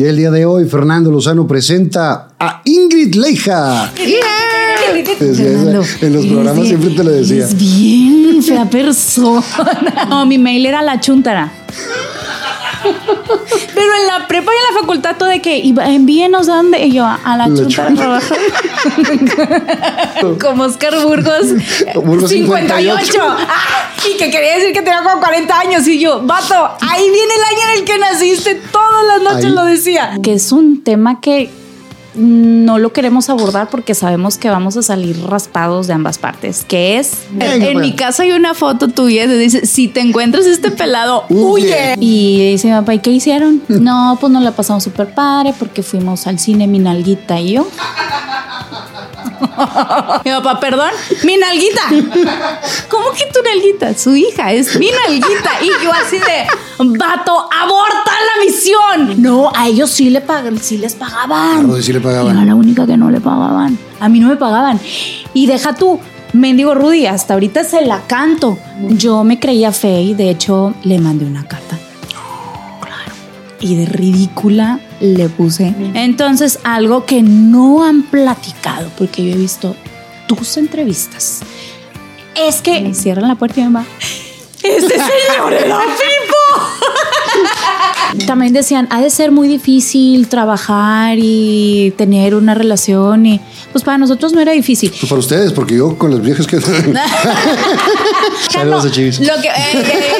Y el día de hoy, Fernando Lozano presenta a Ingrid Leija. Fernando, en los programas siempre te lo decía. eres bien fea persona. No, mi mail era la chuntara. Pero en la prepa y en la facultad todo de que envíenos a dónde y yo a la La chuntara a trabajar. Como Oscar Burgos, Burgos 58. Ah, y que quería decir que tenía como 40 años y yo, vato, ahí viene el año en el que naciste, todas las noches Ahí. lo decía. Que es un tema que no lo queremos abordar porque sabemos que vamos a salir raspados de ambas partes, que es Venga, en pues. mi casa hay una foto tuya que dice, si te encuentras este pelado, Huye. huye. Y dice mi papá, ¿y qué hicieron? no, pues nos la pasamos súper padre porque fuimos al cine mi nalguita y yo. mi papá, perdón, mi nalguita. ¿Cómo que tu nalguita? Su hija es mi nalguita. Y yo así de, vato, aborta la misión. No, a ellos sí, le pag sí les pagaban. Claro, sí le pagaban. Era la única que no le pagaban. A mí no me pagaban. Y deja tú, mendigo Rudy, hasta ahorita se la canto. Yo me creía fe y de hecho le mandé una carta. Y de ridícula le puse. Entonces, algo que no han platicado, porque yo he visto tus entrevistas, es que me cierran la puerta y me va. Este señor era Pipo. También decían, ha de ser muy difícil trabajar y tener una relación y pues para nosotros no era difícil. Pues para ustedes, porque yo con las viejas que. Saludos a Chivis. Lo que, ey, ey.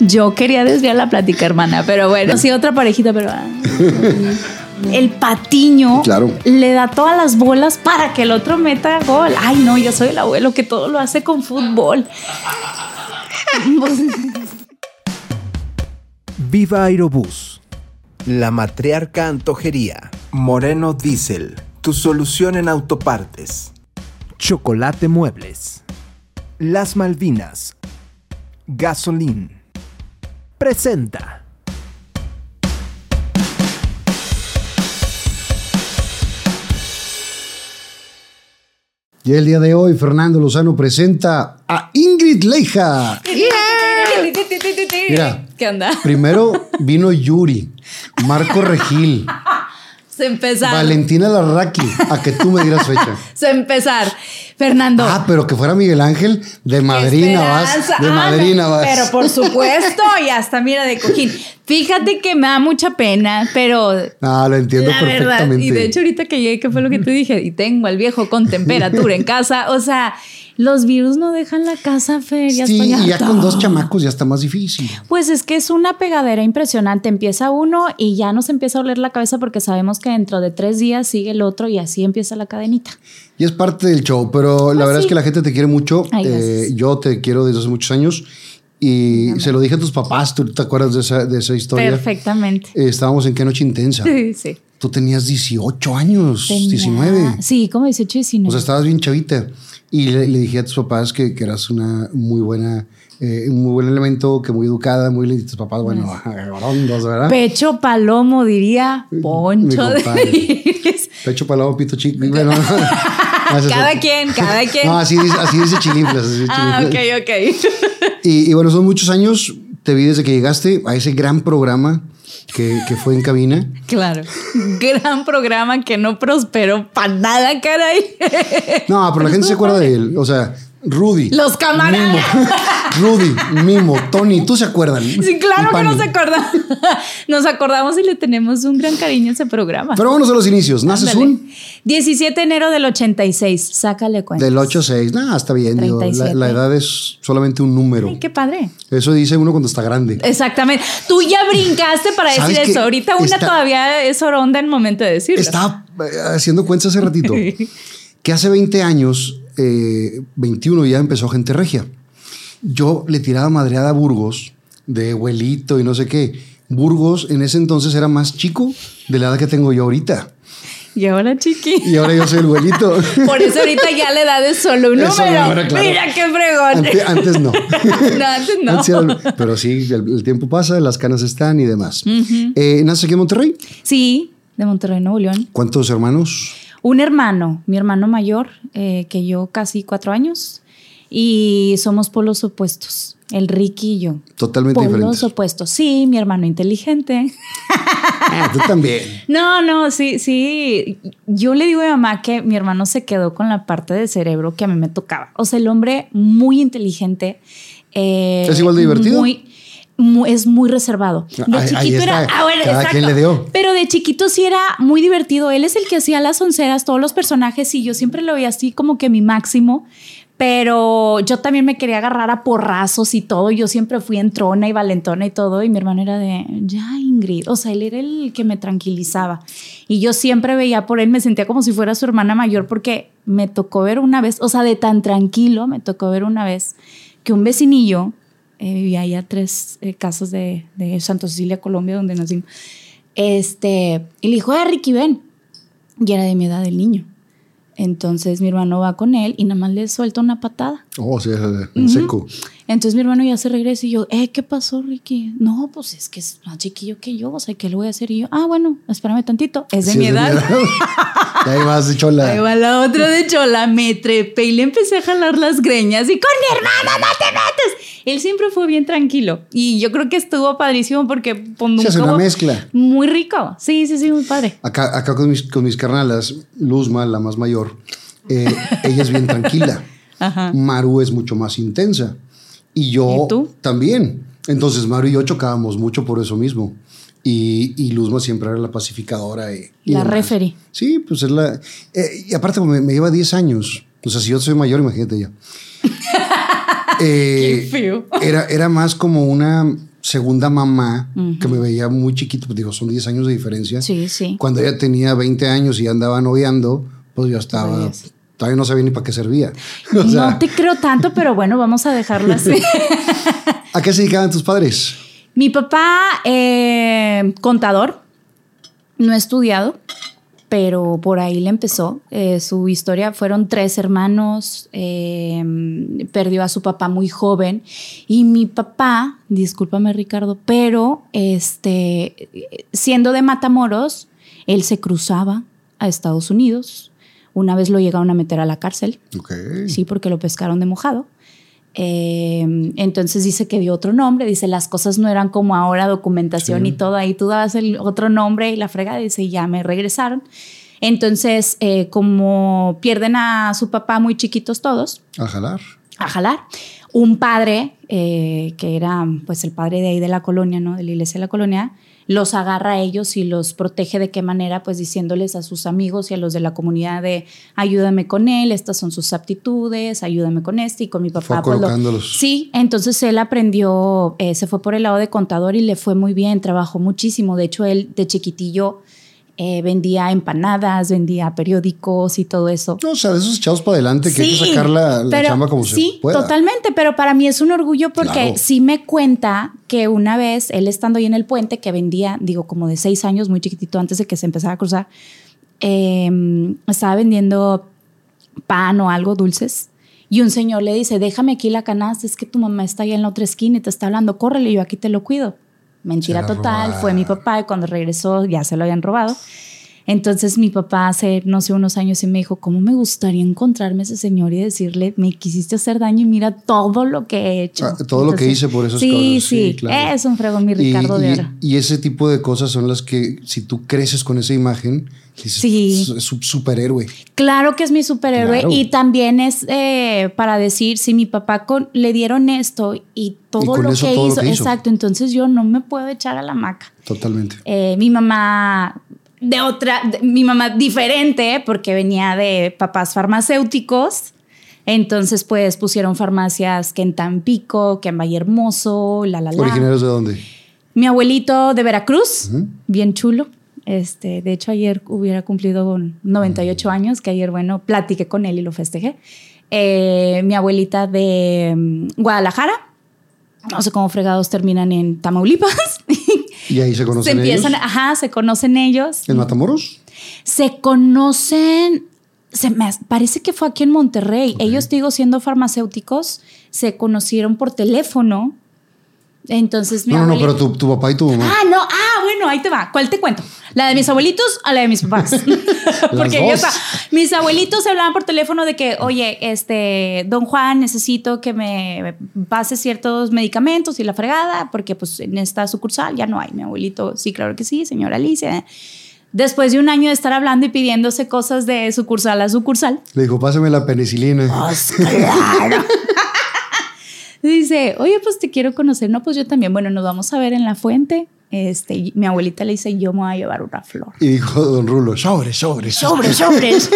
Yo quería desviar la plática, hermana, pero bueno, sí, otra parejita, pero. ah. El patiño Claro. le da todas las bolas para que el otro meta gol. Ay, no, yo soy el abuelo que todo lo hace con fútbol. Viva Aerobús. La matriarca antojería. Moreno Diesel. Tu solución en autopartes. Chocolate Muebles. Las Malvinas. Gasolín. Presenta. Y el día de hoy, Fernando Lozano presenta a Ingrid Leija. Mira. ¿Qué onda? Primero vino Yuri, Marco Regil, Se empezar. Valentina Larraqui, a que tú me dieras fecha. Se empezar. Fernando. Ah, pero que fuera Miguel Ángel, de madrina vas, de Ah, madrina no, vas. Pero por supuesto, y hasta mira de cojín. Fíjate que me da mucha pena, pero Ah, lo entiendo la verdad, perfectamente. y de hecho ahorita que llegué, ¿qué fue lo que te dije? Y tengo al viejo con temperatura en casa, o sea, los virus no dejan la casa feria. sí, estoy y ya con dos chamacos ya está más difícil. Pues es que es una pegadera impresionante. Empieza uno y ya nos empieza a oler la cabeza porque sabemos que dentro de tres días sigue el otro y así empieza la cadenita. Y es parte del show, pero la Ah, verdad sí. es que la gente te quiere mucho. Ay, Eh, yo te quiero desde hace muchos años y se lo dije a tus papás. ¿Tú te acuerdas de esa, de esa historia? Perfectamente. Eh, estábamos en Qué Noche Intensa. Sí, sí. Tú tenías 18 años, Tenía- 19. Sí, como 18, 19. O sea, estabas bien chavita. Y le, le dije a tus papás que, que eras una muy buena, eh, un muy buen elemento, que muy educada, muy linda. Tus papás, bueno, agarrondos, ¿verdad? Pecho palomo, diría Poncho de. Pecho palado, pito chico. Bueno, Cada quien, cada quien. No, así dice, así dice Chilinflas. así ah, ok, ok. Y, y bueno, son muchos años. Te vi desde que llegaste a ese gran programa que, que fue en cabina. Claro. Gran programa que no prosperó para nada, caray. No, pero la gente se acuerda de él. O sea, Rudy. Los camaradas. Mimo. Rudy, Mimo, Tony, ¿tú se acuerdan? Sí, claro que nos acordamos. Nos acordamos y le tenemos un gran cariño a ese programa. Pero vámonos a los inicios. ¿Naces Ándale. un? 17 de enero del 86. Sácale cuenta. Del 8-6. No, está bien. digo, la, 37. la edad es solamente un número. Ay, qué padre. Eso dice uno cuando está grande. Exactamente. Tú ya brincaste para ¿Sabes decir eso. Ahorita una Está- todavía es oronda en el momento de decirlo. Estaba eh, haciendo cuentas hace ratito que hace 20 años, eh, 21 ya empezó Gente Regia. Yo le tiraba madreada a Burgos de abuelito y no sé qué. Burgos en ese entonces era más chico de la edad que tengo yo ahorita. Y ahora, chiqui. Y ahora yo soy el abuelito. Por eso ahorita ya la edad es solo un Es solo un número. número, claro. Mira qué fregón. Ante- antes no. no, antes no. Antes era pero sí, el, el tiempo pasa, las canas están y demás. Eh, ¿Naces aquí en Monterrey? Sí, de Monterrey, Nuevo León. ¿Cuántos hermanos? Un hermano, mi hermano mayor, eh, que yo casi cuatro años. Y somos polos opuestos, el Ricky y yo. Totalmente polos diferentes. opuestos. Sí, mi hermano inteligente. Ah, tú también. No, no, sí, sí. Yo le digo a mi mamá que mi hermano se quedó con la parte del cerebro que a mí me tocaba. O sea, el hombre muy inteligente. eh, ¿Es igual de divertido? Muy, es muy reservado. De Ahí- ahí chiquito era. está. ah, bueno, Cada exacto. quien le dio. Pero de chiquito sí era muy divertido. Él es el que hacía las onceras, todos los personajes, y yo siempre lo veía así como que mi máximo. Pero yo también me quería agarrar a porrazos y todo. Yo siempre fui entrona y valentona y todo. Y mi hermano era de, ya Ingrid. O sea, él era el que me tranquilizaba. Y yo siempre veía por él, me sentía como si fuera su hermana mayor porque me tocó ver una vez, o sea, de tan tranquilo, me tocó ver una vez que un vecinillo, eh, vivía tres eh, casas de, de Santa Cecilia, Colombia, donde nacimos. Este, y le dijo, eh, Ricky, ven. Y era de mi edad el niño. Entonces mi hermano va con él y nada más le suelta una patada. Oh, sí, en seco. Entonces mi hermano ya se regresa y yo, eh, ¿qué pasó, Ricky? No, pues es que es más chiquillo que yo, o sea, ¿qué le voy a hacer? Y yo, ah, bueno, espérame tantito, es de Sí, mi edad. Y ahí vas de chola. Ahí va la otra de chola, me trepé y le empecé a jalar las greñas y con mi hermana no te metes. Él siempre fue bien tranquilo y yo creo que estuvo padrísimo porque pues, Se hace nunca una mezcla. Muy rico, sí, sí, sí, muy padre. Acá, acá con, mis, con mis carnalas, Luzma, la más mayor, eh, ella es bien tranquila. Ajá. Maru es mucho más intensa. Y yo ¿Y tú? también. Entonces Maru y yo chocábamos mucho por eso mismo. Y, y Luzma siempre era la pacificadora. y- y La referee. Sí, pues es la... eh, y aparte me, me lleva 10 años. O sea, si yo soy mayor, imagínate ya. Eh, Qué feo. Era, era más como una segunda mamá que me veía muy chiquito. Pues digo, son 10 años de diferencia. Sí, sí. Cuando ella tenía 20 años y andaba noviando, pues yo estaba... Todavía no sabía ni para qué servía. O sea, no te creo tanto, pero bueno, vamos a dejarlo así. ¿A qué se dedicaban tus padres? Mi papá, eh, contador, no ha estudiado, pero por ahí le empezó. Eh, su historia fueron tres hermanos, eh, perdió a su papá muy joven y mi papá, discúlpame Ricardo, pero este, siendo de Matamoros, él se cruzaba a Estados Unidos. Una vez lo llegaron a meter a la cárcel. Ok. Sí, porque lo pescaron de mojado. Eh, entonces dice que dio otro nombre, dice las cosas no eran como ahora, documentación Sí. y todo, ahí tú dabas el otro nombre y la frega dice, y ya me regresaron. Entonces, eh, como pierden a su papá muy chiquitos todos, A jalar. a jalar. Un padre, eh, que era pues el padre de ahí de la colonia, ¿no? De la iglesia de la colonia, los agarra a ellos y los protege de qué manera, pues diciéndoles a sus amigos y a los de la comunidad de ayúdame con él, estas son sus aptitudes, ayúdame con este y con mi papá. Fue pues, lo- sí, entonces él aprendió, eh, se fue por el lado de contador y le fue muy bien, trabajó muchísimo. De hecho, él de chiquitillo eh, vendía empanadas, vendía periódicos y todo eso. No, o sea, de esos echados para adelante que hay que sacar la, la pero- chamba como sí, se pueda. totalmente, pero para mí es un orgullo porque Claro. sí me cuenta que una vez él estando ahí en el puente que vendía, digo, como de seis años, muy chiquitito antes de que se empezara a cruzar, eh, estaba vendiendo pan o algo dulces. Y un señor le dice, déjame aquí la canasta, es que tu mamá está allá en la otra esquina y te está hablando, córrele, yo aquí te lo cuido. Mentira total, fue mi papá y cuando regresó ya se lo habían robado. Entonces mi papá hace, no sé, unos años y me dijo, ¿cómo me gustaría encontrarme a ese señor y decirle, me quisiste hacer daño y mira todo lo que he hecho? Ah, todo lo que hice por esos Sí, cabros, sí, sí, claro. es un fregón mi Ricardo y, de oro. y ese tipo de cosas son las que, si tú creces con esa imagen, dices, Sí. es un superhéroe. Claro que es mi superhéroe Claro. y también es eh, para decir, si mi papá con- le dieron esto y todo, Y lo, eso que todo lo hizo, que hizo. exacto, entonces yo no me puedo echar a la maca. Totalmente. Eh, mi mamá de otra, de- mi mamá diferente porque venía de papás farmacéuticos. Entonces, pues pusieron farmacias que en Tampico, que en Valle Hermoso, la la la. ¿Originarios de dónde? Mi abuelito de Veracruz, bien chulo. Este, de hecho, ayer hubiera cumplido 98 años, que ayer, bueno, platiqué con él y lo festejé. Eh, mi abuelita de mm, Guadalajara, no sé cómo fregados terminan en Tamaulipas. Y ahí se se conocen empiezan, ellos. ajá, se conocen ellos. ¿En Matamoros? Se conocen, se me parece que fue aquí en Monterrey. Ellos, digo, siendo farmacéuticos, se conocieron por teléfono. Entonces mi No, no, pero tu, tu papá y tu mamá. Ah, no, ah, bueno, ahí te va. ¿Cuál te cuento? ¿La de mis abuelitos o la de mis papás? Porque dos. ya está. Mis abuelitos se hablaban por teléfono de que, oye, este, don Juan, necesito que me pase ciertos medicamentos y la fregada, porque pues en esta sucursal ya no hay. Mi abuelito, sí, claro que sí, señora Alicia. Después de un año de estar hablando y pidiéndose cosas de sucursal a sucursal, Le dijo, pásame la penicilina. pues claro. Dice, oye, pues te quiero conocer. No, pues yo también. Bueno, nos vamos a ver en la fuente. Este, mi abuelita le dice, yo me voy a llevar una flor. Y dijo don Rulo, sobre, sobre. Sobres, sobres.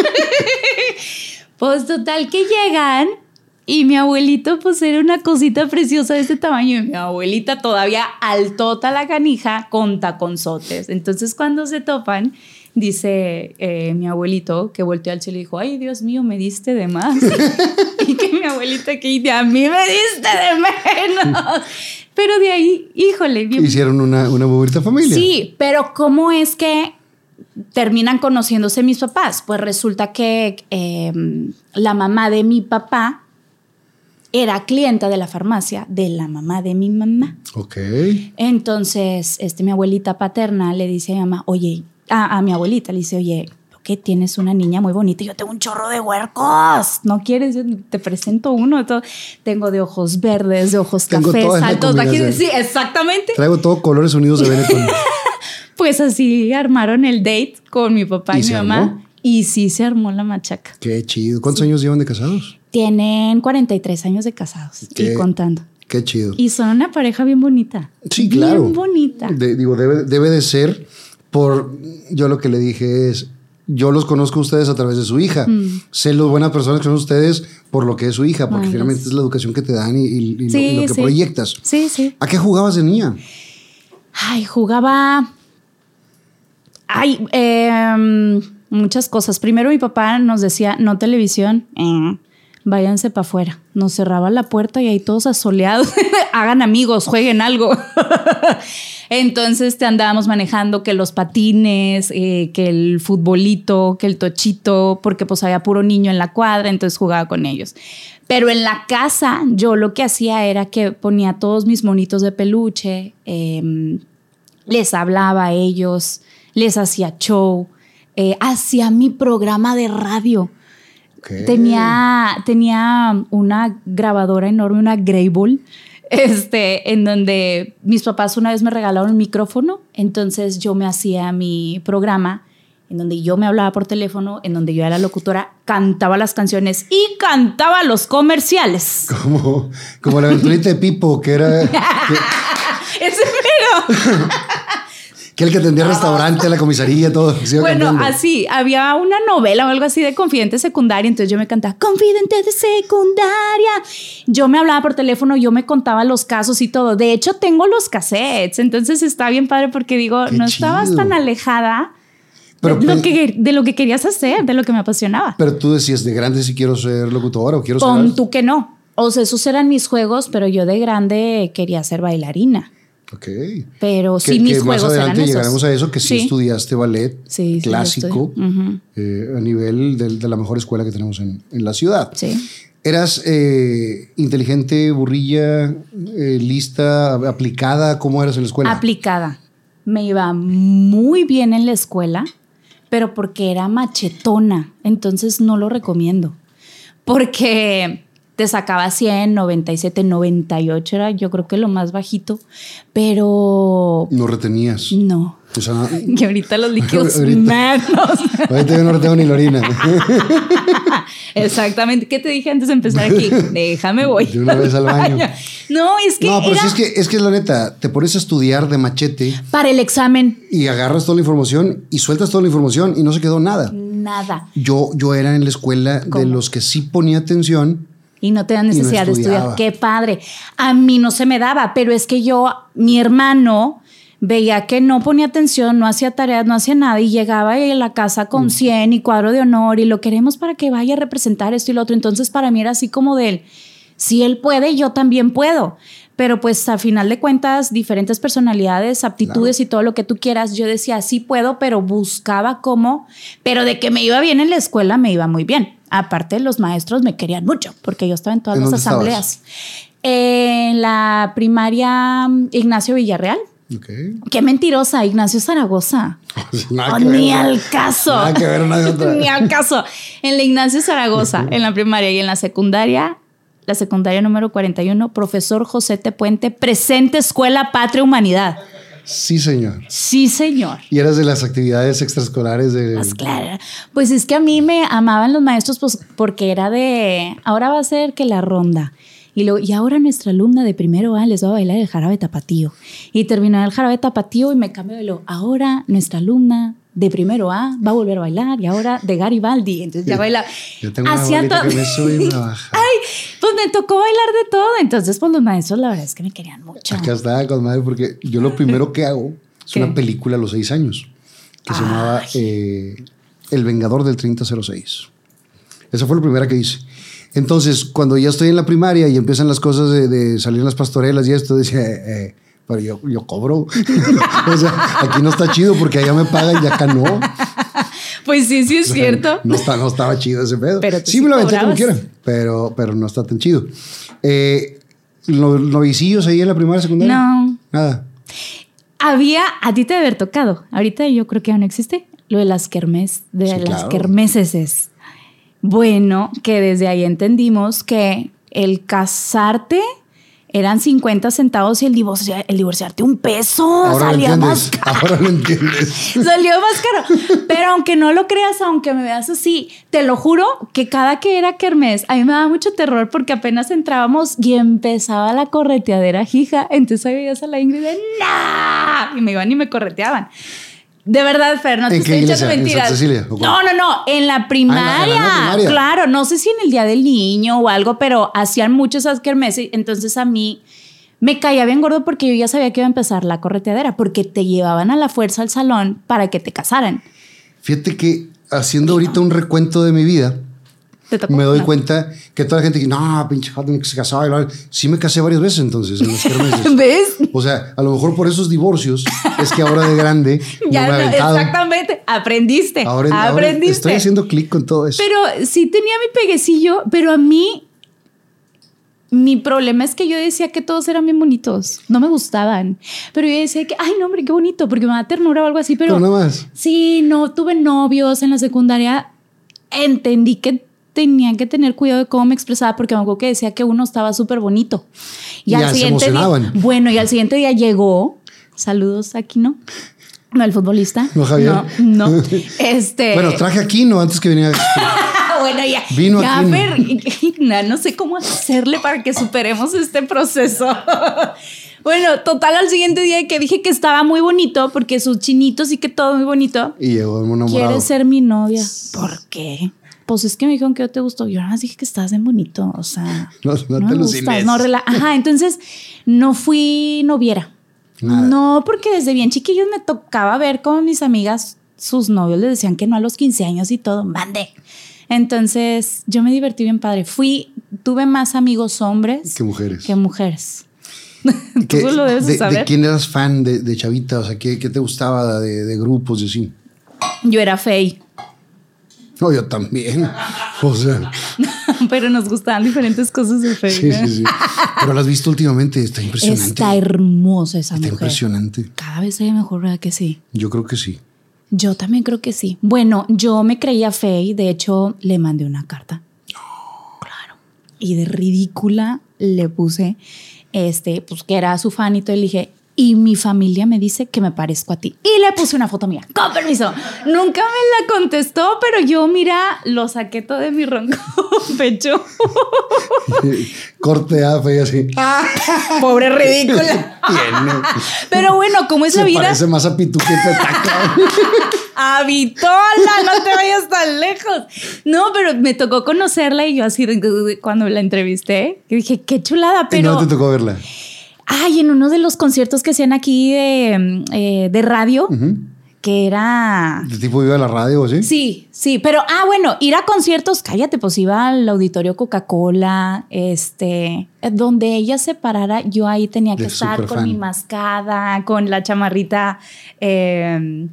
pues total que llegan y mi abuelito pues era una cosita preciosa de este tamaño y mi abuelita todavía altota la canija con taconzotes. Entonces cuando se topan, dice eh, mi abuelito que volteó al cielo y dijo, ay Dios mío, me diste de más. y que mi abuelita que dice, a mí me diste de menos. Pero de ahí, híjole, bien Hicieron una, una bonita familia. Sí, pero ¿cómo es que terminan conociéndose mis papás? Pues resulta que eh, la mamá de mi papá era clienta de la farmacia de la mamá de mi mamá. Ok. Entonces, este, mi abuelita paterna le dice a mi mamá, oye, a, a mi abuelita le dice, oye, que tienes una niña muy bonita y yo tengo un chorro de huercos. ¿No quieres? Yo Te presento uno. todo. Tengo de ojos verdes, de ojos cafés, altos. Sí, exactamente. Traigo todo colores unidos de Benetton. Pues así armaron el date con mi papá ¿Y y, mi mamá. armó? Y sí se armó la machaca. Qué chido. ¿Cuántos años llevan de casados? Tienen 43 años de casados Qué- y contando. Qué chido. Y son una pareja bien bonita. Sí, claro. Bien bonita. De- digo, debe, debe de ser por. Yo lo que le dije es. Yo los conozco a ustedes a través de su hija. Sé las buenas personas que son ustedes por lo que es su hija, porque Mm. Ay, finalmente es la educación que te dan y, y- y lo- y lo, que sí. proyectas. Sí, sí. ¿A qué jugabas de niña? Ay, jugaba. Ay, em, muchas cosas. Primero mi papá nos decía, no televisión, eh, váyanse para afuera. Nos cerraba la puerta y ahí todos asoleados. Hagan amigos, jueguen algo. Entonces te andábamos manejando que los patines, eh, que el futbolito, que el tochito, porque pues había puro niño en la cuadra, entonces jugaba con ellos. Pero en la casa yo lo que hacía era que ponía todos mis monitos de peluche, em, les hablaba a ellos, les hacía show, eh, hacía mi programa de radio. Ok. Tenía, tenía una grabadora enorme, una Greybull, este, en donde mis papás una vez me regalaron un micrófono, entonces yo me hacía mi programa en donde yo me hablaba por teléfono, en donde yo era la locutora, cantaba las canciones y cantaba los comerciales. Como, como la aventurita de Pipo, que era. Que, Ese pero. que el que atendía el restaurante, la comisaría, todo. Bueno, cambiando. así, había una novela o algo así de confidente secundaria, entonces yo me cantaba, confidente de secundaria. Yo me hablaba por teléfono, yo me contaba los casos y todo. De hecho, tengo los cassettes, entonces está bien padre porque digo, Qué no estabas tan alejada Pero, de, lo que, de lo que querías hacer, de lo que me apasionaba. pero tú decías, de grande si quiero ser locutora o quiero ser. Pon tú que no. O sea, esos eran mis juegos, pero yo de grande quería ser bailarina. Ok. Pero Que, sí, mis que más eran adelante esos. llegaremos a eso, que sí, Sí. estudiaste ballet Sí, sí, lo clásico eh, a nivel de, la mejor escuela que tenemos en, en la ciudad. Sí. ¿Eras eh, inteligente, burrilla, eh, lista, aplicada? ¿Cómo eras en la escuela? aplicada. Me iba muy bien en la escuela, pero porque era machetona, entonces no lo recomiendo. Porque te sacaba 100, 97, 98 era yo creo que lo más bajito, pero no retenías. no. O sea, no- Que ahorita los líquidos Ahorita. menos. ahorita yo no retengo ni la orina. Exactamente. ¿Qué te dije antes de empezar aquí? Déjame voy. De una vez al baño. No, es que No, pero era sí es que, es que la neta, te pones a estudiar de machete para el examen y agarras toda la información y sueltas toda la información y no se quedó nada. nada. Yo, yo era en la escuela de los que sí ponía atención. Y no te dan necesidad de estudiar. Qué padre. A mí no se me daba, pero es que yo, mi hermano, veía que no ponía atención, no hacía tareas, no hacía nada y llegaba a la casa Mm. con 100 y cuadro de honor y lo queremos para que vaya a representar esto y lo otro. Entonces para mí era así como de él, si él puede, yo también puedo. Pero pues a final de cuentas, diferentes personalidades, aptitudes y todo lo que tú quieras, yo decía, sí puedo, pero buscaba cómo, pero de que me iba bien en la escuela, me iba muy bien. Aparte, los maestros me querían mucho, porque yo estaba en todas ¿En las asambleas. En la primaria mm, Ignacio Villarreal. Qué mentirosa, Ignacio Zaragoza. Nada Oh, ver, ni al caso. Nada que ver. Ni al caso. En la Ignacio Zaragoza, en la primaria y en la secundaria, la secundaria número 41, profesor José T. Puente, presente Escuela Patria Humanidad. Sí, señor. Sí, señor. Y eras de las actividades extraescolares de. Pues claro. Pues es que a mí me amaban los maestros pues, porque era de, ahora va a ser que la ronda. Y, luego, y ahora nuestra alumna de primero A les va a bailar el jarabe tapatío. Y terminó el jarabe tapatío y me cambió de lo, ahora nuestra alumna de primero A va a volver a bailar y ahora de Garibaldi. Entonces ya baila. Yo tengo una Hacía bolita todo- que me sube y me baja. Ay, pues me tocó bailar de todo. Entonces, pues los maestros la verdad es que me querían mucho. Acá estaba con madre porque yo lo primero que hago es ¿Qué? una película a los seis años que se llamaba eh, El Vengador del 3006. Esa fue la primera que hice. Entonces, cuando ya estoy en la primaria y empiezan las cosas de, de salir las pastorelas y esto, decía, eh, pero yo, yo cobro. o sea, aquí no está chido porque allá me pagan y acá no. Pues sí, sí es cierto. No, está, no estaba chido ese pedo. Pero tú sí, me lo aventé como quiera, pero, pero no está tan chido. Eh, ¿no- ¿Novicillos ahí en la primaria, secundaria? No. Nada. Había, a ti te debe haber tocado. Ahorita yo creo que ya no existe. Lo de las kermes, de Sí, las claro. kermeses es. Bueno, que desde ahí entendimos que el casarte eran 50 centavos y el, divorcia- el divorciarte un peso. Ahora lo salía más caro. Ahora lo entiendes. Salió más caro. Pero aunque no lo creas, aunque me veas así, te lo juro que cada que era kermés, a mí me daba mucho terror porque apenas entrábamos y empezaba la correteadera jija. Entonces ahí veías a la Ingrid de ¡Nah! Y me iban y me correteaban. De verdad, Fer, no te ¿En qué estoy echando mentiras. Cecilia, no, no, no. En la primaria. primaria. Claro, no sé si en el día del niño o algo, pero hacían muchos esas kermeses. Entonces a mí me caía bien gordo porque yo ya sabía que iba a empezar la correteadera, porque te llevaban a la fuerza al salón para que te casaran. Fíjate que haciendo ahorita un recuento de mi vida. Me doy No. cuenta que toda la gente dice, no, pinche que se casaba. y bla, bla". Sí me casé varias veces entonces en los kermeses. ¿Ves? O sea, a lo mejor por esos divorcios es que ahora de grande Ya no me no, exactamente. Aprendiste. Ahora, ahora aprendiste. estoy haciendo clic con todo eso. Pero sí tenía mi peguecillo, pero a mí mi problema es que yo decía que todos eran bien bonitos, no me gustaban, pero yo decía que, ay, no, hombre, qué bonito, porque me da ternura o algo así, pero, Pero nada más. sí, no, tuve novios en la secundaria, entendí que tenía que tener cuidado de cómo me expresaba, porque me acuerdo que decía que uno estaba súper bonito. Y al siguiente día, bueno, y al siguiente día llegó, saludos aquí, ¿no? No, el futbolista. No, Javier. No, no. Este. Bueno, traje aquí, no, antes que venía. Bueno, ya. Vino ya, aquí. Fer, no, no sé cómo hacerle para que superemos este proceso. bueno, total, al siguiente día que dije que estaba muy bonito, porque sus chinitos y que todo muy bonito. Y llegó un enamorado. ¿Quieres ser mi novia? ¿Por qué? Pues es que me dijeron que yo te gustó. Yo nada más dije que estás bien bonito. O sea, No, no te me gustas, no rela- Ajá, entonces no fui noviera. Nada. No, porque desde bien chiquillos me tocaba ver cómo mis amigas, sus novios les decían que no a los 15 años y todo. Mande. Entonces yo me divertí bien padre. Fui, tuve más amigos hombres Que mujeres. que mujeres. ¿Qué- Tú lo debes de de, saber. de quién eras fan de, de Chavita? O sea, ¿qué, qué te gustaba de, de grupos y así? Yo era fey, No, yo también. O sea, pero nos gustaban diferentes cosas de fey. sí, sí, sí. Pero lo has visto últimamente, está impresionante. Está hermosa esa Está mujer. impresionante. Cada vez se ve mejor, ¿verdad que sí? Yo creo que sí. Yo también creo que sí. Bueno, yo me creía fey, de hecho le mandé una carta. Claro. Y de ridícula le puse, este, pues que era su fan y todo, y le dije, y mi familia me dice que me parezco a ti. Y le puse una foto mía, con permiso. Nunca me la contestó, pero yo, mira, lo saqué todo de mi ronco pecho. Corte A, fe así. Pobre ridícula. Pero bueno, como es Se la vida. parece más a Pitu que. A Vitola, no te vayas tan lejos. No, pero me tocó conocerla y yo así cuando la entrevisté, que dije, qué chulada, ¿En pero... dónde te tocó verla? Ay, en uno de los conciertos que hacían aquí de, eh, de radio, que era... ¿De tipo iba a la radio o así? Sí, sí, pero, ah, bueno, ir a conciertos, cállate, pues iba al auditorio Coca-Cola, este, donde ella se parara, yo ahí tenía que De estar con mi mascada, con la chamarrita, eh,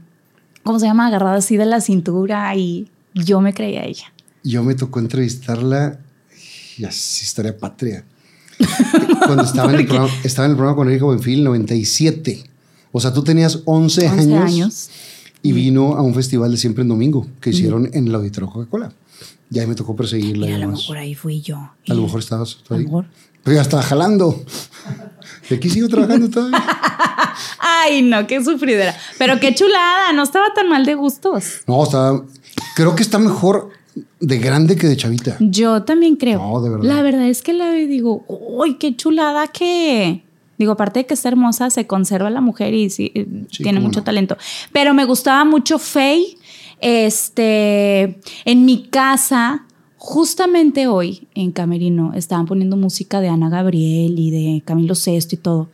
¿cómo se llama? Agarrada así de la cintura y yo me creía ella. Yo me tocó entrevistarla, y así historia patria. Cuando estaba en, el programa, estaba en el programa con Erika Buenfil, 97. O sea, tú tenías 11, 11 años, años. y vino a un festival de siempre en domingo que hicieron en el auditorio Coca-Cola. Y ahí me tocó perseguirla. Y a lo mejor ahí fui yo. A lo mejor estabas ahí. mejor. Pero ya estaba jalando. Y aquí sigo trabajando todavía. Ay, no, qué sufridera. Pero qué chulada, no estaba tan mal de gustos. No, estaba. Creo que está mejor de grande que de chavita. Yo también creo. No, de verdad. La verdad es que la digo, uy, qué chulada que. Digo, aparte de que está hermosa, se conserva la mujer y sí, eh, Sí, tiene mucho no. talento. Pero me gustaba mucho Faye. Este, en mi casa, justamente hoy en Camerino, estaban poniendo música de Ana Gabriel y de Camilo Sesto y todo.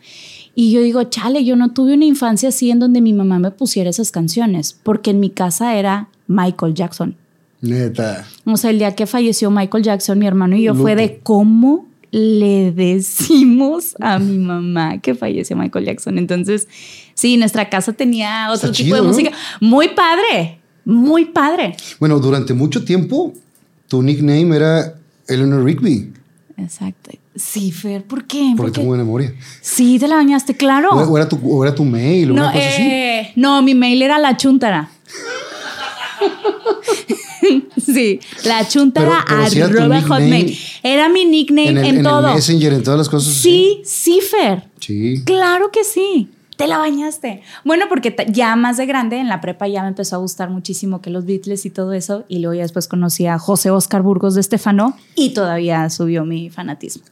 Y yo digo, chale, yo no tuve una infancia así en donde mi mamá me pusiera esas canciones, porque en mi casa era Michael Jackson. Neta. O sea, el día que falleció Michael Jackson, mi hermano y yo, fue de cómo le decimos a mi mamá que falleció Michael Jackson. Entonces, sí, nuestra casa tenía otro Está tipo chido, de ¿no? música. Muy padre, muy padre. Bueno, durante mucho tiempo tu nickname era Eleanor Rigby. Exacto. Sí, Fer, ¿por qué? Porque ¿Por qué? tengo buena memoria. Sí, te la bañaste, claro. O, o era tu, o era tu mail o no, una cosa así. eh, no, mi mail era la chuntara. sí, la chuntara Pero- pero sí era arroba hotmail. Era mi nickname en, En el, en todo. el Messenger, en todas las cosas. Sí, sí, Fer. Sí. Claro que sí. Te la bañaste. Bueno, porque ya más de grande, en la prepa ya me empezó a gustar muchísimo que los Beatles y todo eso. Y luego ya después conocí a José Oscar Burgos de Estefano y todavía subió mi fanatismo.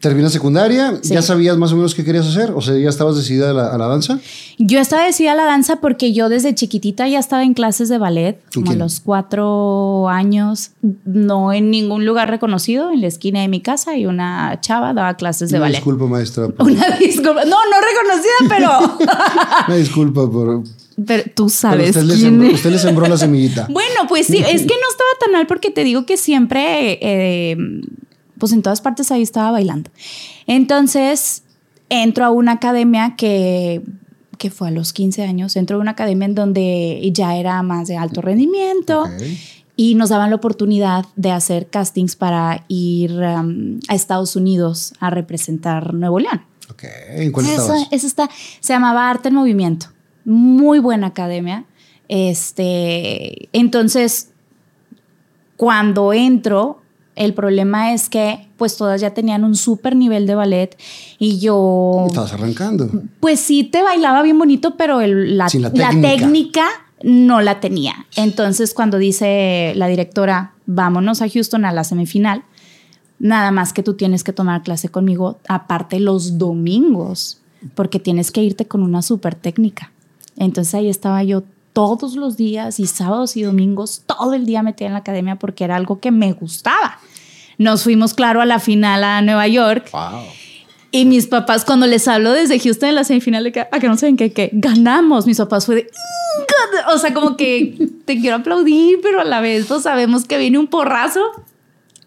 Terminas secundaria, Sí. ¿ya sabías más o menos qué querías hacer? O sea, ¿ya estabas decidida a la, a la danza? Yo estaba decidida a la danza porque yo desde chiquitita ya estaba en clases de ballet, ¿Con como a los cuatro años, no en ningún lugar reconocido, en la esquina de mi casa y una chava daba clases de Una ballet. disculpa, maestra. por- Una disculpa. No, no reconocida, pero, Una disculpa por... pero tú pero sabes usted, le quién sembró, es. usted le sembró la semillita. Bueno, pues sí, es que no estaba tan mal porque te digo que siempre, eh, pues en todas partes ahí estaba bailando. Entonces, entro a una academia que, que fue a los 15 años, entro a una academia en donde ya era más de alto rendimiento y nos daban la oportunidad de hacer castings para ir um, a Estados Unidos a representar Nuevo León. Ok, ¿en cuál Eso, eso está, se llamaba Arte en Movimiento. Muy buena academia. Este, entonces, cuando entro, el problema es que pues todas ya tenían un súper nivel de ballet y yo, Estabas arrancando. pues sí te bailaba bien bonito, pero el- la, técnica no la tenía. Entonces, cuando dice la directora, vámonos a Houston a la semifinal, nada más que tú tienes que tomar clase conmigo, aparte los domingos, porque tienes que irte con una súper técnica. Entonces ahí estaba yo todos los días y sábados y domingos, todo el día metida en la academia porque era algo que me gustaba. Nos fuimos, claro, a la final a Nueva York. Wow. y mis papás, cuando les hablo desde Houston en la semifinal, de que, a que no saben que, que ganamos, mis papás fue de, o sea, como que te quiero aplaudir, pero a la vez pues, sabemos que viene un porrazo,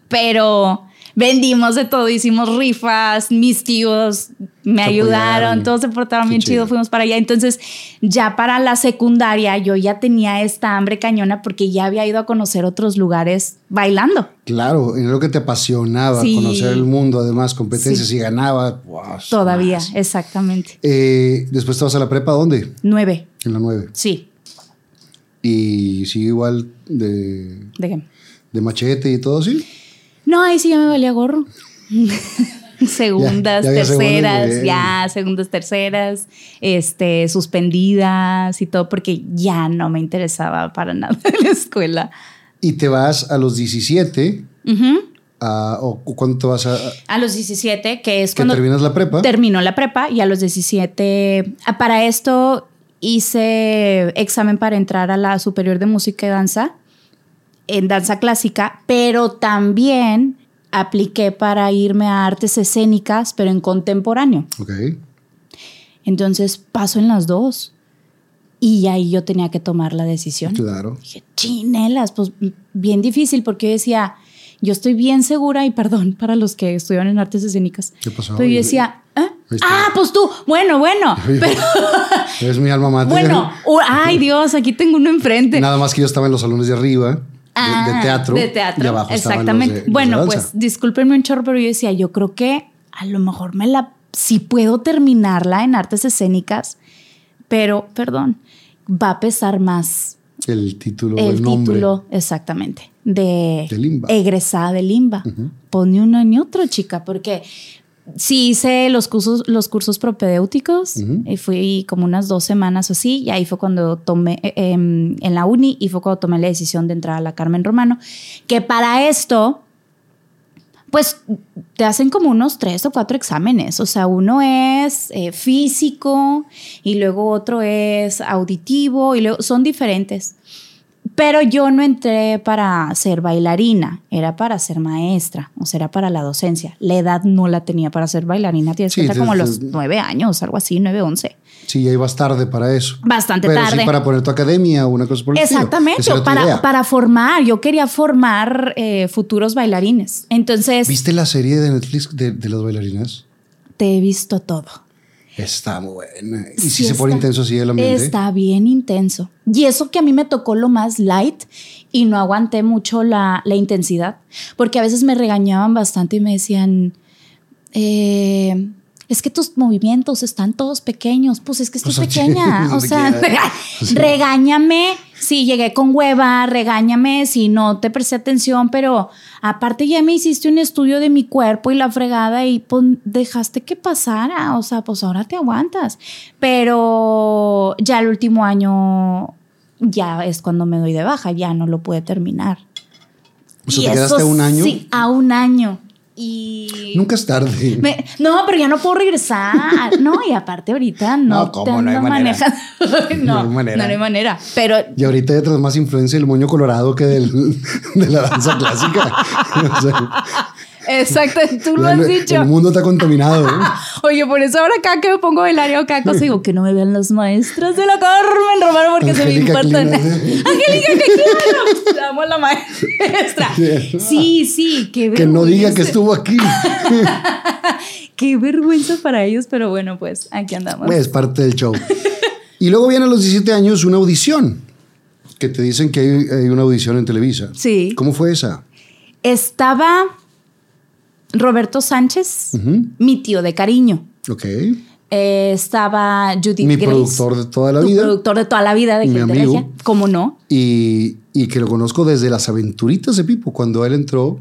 pero vendimos de todo, hicimos rifas, mis tíos me ayudaron, apoyaron. todos se portaron Qué bien chido, chido. fuimos para allá. Entonces, ya para la secundaria, yo ya tenía esta hambre cañona porque ya había ido a conocer otros lugares bailando. Claro, en lo que te apasionaba, Sí. conocer el mundo, además, competencias y ganaba. wow, Todavía, más. exactamente. Eh, después te vas a la prepa, ¿dónde? Nueve, En la 9. sí. Y sigue igual de, ¿De qué? de machete y todo así. No, ahí sí ya me valía gorro. segundas, Ya- ya terceras, ya, segundas, terceras, este, suspendidas y todo, porque ya no me interesaba para nada la escuela. Y te vas a los 17, Ujú. a- o cuándo te vas a... A los 17, que es que cuando terminas la prepa. terminó la prepa, y a los 17, ah, para esto hice examen para entrar a la Superior de Música y Danza, en danza clásica, pero también apliqué para irme a artes escénicas, pero en contemporáneo. Ok. Entonces paso en las dos. Y ahí yo tenía que tomar la decisión. Claro. Dije, chinelas, pues bien difícil porque yo decía, yo estoy bien segura y perdón para los que estudian en artes escénicas. ¿Qué pasó? Pero yo decía, está. ah, pues tú, bueno, bueno. Pero, Es mi alma mater. bueno, ay Dios, aquí tengo uno enfrente. Nada más que yo estaba en los salones de arriba, de- de, Ah, teatro. De teatro, Y abajo estaban los exactamente. de- los de bueno, pues discúlpenme un chorro, pero yo decía, yo creo que a lo mejor me la, si puedo terminarla en artes escénicas, pero, perdón, va a pesar más El título, el, el, nombre. título, exactamente, de, De Limba. egresada de Limba. Pon ni uno ni otro, chica, porque sí hice los cursos, los cursos propedéuticos y fui como unas dos semanas o así, y ahí fue cuando tomé eh, em, en la uni y fue cuando tomé la decisión de entrar a la Carmen Romano, que para esto pues te hacen como unos tres o cuatro exámenes. O sea, uno es eh, físico y luego otro es auditivo y luego son diferentes. Pero yo no entré para ser bailarina, era para ser maestra, o sea, era para la docencia. La edad no la tenía para ser bailarina, tienes Sí, que estar como los nueve años, algo así, nueve, once. Sí, ya ibas tarde para eso. Bastante Pero tarde. sí para poner tu academia o una cosa por el. Exactamente, para formar, yo quería formar eh, futuros bailarines. Entonces, ¿Viste la serie de Netflix de, de las bailarinas? te he visto todo. Está muy buena. Y si se pone intenso así el ambiente. Está bien intenso. Y eso que a mí me tocó lo más light y no aguanté mucho la, la intensidad, porque a veces me regañaban bastante y me decían, eh, es que tus movimientos están todos pequeños. Pues es que estoy Pues, pequeña. o sea, regáñame si llegué con hueva, regáñame si no te presté atención, pero aparte ya me hiciste un estudio de mi cuerpo y la fregada y pues, dejaste que pasara. O sea, pues ahora te aguantas. Pero ya el último año ya es cuando me doy de baja, ya no lo pude terminar. O sea, Y ¿te eso quedaste un año? Sí, a un año. Y Nunca es tarde. me- no, pero ya no puedo regresar. No, y aparte ahorita no, No, ¿cómo? No hay manera. no, No hay manera. no hay manera. Pero Y ahorita hay más influencia del moño colorado que del, de la danza clásica. O sea, exacto, tú lo el, has dicho. el mundo está contaminado. ¿eh? Oye, por eso ahora acá que me pongo a bailar o cada cosa digo que no me vean las maestras de la Carmen Romano porque se me importan. Angélica, que amo a la maestra. Sí, sí, qué Que no diga que estuvo aquí. Qué vergüenza para ellos, pero bueno, pues aquí andamos. Es parte del show. Y luego viene a los 17 años una audición. Que te dicen que hay, hay una audición en Televisa. Sí. ¿Cómo fue esa? Estaba Roberto Sánchez, mi tío de cariño. Ok. Eh, estaba Judith Mi Grace, productor de toda la tu vida. productor de toda la vida de Mi amigo. ¿Cómo no? Y, y que lo conozco desde las aventuritas de Pipo. Cuando él entró,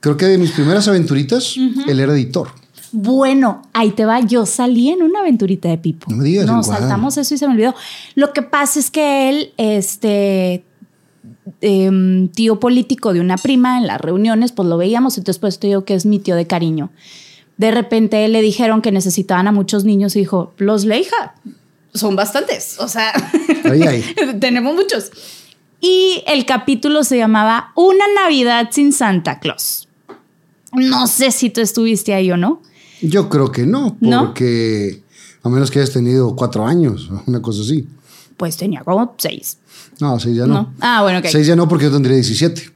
creo que de mis primeras aventuritas, él era editor. Bueno, ahí te va. Yo salí en una aventurita de Pipo. No me digas, guau. saltamos eso y se me olvidó. Lo que pasa es que él, este em, tío político de una prima en las reuniones, pues lo veíamos, entonces pues te digo que es mi tío de cariño. De repente le dijeron que necesitaban a muchos niños y dijo, los leija, son bastantes, o sea, tenemos muchos. Y el capítulo se llamaba Una Navidad sin Santa Claus. No sé si tú estuviste ahí o no. Yo creo que no, ¿No? porque a menos que hayas tenido cuatro años, una cosa así. Pues tenía como seis. No, seis ya no. No. Ah, bueno, ok. Seis ya no, porque yo tendría 17.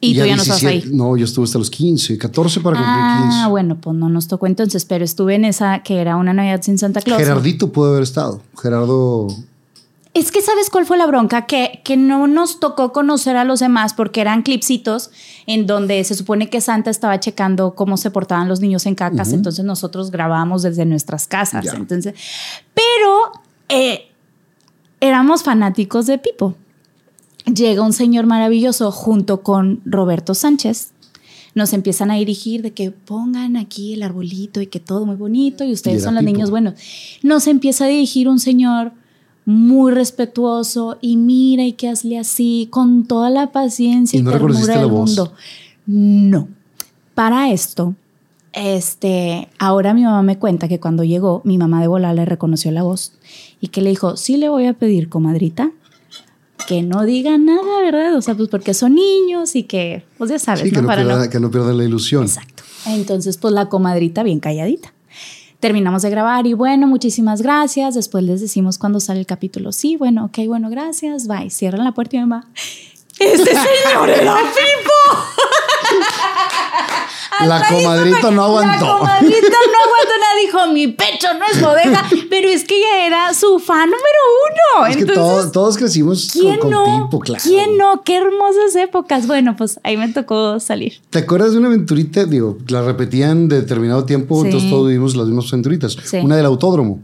Y tú ya no estás ahí. No, yo estuve hasta los 15, 14 para cumplir Ah, 15. bueno, pues no nos tocó entonces, pero estuve en esa que era una Navidad sin Santa Claus. Gerardito pudo haber estado. Gerardo. Es que sabes cuál fue la bronca, que, que no nos tocó conocer a los demás porque eran clipsitos en donde se supone que Santa estaba checando cómo se portaban los niños en cacas, entonces nosotros grabábamos desde nuestras casas. Ya. Entonces, pero eh, éramos fanáticos de Pipo. Llega un señor maravilloso junto con Roberto Sánchez. Nos empiezan a dirigir de que pongan aquí el arbolito y que todo muy bonito y ustedes son los Pipo. niños buenos. Nos empieza a dirigir un señor muy respetuoso y mira y que hazle así con toda la paciencia ¿Y y, no ternura del mundo. No. Para esto, este, ahora mi mamá me cuenta que cuando llegó, mi mamá de volar le reconoció la voz y que le dijo, sí le voy a pedir, comadrita, que no diga nada, ¿verdad? O sea, pues porque son niños y que, pues ya sabes, Sí, que ¿no? Para pierda, no- que no pierda la ilusión. Exacto. Entonces, pues la comadrita bien calladita. Terminamos de grabar y bueno, muchísimas gracias. Después les decimos cuando sale el capítulo. Sí, bueno, ok, bueno, gracias. Bye. Cierran la puerta y mi mamá. Este señor era Pipo. La comadrita no aguantó. La comadrita no aguantó nada. Dijo, mi pecho no es bodega. Pero es que ella era su fan número uno. Es que Entonces, todos, todos crecimos ¿quién con no? Pipo, claro. ¿Quién no? Qué hermosas épocas. Bueno, pues ahí me tocó salir. ¿Te acuerdas de una aventurita? Digo, la repetían de determinado tiempo, Sí. entonces todos vivimos las mismas aventuritas. Sí. Una del autódromo.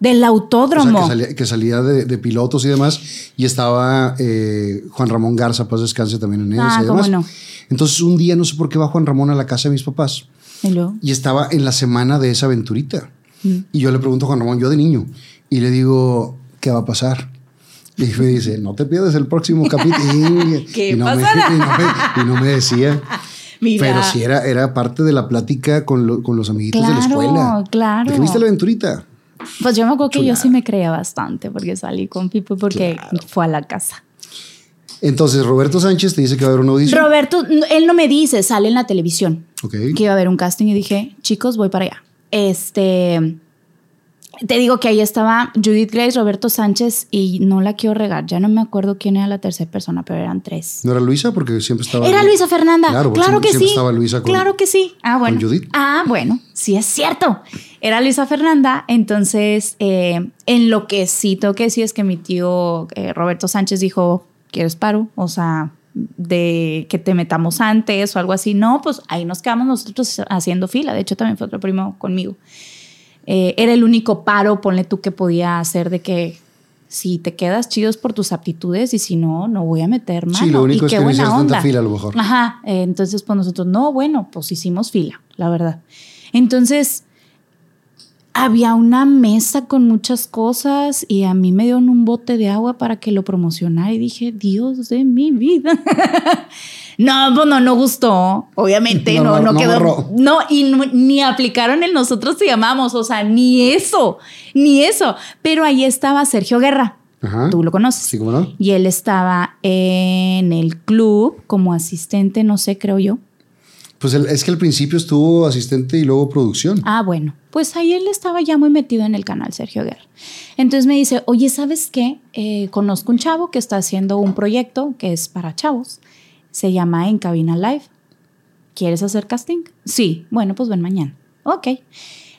Del O sea, autódromo. que salía, que salía de, de pilotos y demás. Y estaba eh, Juan Ramón Garza, paz descanse también en esa Ah, y cómo demás. no. Entonces un día no sé por qué va Juan Ramón a la casa de mis papás Y estaba en la semana de esa aventurita. Mm. Y yo le pregunto a Juan Ramón, yo de niño, y le digo, ¿qué va a pasar? Y me dice, no te pierdas el próximo capítulo. ¿Qué y no me- pasará? y, no me, y no me decía. Mira. Pero sí era, era parte de la plática con, lo- con los amiguitos de la Claro, escuela. claro. ¿De qué viste la aventurita? Pues yo me acuerdo que yo sí me creía bastante porque salí con Pipo porque Claro. fue a la casa. Entonces, Roberto Sánchez te dice que va a haber una audición. Roberto, él no me dice, sale en la televisión Ok. que iba a haber un casting y dije, chicos, voy para allá. Este, te digo que ahí estaba Judith Grace, Roberto Sánchez y no la quiero regar, ya no me acuerdo quién era la tercera persona, pero eran tres. ¿No era Luisa? Porque siempre estaba. Era Luisa Fernanda. Claro, que sí. estaba Luisa con- claro que sí. Ah, bueno. con Judith. Ah, bueno, sí es cierto. Era Luisa Fernanda. Entonces, eh, en lo que sí tengo que decir es que mi tío eh, Roberto Sánchez dijo: ¿Quieres paro? O sea, de que te metamos antes o algo así. No, pues ahí nos quedamos nosotros haciendo fila. De hecho, también fue otro primo conmigo. Eh, era el único paro, ponle tú, que podía hacer de que si te quedas chidos por tus aptitudes y si no, no voy a meter mano. Sí, lo único y es qué que no buena tanta fila, a lo mejor. Ajá, eh, entonces pues nosotros, no, bueno, pues hicimos fila, la verdad. Entonces, había una mesa con muchas cosas y a mí me dieron un bote de agua para que lo promocionara y dije, Dios de mi vida. no, pues no, no gustó, obviamente, No, no, no, no, no quedó. No, y ni aplicaron el nosotros te llamamos, o sea, ni eso, ni eso. Pero ahí estaba Sergio Guerra, Ajá. tú lo conoces. Sí, ¿cómo no? Y él estaba en el club como asistente, no sé, creo yo. Pues el- es que al principio estuvo asistente y luego producción. Ah, bueno, pues ahí él estaba ya muy metido en el canal, Sergio Guerra. Entonces me dice, oye, ¿sabes qué? Eh, conozco un chavo que está haciendo un proyecto que es para chavos. Se llama En Cabina Live. ¿Quieres hacer casting? Sí, bueno, pues ven mañana. Ok.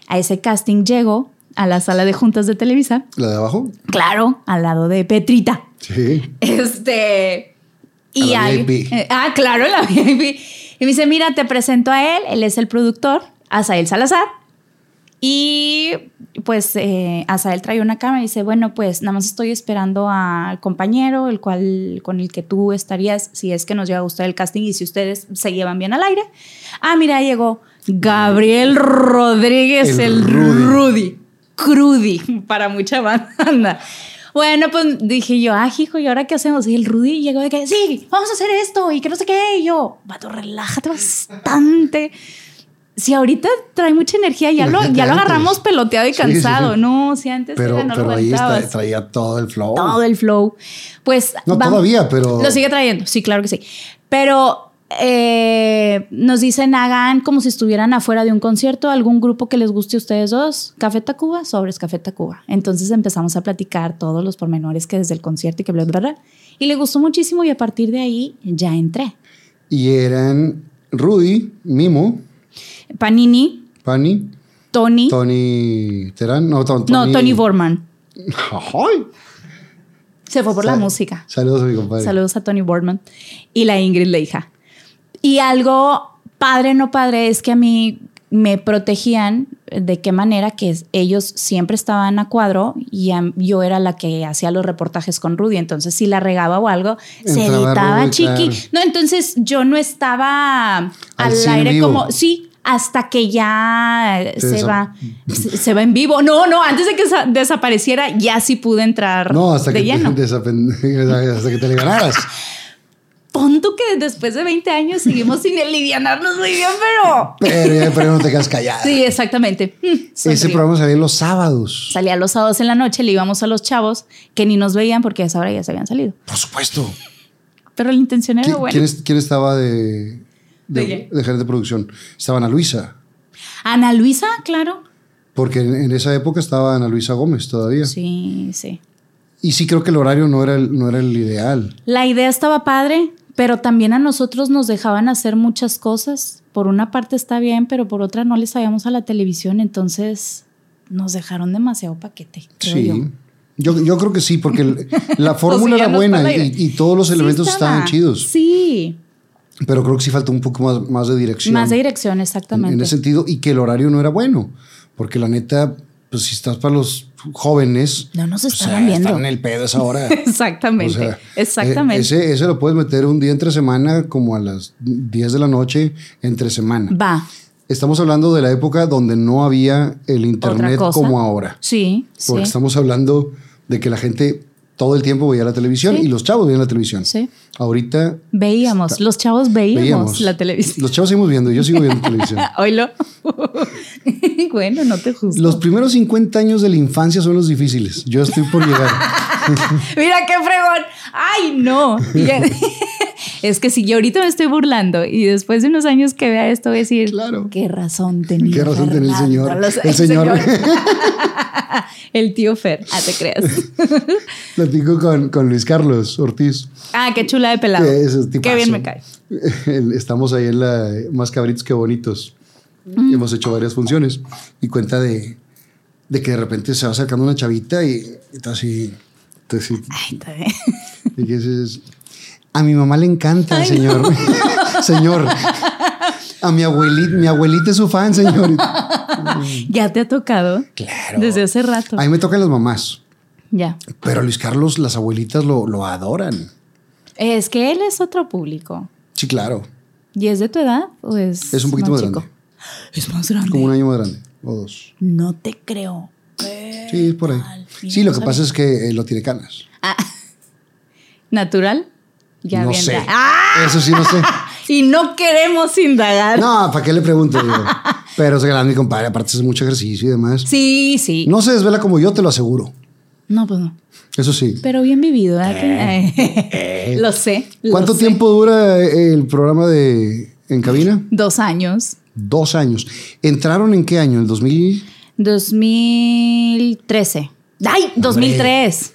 A ese casting llego a la sala de juntas de Televisa. ¿La de abajo? Claro, al lado de Petrita. Sí. Este. Y A la hay- VIP. eh, ah, claro, la VIP. Y me dice: Mira, te presento a él. Él es el productor, Asael Salazar. Y pues eh, Asael trae una cámara y dice: Bueno, pues nada más estoy esperando al compañero, el cual con el que tú estarías, si es que nos llega a gustar el casting y si ustedes se llevan bien al aire. Ah, mira, llegó Gabriel Rodríguez, El el, Rudy. Rudy. Crudy, para mucha banda. Bueno, pues dije yo, ah, hijo, ¿y ahora qué hacemos? Y el Rudy llegó de que, sí, vamos a hacer esto y que no sé qué. Y yo, vato, relájate bastante. Si ahorita trae mucha energía, ya lo, ya lo agarramos peloteado y Sí, sí, cansado. sí. No, si antes Pero, era, no pero lo ahí está- traía todo el flow. Todo el flow. Pues. No, vamos- todavía, pero- Lo sigue trayendo, sí, claro que sí. Pero eh, nos dicen, hagan como si estuvieran afuera de un concierto, algún grupo que les guste a ustedes dos. Café Tacuba, sobres Café Tacuba. Entonces empezamos a platicar todos los pormenores que desde el concierto y que bla, bla, bla. Y le gustó muchísimo y a partir de ahí ya entré. Y eran Rudy, Mimo, Panini, Pani, Tony. Tony Terán, no, Ton- no, Tony Borman. Ay. Se fue por la música. Saludos a mi compadre. Saludos a Tony Boardman y la Ingrid, la hija. Y algo padre, no padre, es que a mí me protegían de qué manera que ellos siempre estaban a cuadro y a- yo era la que hacía los reportajes con Rudy. Entonces, si la regaba o algo, se editaba Rudy, chiqui. claro. No, entonces yo no estaba al, aire vivo. como. Sí, hasta que ya se va, se, se va en vivo. No, no, antes de que sa- desapareciera, ya sí pude entrar No, hasta de que, lleno. te, hasta que te liberaras. Pon tú que después de 20 años seguimos sin alivianarnos muy bien, pero. Pero ya pero no te quedas callada. Sí, exactamente. Mm, Ese programa salía los sábados. Salía los sábados en la noche, le íbamos a los chavos que ni nos veían porque a esa hora ya se habían salido. Por supuesto. Pero la intención era ¿Quién, buena. quién es- quién estaba de, de, ¿De qué? de gerente de producción? Estaba Ana Luisa. Ana Luisa, claro. Porque en, en esa época estaba Ana Luisa Gómez todavía. Sí, sí. Y sí creo que el horario no era el, no era el ideal. La idea estaba padre, pero también a nosotros nos dejaban hacer muchas cosas. Por una parte está bien, pero por otra no les sabíamos a la televisión, entonces nos dejaron demasiado paquete. creo Sí. yo. Yo, yo creo que sí, porque el- la fórmula era buena y, y todos los Sí elementos estaba. estaban chidos. Sí, Pero creo que sí faltó un poco más, más de dirección. más de dirección, en, exactamente. en ese sentido, y que el horario no era bueno. Porque la neta, pues si estás para los jóvenes. No nos o estaban sea, viendo. Están en el pedo esa hora. Exactamente. O sea, exactamente. ese, ese lo puedes meter un día entre semana, como a las 10 de la noche, entre semana. Va. Estamos hablando de la época donde no había el internet como ahora. Sí, Porque sí. estamos hablando de que la gente todo el tiempo veía la televisión Sí. y los chavos veían la televisión. Sí. Ahorita Veíamos, los chavos veíamos, veíamos la televisión. Los chavos seguimos viendo, yo sigo viendo televisión. Oílo. bueno, no te juzgo. Los primeros 50 años de la infancia son los difíciles. Yo estoy por llegar. Mira qué fregón. Ay, no. Es que si yo ahorita me estoy burlando y después de unos años que vea esto voy a decir, Claro. qué razón tenía. Qué razón tenía el Fernando". señor. Los- El señor. El tío Fer. Ah, te creas. Platico con, con Luis Carlos Ortiz. Ah, qué chula de pelado. que es tipazo. Qué bien me cae. Estamos ahí en la Más Cabritos que Bonitos. Hemos hecho varias funciones y cuenta de, de que de repente se va acercando una chavita y, está así. está así, Ay, está bien. y que a mi mamá le encanta, señor. señor. A mi abuelita, mi abuelita es su fan, señor. Ya te ha tocado. Claro. Desde hace rato. A mí me tocan las mamás, Ya. pero Luis Carlos las abuelitas lo, lo adoran. Es que él es otro público. Sí, claro. ¿Y es de tu edad o es Es un poquito más grande. Es más grande. Como un año más grande. O dos. No te creo. Sí, es por ahí. Sí, lo que pasa es que eh, lo tiene canas. Ah. ¿Natural? Ya no bien. sé. ¡Ah! Eso sí, no sé. Y no queremos indagar. No, ¿para qué le pregunto? Pero es grande, mi compadre. Aparte, hace mucho ejercicio y demás. Sí, sí. No se desvela como yo, te lo aseguro. No, pues no. Eso sí. Pero bien vivido, ¿verdad? lo sé. lo Eh. ¿Cuánto sé. tiempo dura el programa de en cabina? Dos años. Dos años. ¿Entraron en qué año? ¿El 2000? 2013. ¡Ay! 2003.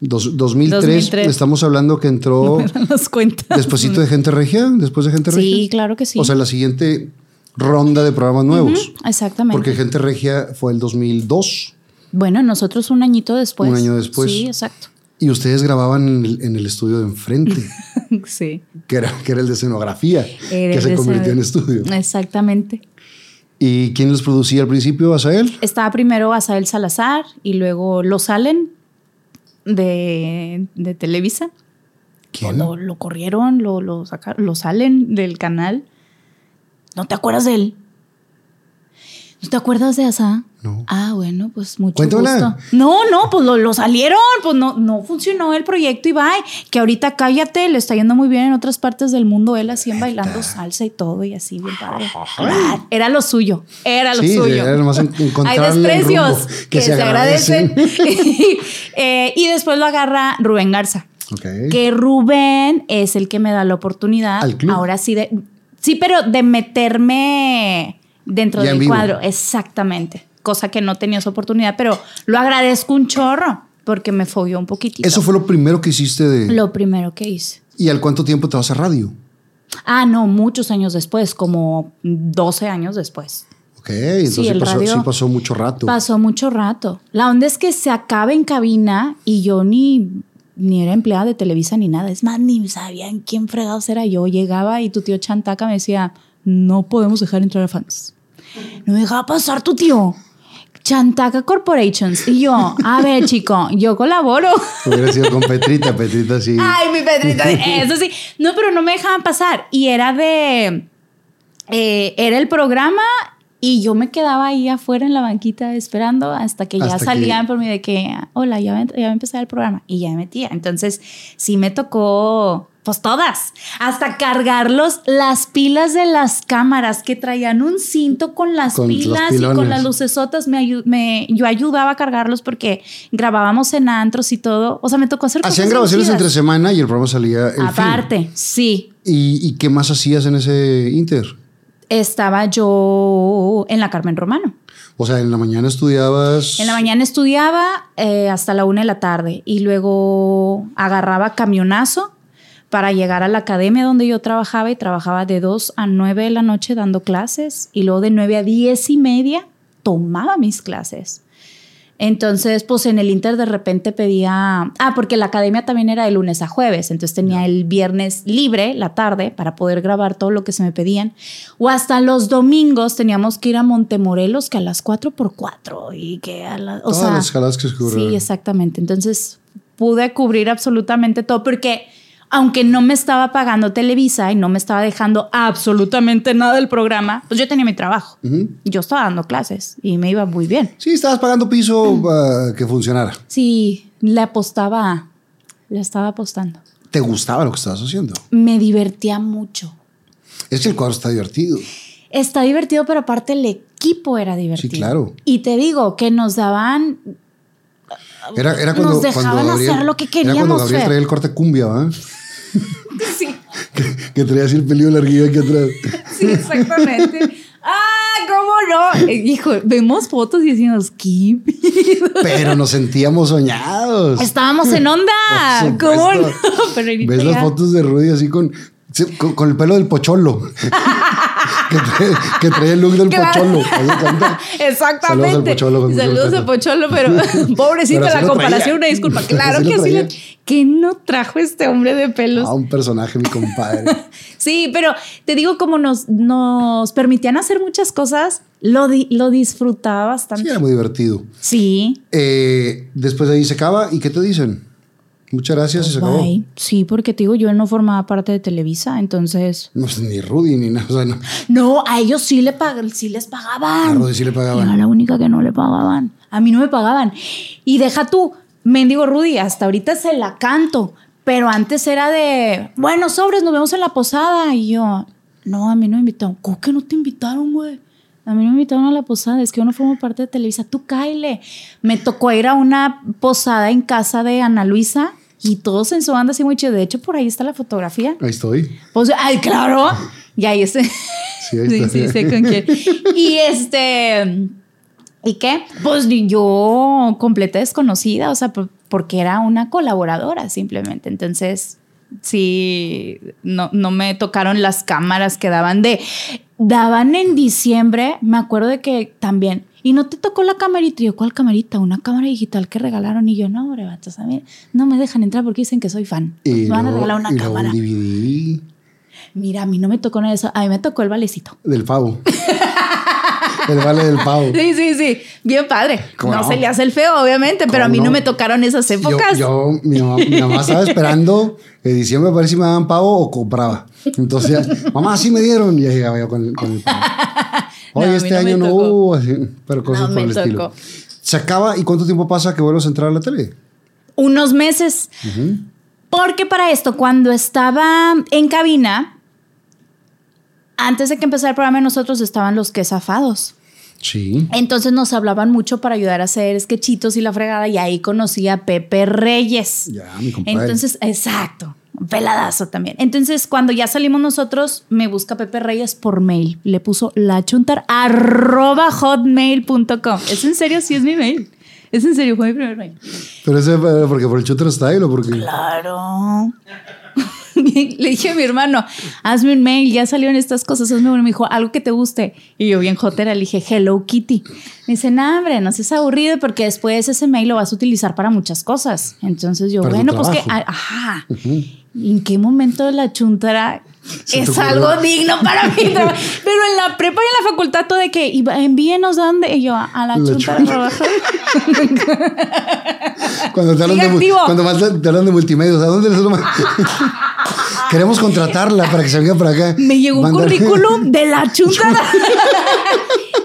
Dos- 2003. 2003. Estamos hablando que entró Me dan las cuentas. despuésito de Gente Regia. Después de Gente Regia. Sí, claro que sí. O sea, la siguiente ronda de programas nuevos. Exactamente. Porque Gente Regia fue el 2002 Bueno, nosotros un añito después. Un año después. Sí, exacto. y ustedes grababan en el, en el estudio de enfrente, sí. que era, que era el de escenografía, Era que se convirtió en estudio. Exactamente. ¿Y quién los producía al principio? ¿Asael? Estaba primero Asael Salazar y luego Lo Salen de, de Televisa. ¿Quién? Lo, lo corrieron, lo, lo sacaron, lo salen del canal. ¿No te acuerdas de él? ¿No te acuerdas de Asa? No. Ah, bueno, pues mucho Cuéntamela. gusto. No, no, pues lo, lo salieron, pues no, no funcionó el proyecto y bye. Que ahorita cállate, le está yendo muy bien en otras partes del mundo, él así en bailando salsa y todo y así bien padre. Claro, Era lo suyo, era lo Sí, suyo. era Hay desprecios rumbo, que, se, agradecen. Eh, y después lo agarra Rubén Garza. Ok. Que Rubén es el que me da la oportunidad. Al club. Ahora sí de. Sí, pero de meterme dentro Ya del vivo. cuadro. Exactamente. Cosa que no tenía esa oportunidad, pero lo agradezco un chorro porque me fogueó un poquitito. Eso fue lo primero que hiciste de... lo primero que hice. ¿Y al cuánto tiempo te vas a radio? Ah, no, muchos años después, como 12 años después. Ok, entonces el pasó, radio sí pasó mucho rato. Pasó mucho rato. La onda es que se acaba en cabina y yo ni, ni era empleada de Televisa ni nada. Es más, ni sabían quién fregados era yo. Llegaba y tu tío Chantaca me decía, no podemos dejar entrar a fans. No me dejaba pasar tu tío. Chantaca Corporations. Y yo, a ver, chico, yo colaboro. Hubiera sido con Petrita, Petrita sí. Ay, mi Pedrita, eso sí. No, pero no me dejaban pasar. Y era de. eh, era el programa y yo me quedaba ahí afuera en la banquita esperando hasta que ya que- salían por mí de que, hola, ya va, ya va a empezar el programa. Y ya me metía. Entonces, sí me tocó, pues todas. Hasta cargarlos, las pilas de las cámaras que traían un cinto con las Con pilas y con las lucesotas. Me, ayu- me, yo ayudaba a cargarlos porque grabábamos en antros y todo. O sea, me tocó hacer Hacían grabaciones entre semana y el programa salía el. Aparte, sí. ¿Y, y qué más hacías en ese inter? Estaba yo en la Carmen Romano. O sea, en la mañana estudiabas... En la mañana estudiaba eh, hasta la una de la tarde y luego agarraba camionazo para llegar a la academia donde yo trabajaba y trabajaba de 2 a 9 de la noche dando clases y luego de 9 a 10 y media tomaba mis clases. Entonces, pues en el Inter de repente pedía, ah, porque la academia también era de lunes a jueves, entonces tenía el viernes libre, la tarde, para poder grabar todo lo que se me pedían. O hasta los domingos teníamos que ir a Montemorelos, que a las 4 por 4 y que a las... O Todas sea, las que se Sí, exactamente. Entonces pude cubrir absolutamente todo porque aunque no me estaba pagando Televisa y no me estaba dejando absolutamente nada del programa, pues yo tenía mi trabajo. Yo estaba dando clases y me iba muy bien. Sí, estabas pagando piso para que funcionara. Sí, le apostaba, le estaba apostando. ¿Te gustaba lo que estabas haciendo? Me divertía mucho. Es que el cuadro está divertido. Está divertido, pero aparte el equipo era divertido. Sí, claro. Y te digo que nos daban Era, era cuando, Nos dejaban cuando Gabriel, hacer lo que Era cuando queríamos, Gabriel traía el corte cumbia, ¿va? Sí, Que, que traía así el pelillo larguillo aquí atrás. sí, exactamente. ¡Ah, cómo no! Eh, Hijo, vemos fotos y decimos, ¿qué? Pero nos sentíamos soñados. Estábamos en onda. ¿Cómo no? Pero ¿Ves las fotos de Rudy así con, con, con el pelo del pocholo? que, trae, que trae el look del Claro. pocholo. Exactamente. Saludos al Pocholo, Saludos al. Pocholo, pero pobrecita Pero sí la comparación, una disculpa. Claro Sí que sí. le- ¿Qué no trajo este hombre de pelos? Ah, un personaje, mi compadre. Sí, pero te digo, como nos, nos permitían hacer muchas cosas, lo, di- lo disfrutaba Sí, bastante. era muy divertido. Sí. Eh, después de ahí se acaba. ¿Y qué te dicen? Muchas gracias y se acabó. Bye. Sí, porque te digo, yo no formaba parte de Televisa, entonces. No, ni Rudy ni nada. O sea, no. No, a ellos sí, le pag- sí les pagaban. A Rudy sí le pagaban. Yo era la única que no le pagaban. A mí no me pagaban. Y deja tú, mendigo Rudy, hasta ahorita se la canto. Pero antes era de, bueno, sobres, nos vemos en la posada. Y yo, no, a mí no me invitaron. ¿Cómo que no te invitaron, güey? A mí no me invitaron a la posada, es que yo no formo parte de Televisa. Tú cáele. Me tocó ir a una posada en casa de Ana Luisa y todos en su banda así muy chido. De hecho, por ahí está la fotografía. Ahí estoy. Pues, ay, claro. Y ahí este. Sí, ahí Sí, está. sí, sé con quién. Y este. ¿Y qué? Pues yo completa desconocida, o sea, por- porque era una colaboradora simplemente. Entonces, sí, no, no me tocaron las cámaras que daban de. Daban en diciembre, me acuerdo de que también. Y no te tocó la camarita. Y yo, ¿cuál camarita? Una cámara digital que regalaron. Y yo, no, hombre, vatos, a mí no me dejan entrar porque dicen que soy fan. Y me van a regalar una y cámara. DVD Mira, a mí no me tocó nada de eso. A mí me tocó el valecito. del pavo. el vale del pavo. Sí, sí, sí. Bien padre. ¿Cómo No, no? se le hace el feo, obviamente, pero a ¿Cómo mí no? no? me tocaron esas épocas. yo mi, mamá, mi mamá estaba esperando que diciembre a ver si me daban pavo o compraba. Entonces, mamá, sí me dieron. Y ya llegaba yo con el pavo. No, mí este no año no hubo, así, pero cosas No por estilo. tocó. Se acaba y cuánto tiempo pasa que vuelves a entrar a la tele? Unos meses. Porque para esto, cuando estaba en cabina, antes de que empezara el programa, nosotros estaban los que zafados. Sí. Entonces nos hablaban mucho para ayudar a hacer sketchitos y la fregada, y ahí conocí a Pepe Reyes. Ya, mi compadre. Entonces, exacto. Peladazo también. Entonces, cuando ya salimos nosotros, me busca Pepe Reyes por mail. Le puso lachuntar arroba hotmail.com. ¿Es en serio? Sí, es mi mail. Es en serio, fue mi primer mail. Pero ese porque por el shooter style o porque. Claro. Le dije a mi hermano, hazme un mail, ya salieron estas cosas, hazme uno. Me dijo, algo que te guste. Y yo bien jotera le dije, Hello Kitty. Me dice, no, hombre, no seas aburrido porque después ese mail lo vas a utilizar para muchas cosas. Entonces yo, Para bueno, pues que, ah, ajá. ¿Y ¿En qué momento de la chuntara Se es ocurrió? algo digno para trabajo? Pero en la prepa y en la facultad todo de que, envíenos dónde. Y yo, a la La chuntara. Cuando te hablan, de, cuando más te hablan de multimedia, ¿a dónde les? Queremos contratarla para que se venga para acá. Me llegó un currículum de la chuntara.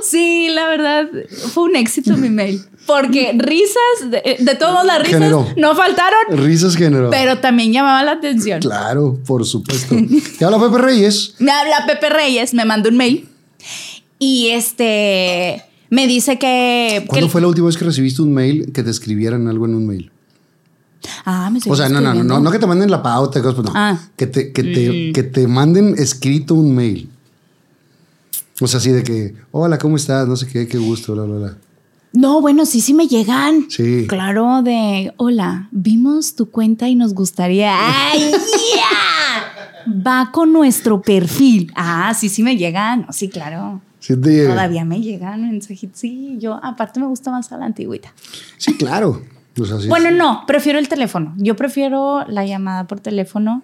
Sí, la verdad, fue un éxito mi mail. Porque risas, de, de todas las risas, Generó. no faltaron, Risas género. pero también llamaba la atención. Claro, por supuesto. Te habla Pepe Reyes. Me habla Pepe Reyes, me mandó un mail y este me dice que. ¿Cuándo que- fue la última vez que recibiste un mail que te escribieran algo en un mail? Ah, me O sea, no, no, no, no, no que te manden la pauta, pues no. Ah. Que, te, que, te, que te manden escrito un mail. O sea, así de que, hola, ¿cómo estás? No sé qué, qué gusto, bla, bla, bla. No, bueno, sí, sí me llegan. Sí. Claro, de hola, vimos tu cuenta y nos gustaría. ¡Ay, yeah! Va con nuestro perfil. Ah, sí, sí me llegan. Sí, claro. Sí te. Todavía me llegan mensajitos. Sí, yo aparte me gusta más a la antigüita. Sí, claro. O sea, sí, Bueno, sí. no, prefiero el teléfono. Yo prefiero la llamada por teléfono.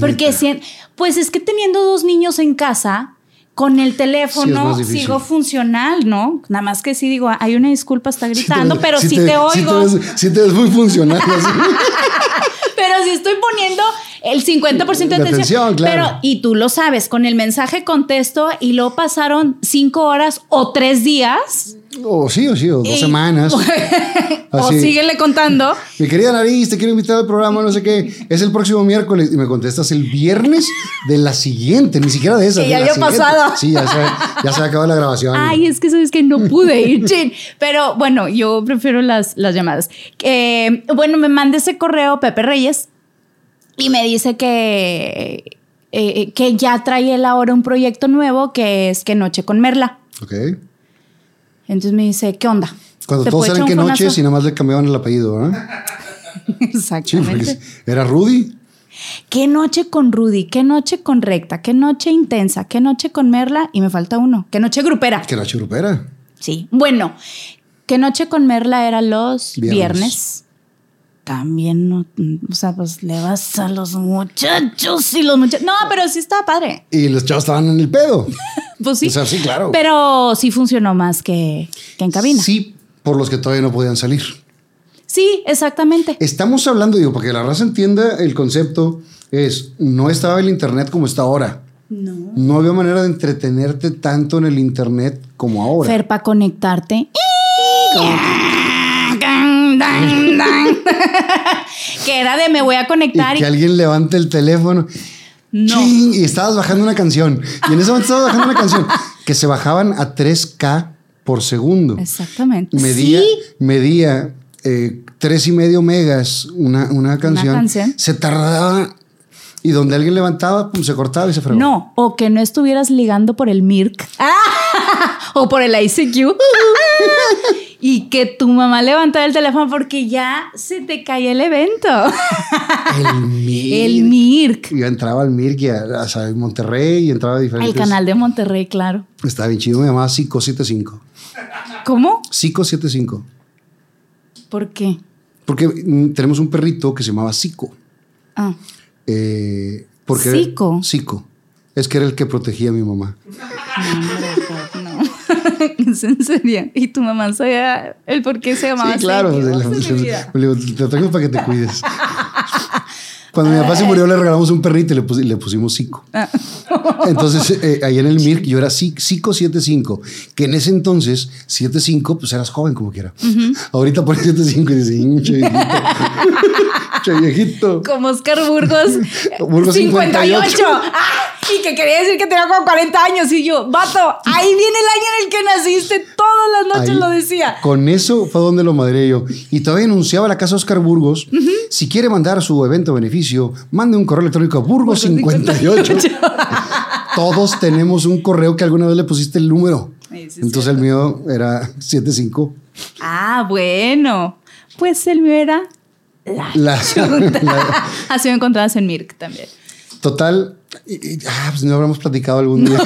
Porque si, pues es que teniendo dos niños en casa, con el Sí, teléfono difícil. sigo funcional, ¿no? Nada más que sí digo, hay una disculpa, está Sí te gritando, ves- pero sí, te, Sí te, oigo. ves, sí te ves muy funcional. Pero si estoy poniendo el 50% de atención. atención, claro. Pero, y tú lo sabes, con el mensaje contesto y luego pasaron cinco horas o tres días. o sí, o sí, o dos y- semanas. o síguele contando. Mi querida Nariz, te quiero invitar al programa, no sé qué. Es el próximo miércoles. Y me contestas el viernes de la siguiente, ni siquiera de esa. Que ya había pasado. Sí, ya se, ya se acabó la grabación. Ay, es que sabes que no pude ir, chin. Pero bueno, yo prefiero las, las llamadas. Eh, bueno, me manda ese correo Pepe Reyes y me dice que, eh, que ya trae él ahora un proyecto nuevo que es Que Noche con Merla. Ok. Entonces me dice, ¿qué onda? Cuando ¿Te todos eran que noche, si nada más le cambiaban el apellido, ¿verdad? Sí, Exactamente. era Rudy. ¿Qué noche con Rudy? ¿Qué noche con Recta? ¿Qué noche intensa? ¿Qué noche con Merla? Y me falta uno. ¿Qué noche grupera? Que era churupera. Sí. Bueno, ¿qué noche con Merla era los Viernes. viernes? También no, o sea, pues le vas a los muchachos y los muchachos. No, pero sí estaba padre. Y los chavos estaban en el pedo. Pues sí. O sea, sí, claro. Pero sí funcionó más que, que en cabina. Sí, Sí, por los que todavía no podían salir. exactamente. Estamos hablando, digo, para que la raza entienda el concepto, es, no estaba el Internet como está ahora. No. No había manera de entretenerte tanto en el Internet como ahora. Fer, para conectarte. que era de me voy a conectar y, que alguien levante el teléfono. No. ¡Ching! y estabas bajando una canción. Y en ese momento estabas bajando una canción que se bajaban a 3K por segundo. Exactamente. Medía, Sí. medía eh, tres y medio megas una, una canción. canción. Se tardaba. Y donde alguien levantaba, pum, se cortaba y se fregó. No, o que no estuvieras ligando por el MIRC o por el ICQ y que tu mamá levantara el teléfono porque ya se te caía el evento. El Mir. el MIRC, Yo entraba al Mir, que a, Monterrey, y entraba a diferentes. el canal de Monterrey, claro. Estaba bien chido, me llamaba Psico 75. ¿Cómo? Psico 75. ¿Por qué? Porque mm, tenemos un perrito que se llamaba Psico. Ah, Eh, porque ¿Psico? Psico. Es que era el que protegía a mi mamá. hombre. ¿Es en serio? ¿Y tu mamá sabía el por qué se llamaba Sí, claro. así? le- digo, te traigo para que te cuides. Cuando mi papá se murió, le regalamos un perrito y le, le pusimos Psico. Ah. Entonces, eh, ahí en el MIRC yo era Psico 75, que en ese entonces, 75, pues eras joven como quiera. Ahorita pones 75 y dices, "Mm, che viejito. che viejito. Como Oscar Burgos. Burgos 58. 58. Ah, y que quería decir que tenía como 40 años. Y yo, vato, ahí viene el año en el que naciste. Todas las noches Ahí, lo decía. Con eso fue donde lo madré yo. Y todavía anunciaba la casa Oscar Burgos. Si quiere mandar su evento beneficio, mande un correo electrónico a Burgos58. Todos tenemos un correo que alguna vez le pusiste el número. Entonces el mío era 75. Ah, bueno. Pues el mío era la, La- la- Así me encontrabas en Mirk también. Total. y- y- ah, pues no habremos platicado algún día.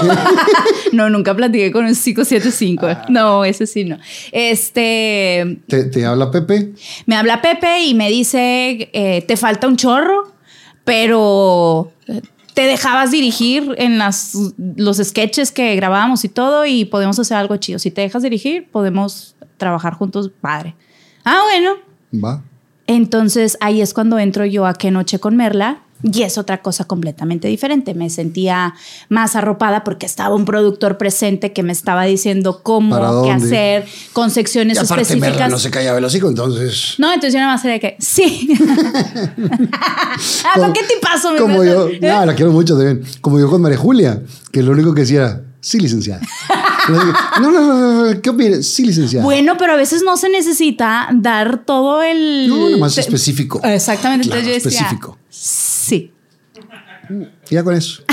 No, nunca platiqué con un 575. No, ese sí no. Este, te, te habla Pepe. me habla Pepe y me dice, eh, te falta un chorro, pero eh, te dejabas dirigir en las, los sketches que grabábamos y todo y podemos hacer algo chido. Si te dejas dirigir, podemos trabajar juntos, padre. Ah, bueno. Va. Entonces ahí es cuando entro yo a Qué Noche con Merla. Y es otra cosa completamente diferente. Me sentía más arropada porque estaba un productor presente que me estaba diciendo cómo, ¿Para qué hacer, con secciones Y aparte específicas. Merla no se callaba el hocico, entonces... No, entonces yo nada más era de que, sí. ah, ¿por qué te paso? mi Como yo, no, la quiero mucho también. Como yo con María Julia, que lo único que decía era, sí, licenciada. No, no, no, no, ¿qué opinas? Sí, licenciada. Bueno, pero a veces no se necesita dar todo el... No, nada más específico. Exactamente. Claro, Entonces yo decía, específico. sí. Y ya con eso.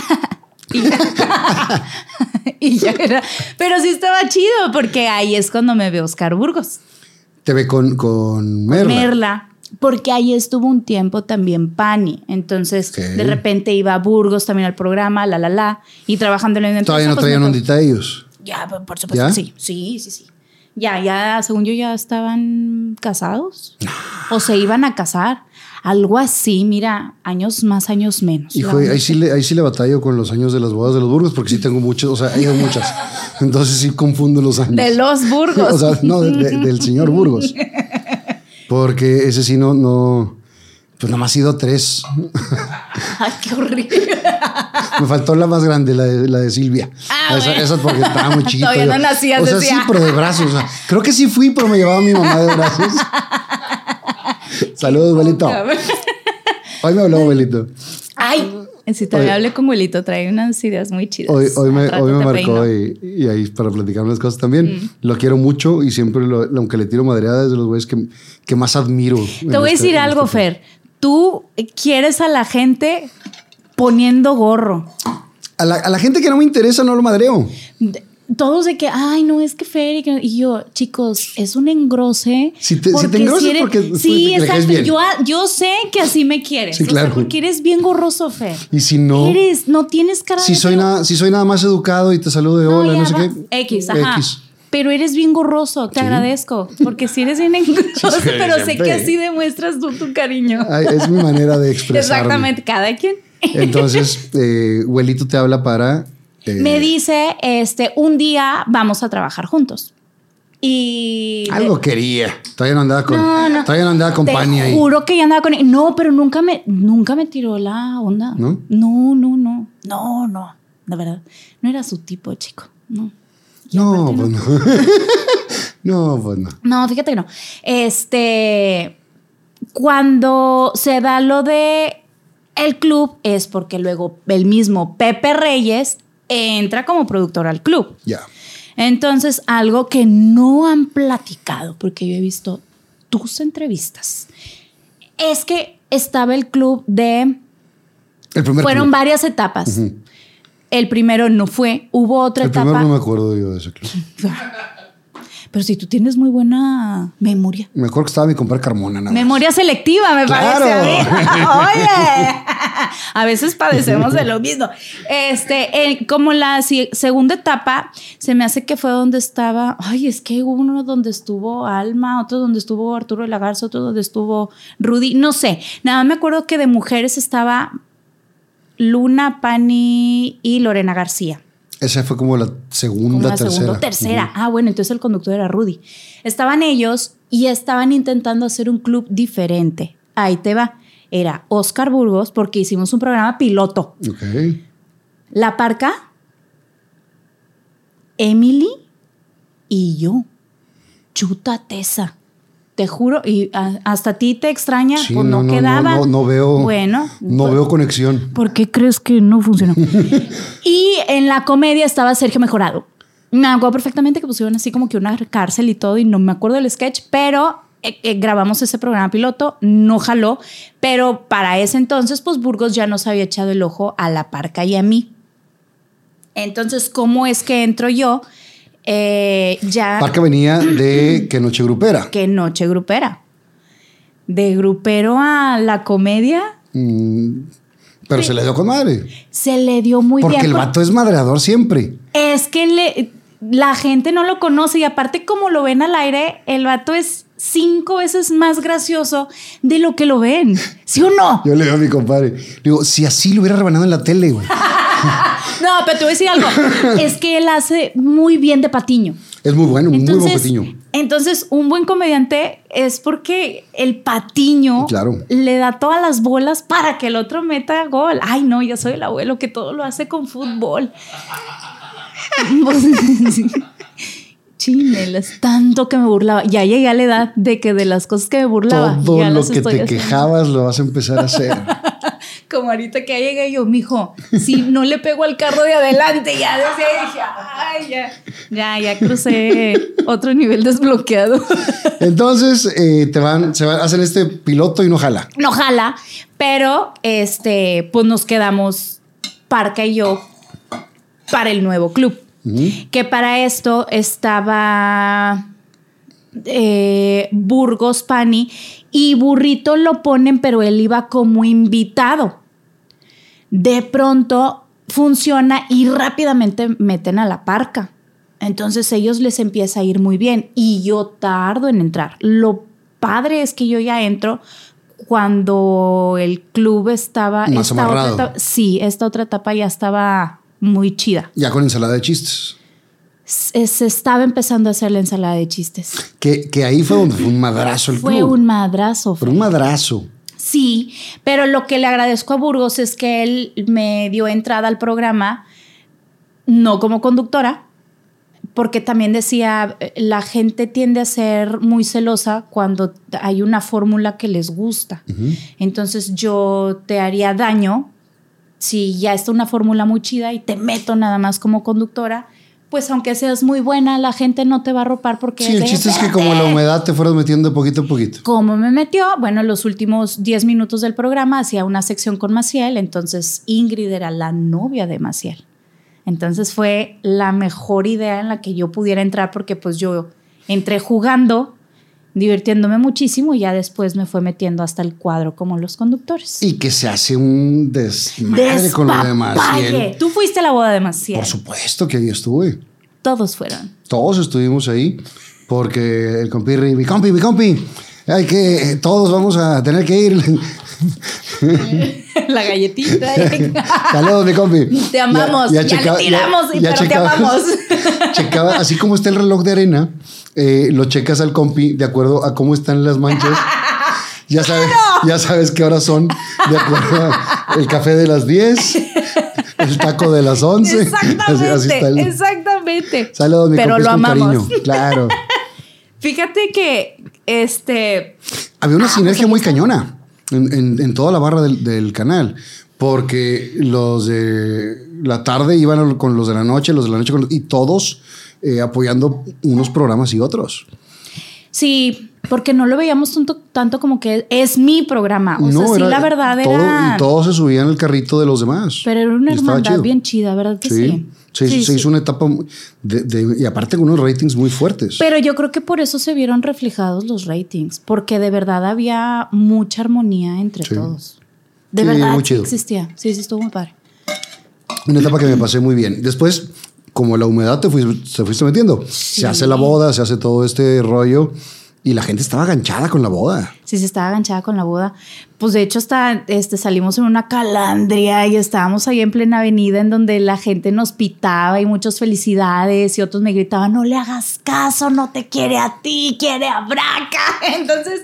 Y ya, y ya era. Pero sí estaba chido porque ahí es cuando me ve Oscar Burgos. Te ve con, con Merla. Merla. Porque ahí estuvo un tiempo también Pani. Entonces, de repente iba a Burgos también al programa, la, la, la. Y trabajando en el. Todavía no pues, traían ondita ellos. Ya, por supuesto sí. Sí, sí, sí. Ya, ya, según yo, ya estaban casados. o se iban a casar. Algo así, mira, años más, años menos. Hijo, ahí sí, le, ahí sí le batallo con los años de las bodas de los Burgos, porque sí tengo muchos, o sea, he ido muchas. Entonces sí confundo los años. De los Burgos. o sea, no, de- de- del señor Burgos. Porque ese sí no, no, pues nada más he ido a tres. Ay, qué horrible. Me faltó la más grande, la de, la de Silvia. Ah, esa, esa porque estaba muy chiquito. Todavía yo. no nacías, O sea, decía. sí, pero de brazos. o sea, creo que sí fui, pero me llevaba mi mamá de brazos. Saludos, abuelito. Hoy me habló abuelito. Ay, si te hablé con Huelito, trae unas ideas muy chidas. Hoy, hoy me, hoy me marcó y, y ahí para platicar unas cosas también. Mm. Lo quiero mucho y siempre, lo- aunque le tiro madreada, es de los güeyes que, que más admiro. Te voy a este- decir algo, este- Fer. Tú quieres a la gente poniendo gorro. A la, a la gente que no me interesa no lo madreo. De- Todos de que, ay, no, es que Fer. Y, que- y yo, chicos, es un engrose. Si te- si te eres- porque- Sí, porque exacto. bien. Yo, yo sé que así me quieres. Sí, o sea, claro. porque eres bien gorroso, Fer. Y si no, Eres, no tienes cara si de soy, nada, si soy nada más educado y te saludo de hola, no sé va. qué. X, ajá. X. Pero eres bien gorroso, te agradezco. Porque si eres bien engroso, Sí, pero sé que así demuestras tú tu cariño. Ay, es mi manera de expresarme. Exactamente, cada quien. Entonces, eh, Huelito te habla para. eh, Me dice, este, un día vamos a trabajar juntos. Y Algo quería. Todavía no andaba con. No, no. Todavía no andaba con Pani ahí. juro que ya andaba con él. No, pero nunca me, nunca me tiró la onda. ¿No? No, no, no. No, no. De verdad. No era su tipo chico. No. No, pues no. no, pues no. No, fíjate que no. Este, cuando se da lo de el club es porque luego el mismo Pepe Reyes entra como productor al club. Ya. Entonces, algo que no han platicado, porque yo he visto tus entrevistas, es que estaba el club de... El primer Fueron club. varias etapas. El primero no fue, hubo otra El etapa. primero no me acuerdo yo de ese club. Pero si tú tienes muy buena memoria. Me acuerdo que estaba mi compadre Carmona. Nada más. Memoria selectiva, me Claro. parece. a. Oye, a veces padecemos de lo mismo. Este, en- como la si- segunda etapa, se me hace que fue donde estaba. Ay, es que hubo uno donde estuvo Alma, otro donde estuvo Arturo de la Garza, otro donde estuvo Rudy. No sé. Nada, me acuerdo que de mujeres estaba Luna, Pani y Lorena García. Esa fue como la segunda, Como la tercera. segunda tercera. Ah, bueno, entonces el conductor era Rudy. Estaban ellos y estaban intentando hacer un club diferente. Ahí te va. Era Oscar Burgos, porque hicimos un programa piloto. Ok. La Parca, Emily y yo. Chuta tesa. Te juro, y a- hasta a ti te extraña, Sí, pues no, no, no, quedaba. no, no veo. Bueno, No veo conexión. ¿Por qué crees que no funcionó? y en la comedia estaba Sergio Mejorado. Me acuerdo perfectamente que pusieron así como que una cárcel y todo, y no me acuerdo del sketch, pero eh, eh, grabamos ese programa piloto, no jaló, pero para ese entonces, pues Burgos ya nos había echado el ojo a la parca y a mí. Entonces, ¿cómo es que entro yo? Eh, ya Parque venía de que noche grupera. que noche grupera. De grupero a la comedia Mm, pero se le dio con madre. se le dio muy porque bien. el por- vato es madreador siempre. Es que le- la gente no lo conoce y aparte como lo ven al aire, el vato es cinco veces más gracioso de lo que lo ven. ¿Sí o no? Yo le digo a mi compadre, digo, si así lo hubiera rebanado en la tele, güey. No, pero te voy a decir algo. es que él hace muy bien de patiño. Es muy bueno, muy buen patiño. entonces, un buen comediante es porque el patiño Claro. le da todas las bolas para que el otro meta gol. Ay, no, yo soy el abuelo que todo lo hace con fútbol. Chinelas, tanto que me burlaba. Ya llegué a la edad de que de las cosas que me burlaba. Todo ya lo las que estoy te haciendo. quejabas lo vas a empezar a hacer. Como ahorita que ya llegué yo, mijo, si no le pego al carro de adelante, ya decía, ay, ya, ya, ya crucé otro nivel desbloqueado. Entonces, eh, te van, se van, hacen este piloto y no jala. no jala, pero este, pues nos quedamos Parca y yo para el nuevo club. Que para esto estaba eh, Burgos Pani y Burrito lo ponen, pero él iba como invitado. De pronto funciona y rápidamente meten a la parca. Entonces ellos les empieza a ir muy bien y yo tardo en entrar. Lo padre es que yo ya entro cuando el club estaba... Más esta otra etapa- sí, esta otra etapa ya estaba muy chida. Ya con ensalada de chistes. Se, se estaba empezando a hacer la ensalada de chistes. Que, que ahí fue donde fue un madrazo el Fue club. un madrazo. Fue un madrazo. Sí, pero lo que le agradezco a Burgos es que él me dio entrada al programa, no como conductora, porque también decía, eh, la gente tiende a ser muy celosa cuando hay una fórmula que les gusta. Entonces yo te haría daño si ya está una fórmula muy chida y te meto nada más como conductora. Pues aunque seas muy buena, la gente no te va a ropar porque... Sí, el chiste es que como la humedad te fueras metiendo poquito a poquito. ¿Cómo me metió? Bueno, los últimos 10 minutos del programa hacía una sección con Maciel, entonces Ingrid era la novia de Maciel. Entonces fue la mejor idea en la que yo pudiera entrar porque pues yo entré jugando, divirtiéndome muchísimo y ya después me fue metiendo hasta el cuadro como los conductores. Y que se hace un desmadre con lo de Despapalle. Maciel. Tú fuiste a la boda de Maciel. Por supuesto que ahí estuve. Todos fueron. Todos estuvimos ahí porque el compirri, mi compi, mi compi, hay que, todos vamos a tener que ir. la galletita. Saludos, mi compi. Te amamos. Ya le tiramos, y pero te amamos. Checaba, así como está el reloj de arena, eh, lo checas al compi de acuerdo a cómo están las manchas. Ya sabes, ya sabes qué horas son, de acuerdo el café de las 10, el taco de las 11. Exactamente, Así- así está el- exactamente. Saludos, mi Pero compi, lo amamos. cariño. Claro. Fíjate que este Había una Ah, sinergia pues muy cañona en, en- en toda la barra del, del canal, porque los de la tarde iban con los de la noche, los de la noche con los- y todos eh, apoyando unos programas y otros. sí, porque no lo veíamos tanto, tanto como que es mi programa. O sea, sí, era la verdad todo- era. y todos se subían al carrito de los demás. Pero era una hermandad bien chida, ¿verdad que sí? Sí, se, Sí, se sí. hizo una etapa de, de- y aparte con unos ratings muy fuertes. Pero yo creo que por eso se vieron reflejados los ratings, porque de verdad había mucha armonía entre Sí. todos. De verdad muy chido. existía. Sí, sí, estuvo muy padre. Una etapa que me pasé muy bien. Después, como la humedad te fuiste, se fuiste metiendo, se hace la boda, se hace todo este rollo y la gente estaba aganchada con la boda. Sí, se estaba aganchada con la boda. Pues de hecho, hasta este, salimos en una calandria y estábamos ahí en plena avenida en donde la gente nos pitaba y muchas felicidades y otros me gritaban, no le hagas caso, no te quiere a ti, quiere a Braca. Entonces,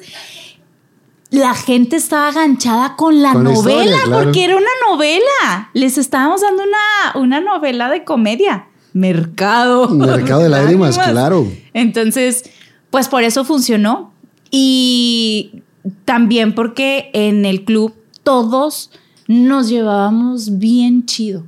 la gente estaba aganchada con la Con novela historia, claro. porque era una novela. Les estábamos dando una, una novela de comedia. Mercado. Mercado de lágrimas, claro. Entonces, pues por eso funcionó. Y también porque en el club todos nos llevábamos bien chido.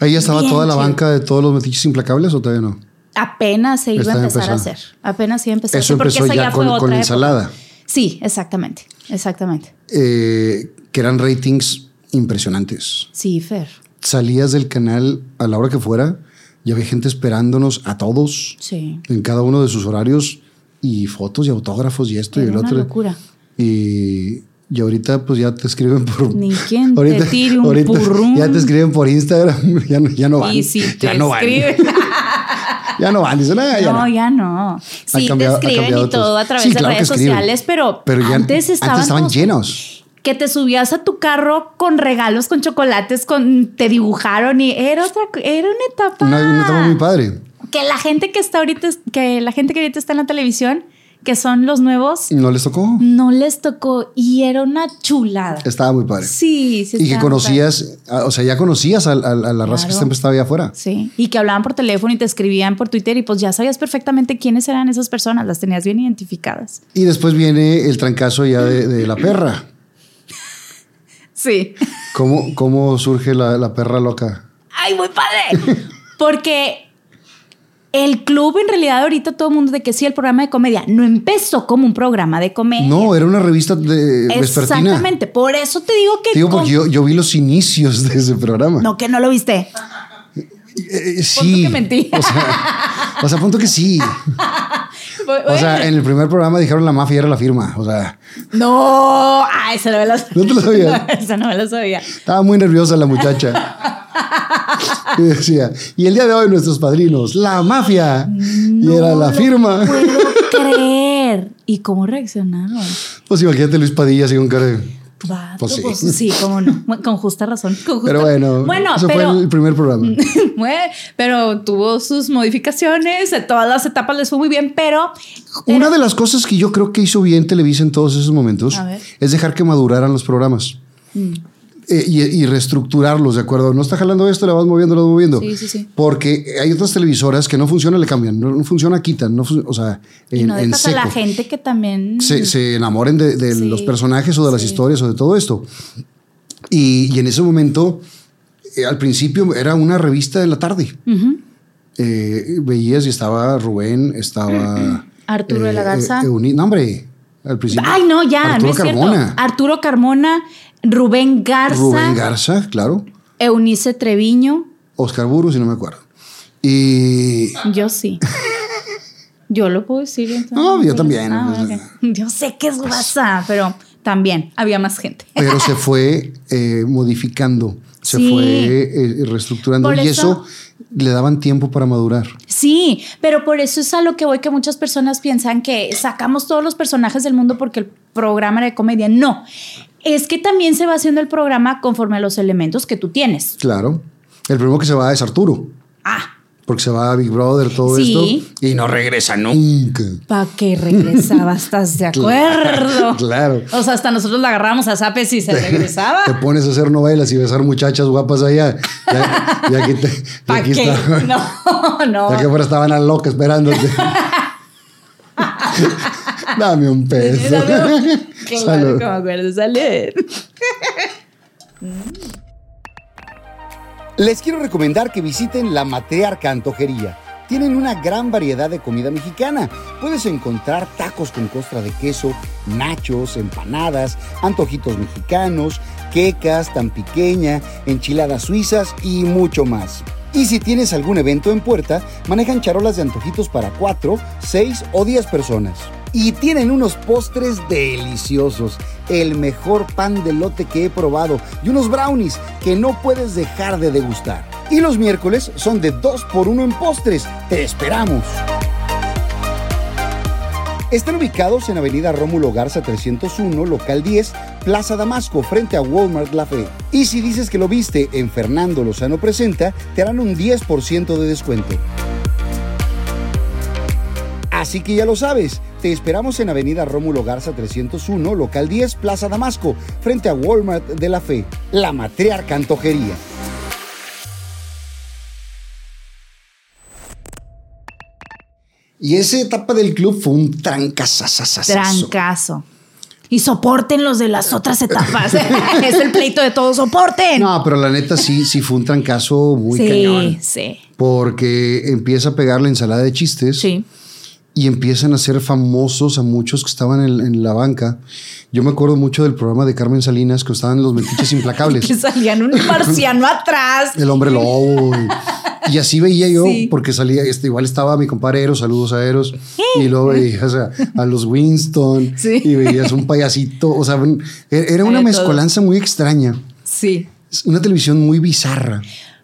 Ahí ya estaba Bien toda la chido. banca de todos los metiches implacables o todavía no. Apenas se iba a empezar a hacer. Apenas iba a empezar Eso a hacer. porque empezó esa ya fue con, época. ensalada. Sí, exactamente. Exactamente. eh, que eran ratings impresionantes. Sí, Fer. Salías del canal a la hora que fuera y había gente esperándonos a todos Sí. en cada uno de sus horarios y fotos y autógrafos y esto y el una otro. locura. Y, y ahorita pues ya te escriben por... Ni te tire un purrún. Ya te escriben por Instagram, ya no, ya no van. Y si te ya no van. escriben. Ya no van, dicen, "Ah, ya no, no". ya no. Sí, cambiado- te escriben y todo a través Sí, de claro redes sociales, pero, Pero ya antes estaban, llenos. que te subías a tu carro con regalos, con chocolates, con te dibujaron y era otra, era una etapa. Una, una etapa muy padre. Que la gente que está ahorita, que la gente que ahorita está en la televisión, que son los nuevos, ¿No les tocó? no les tocó y era una chulada. Estaba muy padre. Sí, sí. y que padre. conocías, o sea, ya conocías a, a- a la raza que siempre estaba allá afuera. Sí, y que hablaban por teléfono y te escribían por Twitter y pues ya sabías perfectamente quiénes eran esas personas, las tenías bien identificadas. Y después viene el trancazo ya de, de la perra. Sí. ¿Cómo, cómo surge la, la perra loca? ¡Ay, muy padre! Porque el club, en realidad, ahorita todo el mundo de que sí, el programa de comedia no empezó como un programa de comedia. No, era una revista de vespertina. Exactamente. Por eso te digo que. Digo, con- porque yo, yo vi los inicios de ese programa. No, que no lo viste. Eh, sí. que mentí. O sea, o sea, punto que sí. O sea, en el primer programa dijeron la mafia era la firma. O sea, No, ah, esa no me la ¿No te lo sabías? No, esa no me la sabía. estaba muy nerviosa la muchacha. Y decía, y el día de hoy nuestros padrinos, la mafia. y era la No firma. lo puedo creer. ¿Y cómo reaccionaron? Pues imagínate Luis Padilla así con cara de... Vato, Pues sí. pues sí, cómo no. Con justa razón. con justa- Pero bueno, bueno eso pero, fue el primer programa. Pero tuvo sus modificaciones, de todas las etapas les fue muy bien, pero Una de las cosas que yo creo que hizo bien Televisa en todos esos momentos. Mm. es dejar que maduraran los programas. Eh, y, y reestructurarlos, ¿de acuerdo? No está jalando esto, le vas moviendo, le vas moviendo. Sí, sí, sí. Porque hay otras televisoras que no funcionan, le cambian. No, no funciona, quitan. No o sea, y en, no en a la gente que también se, se enamoren de, de Sí, los personajes o de las sí. historias o de todo esto. Y, y en ese momento, eh, al principio era una revista de la tarde. Eh, veías y estaba Rubén, estaba... Arturo de la Garza. No, hombre, al principio. Ay, no, ya, Arturo no es Carmona. cierto. Arturo Carmona, Rubén Garza, Rubén Garza, claro. Eunice Treviño, Oscar Burgos, si no me acuerdo. Y yo sí. Yo lo puedo decir. entonces. No, yo también. Ah. Yo sé que es WhatsApp, pero también había más gente. pero se fue eh, modificando, se Sí. fue eh, reestructurando Por y eso- eso le daban tiempo para madurar. Sí, pero por eso es a lo que voy que muchas personas piensan que sacamos todos los personajes del mundo porque el programa era de comedia. No, es que también se va haciendo el programa conforme a los elementos que tú tienes. Claro. El primero que se va es Arturo, Ah, porque se va a Big Brother, todo Sí. esto, y no regresa nunca. ¿para qué regresaba? ¿Estás de acuerdo? Claro. O sea, hasta nosotros la agarramos a Zape si se regresaba. Te pones a hacer novelas y besar muchachas guapas allá. Ya, ya aquí, te, ya ¿Para aquí qué? está- No, no. Ya que fuera estaban a loca esperándote. Dame un peso. Claro Salud. que me acuerdo, salud. Les quiero recomendar que visiten la Matriarca Antojería. Tienen una gran variedad de comida mexicana. Puedes encontrar tacos con costra de queso, nachos, empanadas, antojitos mexicanos, quecas tan pequeña, enchiladas suizas y mucho más. Y si tienes algún evento en puerta, manejan charolas de antojitos para 4, 6 o 10 personas. Y tienen unos postres deliciosos, el mejor pan de lote que he probado y unos brownies que no puedes dejar de degustar. Y los miércoles son de 2 por 1 en postres. ¡Te esperamos! Están ubicados en Avenida Rómulo Garza 301, local 10, Plaza Damasco, frente a Walmart La Fe. Y si dices que lo viste en Fernando Lozano Presenta, te harán un 10% de descuento. Así que ya lo sabes, te esperamos en Avenida Rómulo Garza 301, local 10, Plaza Damasco, frente a Walmart de la Fe, la matriarca antojería. Y esa etapa del club fue un trancazazazazo. Trancazo. Y soporten los de las otras etapas. es el pleito de todos, soporten. No, pero la neta sí, sí fue un trancazo muy sí, cañón. sí, Porque empieza a pegar la ensalada de chistes sí. Y empiezan a ser famosos a muchos que estaban en, en la banca. Yo me acuerdo mucho del programa de Carmen Salinas que estaban los metiches implacables. Que salían un marciano atrás. El hombre lobo. Y, y así veía yo, Sí. porque salía, este, igual estaba mi compadre Eros, saludos a Eros, y luego veías a, a los Winston, Sí. y veías un payasito, o sea, era una mezcolanza muy extraña, Sí. una televisión muy bizarra,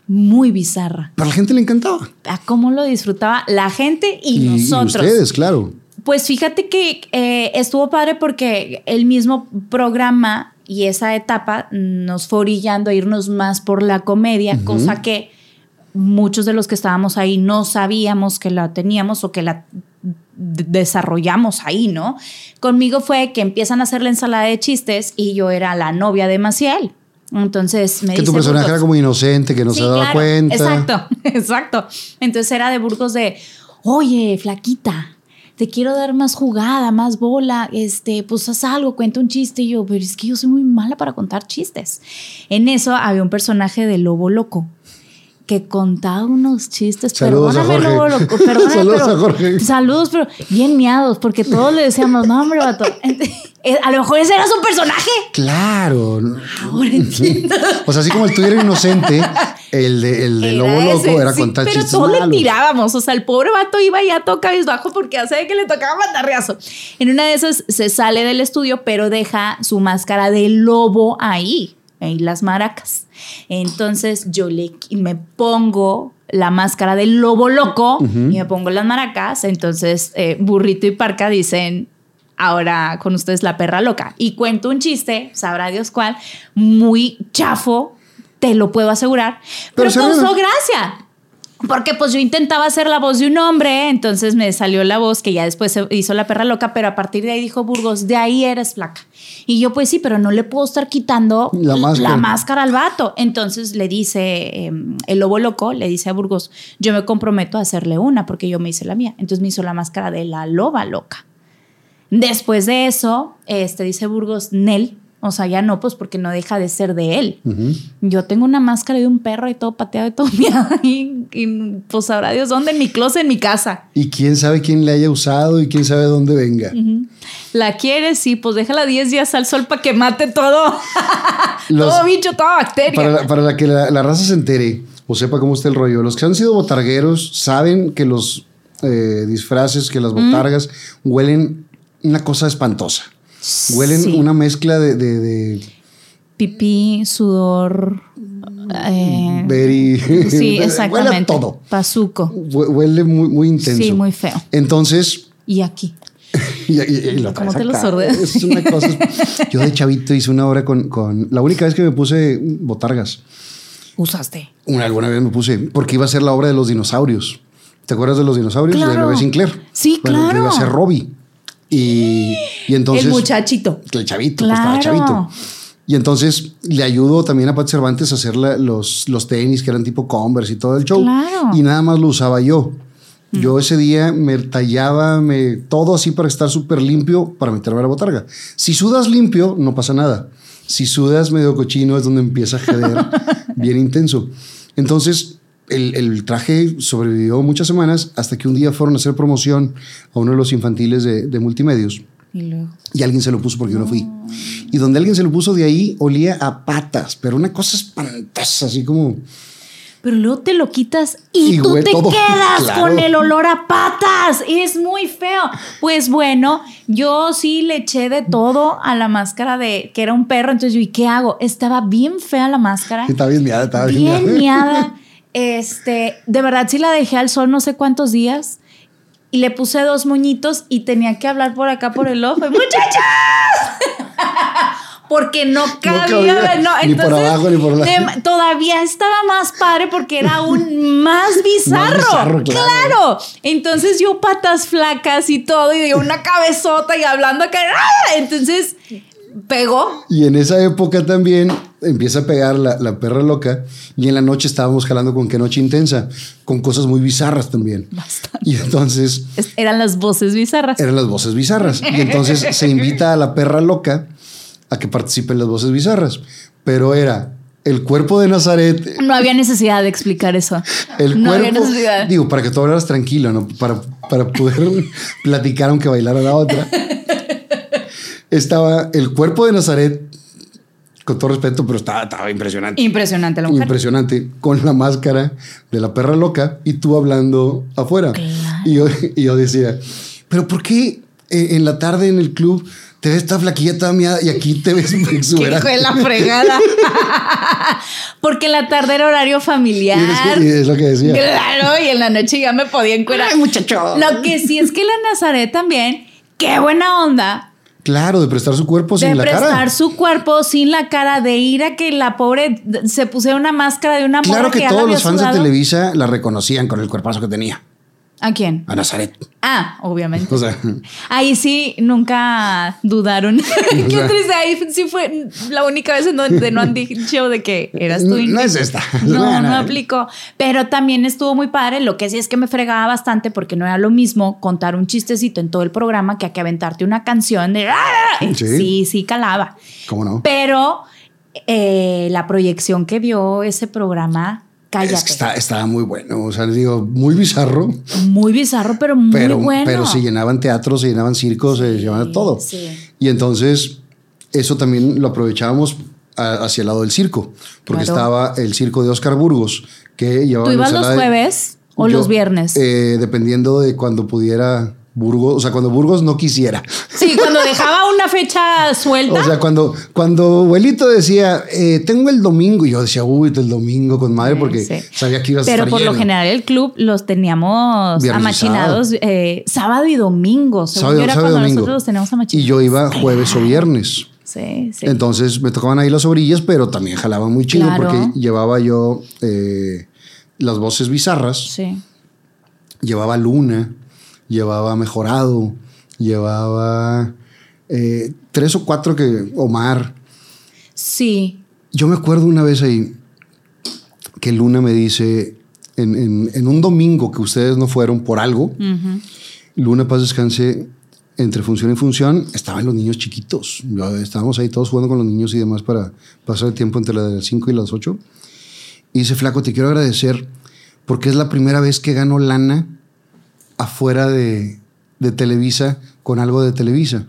Muy bizarra. pero a la gente le encantaba. A cómo lo disfrutaba la gente y, Y, y nosotros. ustedes, claro. Pues fíjate que eh, estuvo padre porque el mismo programa y esa etapa nos fue orillando a irnos más por la comedia, cosa que muchos de los que estábamos ahí no sabíamos que la teníamos o que la desarrollamos ahí, ¿no? Conmigo fue que empiezan a hacer la ensalada de chistes y yo era la novia de Maciel. Entonces me Que tu personaje Burgos, era como inocente, que no Sí, se daba claro, cuenta. Exacto, exacto. Entonces era de Burgos de, oye, flaquita, te quiero dar más jugada, más bola, este, pues haz algo, cuenta un chiste. Y yo, pero es que yo soy muy mala para contar chistes. En eso había un personaje de Lobo Loco que contaba unos chistes. Saludos perdóname. Lobo Loco, perdóname, Saludos pero- a Jorge. Saludos, pero bien miados, porque todos le decíamos, no, hombre, vato. A lo mejor ese era su personaje. Claro. Ahora entiendo. O sea, así como el tuyo era inocente, el de, el de Era Lobo Loco era sí, contar pero chistes todos le tirábamos. O sea, el pobre vato iba ya toca bajo porque hace que le tocaba mandarriazo. En una de esas se sale del estudio, pero deja su máscara de lobo ahí. y las maracas. Entonces yo le me pongo la máscara del lobo loco y me pongo las maracas. Entonces eh, Burrito y Parca dicen, ahora con ustedes la perra loca. Y cuento un chiste, sabrá Dios cuál, muy chafo, te lo puedo asegurar, pero, Pero causó gracia. Porque pues yo intentaba hacer la voz de un hombre, entonces me salió la voz que ya después se hizo la perra loca, pero a partir de ahí dijo Burgos, de ahí eres flaca. Y yo pues sí, pero no le puedo estar quitando La máscara. máscara al vato. Entonces le dice eh, el lobo loco, le dice a Burgos, yo me comprometo a hacerle una porque yo me hice la mía. Entonces me hizo la máscara de la loba loca. Después de eso, este dice Burgos, Nel, o sea, ya no, pues porque no deja de ser de él. Yo tengo una máscara de un perro y todo pateado y todo miado y, y pues sabrá Dios dónde, en mi closet, en mi casa. Y quién sabe quién le haya usado y quién sabe dónde venga. ¿La quieres? Sí, pues déjala 10 días al sol para que mate todo. Los- todo bicho, toda bacteria. Para la, para la que la, la raza se entere o sepa cómo está el rollo, los que han sido botargueros saben que los eh, disfraces, que las botargas huelen una cosa espantosa. Huelen Sí. una mezcla de, de, de Pipí, sudor. eh, berry. sí, huele a exactamente. todo. Pazuco. Hue- Huele muy, muy intenso. Sí, muy feo. Entonces, Y aquí. y, y- y lo ¿Cómo te lo acá. sordeas? Es una cosa. Yo de chavito hice una obra con, con. La única vez que me puse botargas. Usaste. Una, alguna vez me puse, porque iba a ser la obra de los dinosaurios. ¿Te acuerdas de los dinosaurios? De Claro. Bebé Sinclair. Sí, Bueno, claro. Iba a ser Robbie. Y, y entonces. el muchachito. El chavito, pues, estaba Claro. chavito. Y entonces le ayudó también a Pat Cervantes a hacer la- los, los tenis que eran tipo Converse y todo el show. Claro. Y nada más lo usaba yo. Yo ese día me tallaba me, todo así para estar súper limpio para meterme a la botarga. Si sudas limpio, no pasa nada. Si sudas medio cochino es donde empieza a jeder bien intenso. Entonces, el, el traje sobrevivió muchas semanas hasta que un día fueron a hacer promoción a uno de los infantiles de, de multimedios. Y luego. Y alguien se lo puso porque yo no fui. Y donde alguien se lo puso de ahí olía a patas, pero una cosa espantosa, así como... Pero luego te lo quitas y, Y tú te todo. quedas Claro. con el olor a patas. Es muy feo. Pues bueno, yo sí le eché de todo a la máscara de que era un perro. Entonces yo, ¿y qué hago? Estaba bien fea la máscara. Estaba bien miada, estaba bien, bien miada. miada. Este, de verdad sí la dejé al sol no sé cuántos días y le puse dos moñitos y tenía que hablar por acá por el ojo. ¡Muchachas! Porque no cabía, cabía, no, ni por entonces, abajo, ni por todavía estaba más padre porque era aún más bizarro. bizarro, claro. claro. Entonces yo patas flacas y todo y de una cabezota y hablando acá. ¡ah! Entonces pegó. Y en esa época también empieza a pegar la, la perra loca y en la noche estábamos jalando con qué noche intensa, con cosas muy bizarras también. Y entonces Es- Eran las voces bizarras. eran las voces bizarras. Y entonces se invita a la perra loca a que participe en las voces bizarras. Pero era el cuerpo de Nazaret, No había necesidad de explicar eso. el no había cuerpo, necesidad. digo, para que tú hablaras tranquilo, ¿no? Para, para poder platicar aunque bailara la otra. Estaba el cuerpo de Nazaret, con todo respeto, pero estaba, estaba impresionante. Impresionante la mujer. Impresionante, con la máscara de la perra loca y tú hablando afuera. Y, yo, y yo decía, pero ¿por qué eh, en la tarde en el club te ves esta flaquilla toda miada y aquí te ves Qué hijo exuberante? de la fregada. Porque en la tarde era horario familiar. Y es, y es lo que decía. Claro, y en la noche ya me podía encuerar. Ay, muchacho. Lo que sí es que la Nazaret también, qué buena onda Claro, de prestar su cuerpo de sin la prestar cara. su cuerpo sin la cara, de ir a que la pobre se pusiera una máscara de una Claro que la todos los fans sudado. de Televisa la reconocían con el cuerpazo que tenía. ¿A quién? A Nazaret. Ah, obviamente. O sea, Ahí sí, nunca dudaron. Qué sea- triste. Ahí sí fue la única vez en donde no han dicho de que eras tú. no es esta. No, no aplicó. Pero también estuvo muy padre. Lo que sí es que me fregaba bastante porque no era lo mismo contar un chistecito en todo el programa que a que aventarte una canción de. ¡Ah! Sí. Sí, sí, calaba. ¿Cómo no? Pero eh, la proyección que dio ese programa, cállate. Es que está, estaba muy bueno. O sea, digo, muy bizarro. Muy bizarro, pero muy pero, bueno. pero se llenaban teatros, se llenaban circos, se llenaban todo. sí. Y entonces eso también lo aprovechábamos hacia el lado del circo, porque Claro. estaba el circo de Oscar Burgos, que llevaba... ¿Tú ibas los de- jueves o Yo, los viernes? eh, dependiendo de cuando pudiera Burgos, o sea, cuando Burgos no quisiera. Sí, cuando dejaba una fecha suelta. O sea, cuando, cuando abuelito decía, eh, tengo el domingo, y yo decía, uy, el domingo con madre, porque Sí. sabía que ibas a Pero estar por lo general el club los teníamos Viernes y amachinados eh, sábado y domingo. Según Sábado, yo era sábado y cuando domingo. nosotros los teníamos Y amachinados. yo iba jueves o viernes. Sí, sí. Entonces me tocaban ahí las orillas, pero también jalaba muy chido Claro. porque llevaba yo eh, las voces bizarras, sí. llevaba Luna, llevaba Mejorado, llevaba eh, tres o cuatro que Omar. Sí. Yo me acuerdo una vez ahí que Luna me dice, en, en- en un domingo que ustedes no fueron por algo. Luna Paz Descanse, entre función y función, estaban los niños chiquitos. Yo- estábamos ahí todos jugando con los niños y demás para pasar el tiempo entre las 5 y las 8. Y dice, Flaco, te quiero agradecer porque es la primera vez que gano lana afuera de, de Televisa con algo de Televisa.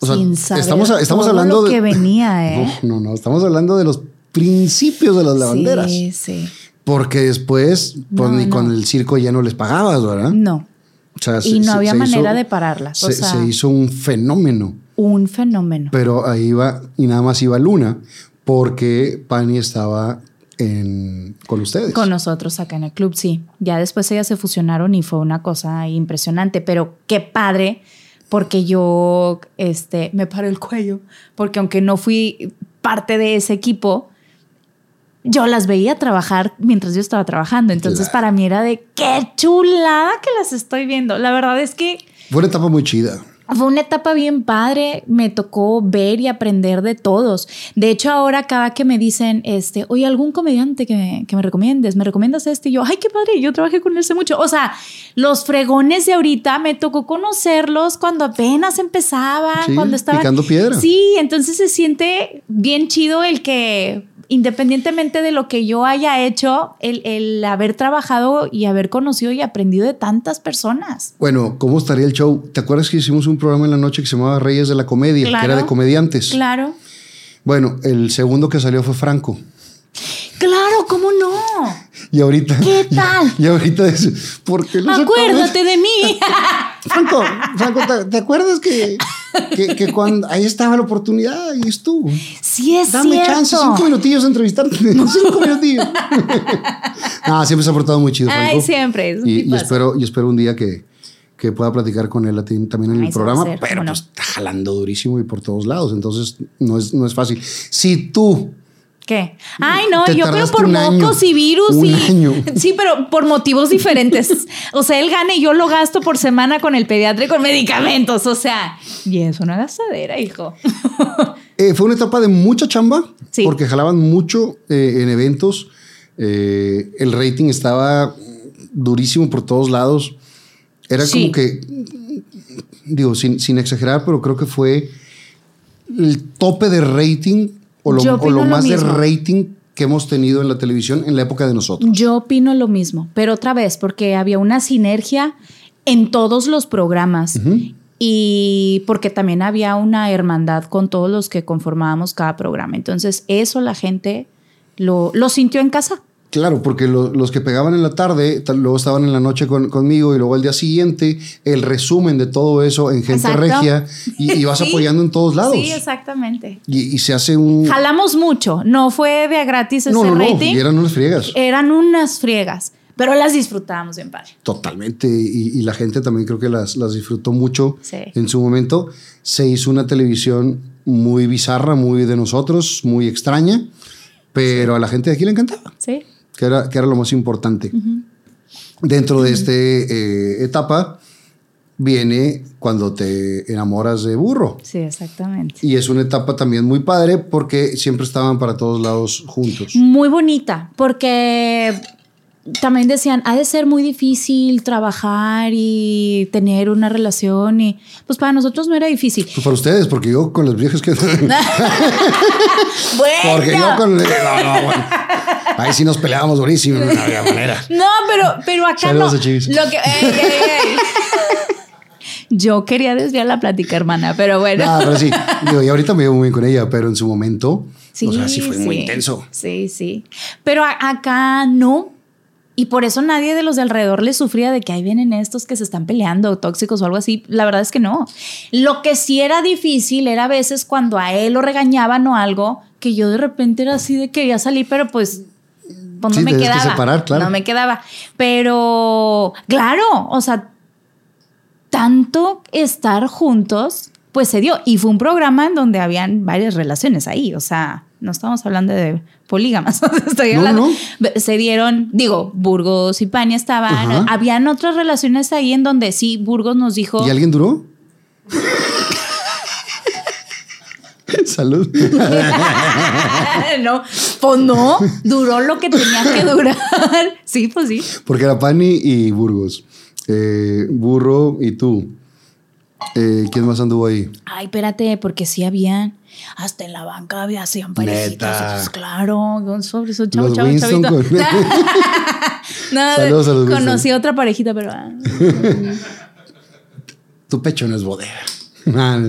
O sea, Sin saber estamos, estamos todo hablando lo de. que venía, ¿eh? No, no, no, estamos hablando de los principios de las lavanderas. Sí, sí. Porque después, pues No, ni no. con el circo ya no les pagabas, ¿verdad? No. O sea, Y no había hizo- manera de pararlas. Se, sea, se hizo un fenómeno, un fenómeno. pero ahí iba, y nada más iba Luna, porque Pani estaba en, con ustedes. Con nosotros acá en el club, sí. Ya después ellas se fusionaron y fue una cosa impresionante, pero qué padre, porque yo este, me paró el cuello, porque aunque no fui parte de ese equipo, yo las veía trabajar mientras yo estaba trabajando. Entonces Claro. para mí era de qué chulada que las estoy viendo. La verdad es que Fue una etapa muy chida. Fue una etapa bien padre, me tocó ver y aprender de todos. De hecho, ahora cada que me dicen, este, oye, algún comediante que me, que me recomiendes, me recomiendas este, y yo, ay, qué padre, yo trabajé con él hace mucho. O sea, los fregones de ahorita me tocó conocerlos cuando apenas empezaban, Sí, cuando estaban picando piedra. Sí, entonces se siente bien chido el que independientemente de lo que yo haya hecho, el, el haber trabajado y haber conocido y aprendido de tantas personas. Bueno, ¿cómo estaría el show? ¿Te acuerdas que hicimos un programa en la noche que se llamaba Reyes de la Comedia, que era de comediantes? Claro. Bueno, el segundo que salió fue Franco. Claro, ¿cómo no? Y ahorita. ¿Qué tal? Y, ahorita es. ¿Por qué los Acuérdate de mí. Franco, Franco, ¿te, te acuerdas que, que, que cuando ahí estaba la oportunidad y estuvo? Sí, es Dame cierto. chance, cinco minutillos de entrevistarte. cinco minutillos. ah, siempre se ha portado muy chido, Franco. Ay, siempre. es Y, espero, y espero un día que, que pueda platicar con él a también en Ay, el a programa, pero ¿cómo no? pues está jalando durísimo y por todos lados. Entonces no es, no es fácil. Si tú ¿Qué? Ay, no, Te yo tardaste por año. mocos y virus Un y. año. Sí, pero por motivos diferentes. O sea, él gana y yo lo gasto por semana con el pediatra y con medicamentos. O sea, y es una gastadera, hijo. Eh, fue una etapa de mucha chamba, Sí. porque jalaban mucho eh, en eventos. Eh, el rating estaba durísimo por todos lados. Era Sí. como que, digo, sin, sin exagerar, pero creo que fue el tope de rating o lo, o más de rating que hemos tenido en la televisión en la época de nosotros. Yo opino lo mismo, pero otra vez, porque había una sinergia en todos los programas. Y porque también había una hermandad con todos los que conformábamos cada programa. Entonces, eso la gente lo, lo sintió en casa. Claro, porque lo- los que pegaban en la tarde, luego estaban en la noche con- conmigo y luego al día siguiente el resumen de todo eso en gente Exacto. regia y, y vas Sí. apoyando en todos lados. Sí, exactamente. y, y se hace un... Jalamos mucho. No fue de gratis ese no, no, no, rating. y eran unas friegas. Eran unas friegas, pero las disfrutábamos bien padre. Totalmente. Y, y la gente también creo que las, las disfrutó mucho Sí. en su momento. Se hizo una televisión muy bizarra, muy de nosotros, muy extraña, pero a la gente de aquí le encantaba, Sí. Que era, que era lo más importante. Dentro de esta etapa viene cuando te enamoras de burro. Sí, exactamente. Y es una etapa también muy padre porque siempre estaban para todos lados juntos. Muy bonita, porque también decían, ha de ser muy difícil trabajar y tener una relación y pues para nosotros no era difícil. Pues para ustedes, porque yo con los viejos que... Bueno. Porque yo con. No, no, bueno. Ahí sí nos peleábamos durísimo, no había manera. No, pero, pero acá Saludos no. a Chivis. Lo que, ey, ey, ey. Yo quería desviar la plática, hermana, pero bueno. No, pero sí. Digo, y ahorita me llevo muy bien con ella, pero en su momento. Sí, o sea, sí fue muy intenso. Sí, sí. Pero acá no. Y por eso nadie de los de alrededor le sufría de que ahí vienen estos que se están peleando, tóxicos o algo así. La verdad es que no. Lo que sí era difícil era a veces cuando a él lo regañaban o algo, que yo de repente era así de que ya salí, pero pues, pues Sí, no me que quedaba. separar, claro. No me quedaba. Pero, claro, o sea, tanto estar juntos, pues se dio. Y fue un programa en donde habían varias relaciones ahí. O sea, no estamos hablando de polígamas. Estoy No, hablando. no. Se dieron, digo, Burgos y Pania estaban. Ajá. Habían otras relaciones ahí en donde sí, Burgos nos dijo. ¿Y alguien duró? Salud. no, pues no, duró lo que tenía que durar. sí, pues sí. Porque era Pani y Burgos. Eh, Burro y tú. Eh, ¿Quién más anduvo ahí? Ay, espérate, porque sí habían. Hasta en la banca había hacían parejitas. Claro, sobre eso, chavo, Los chavo, Winston chavito. con- no, Saludos a los Winston. conocí otra parejita, pero. ah, Tu pecho no es bodega. Ah,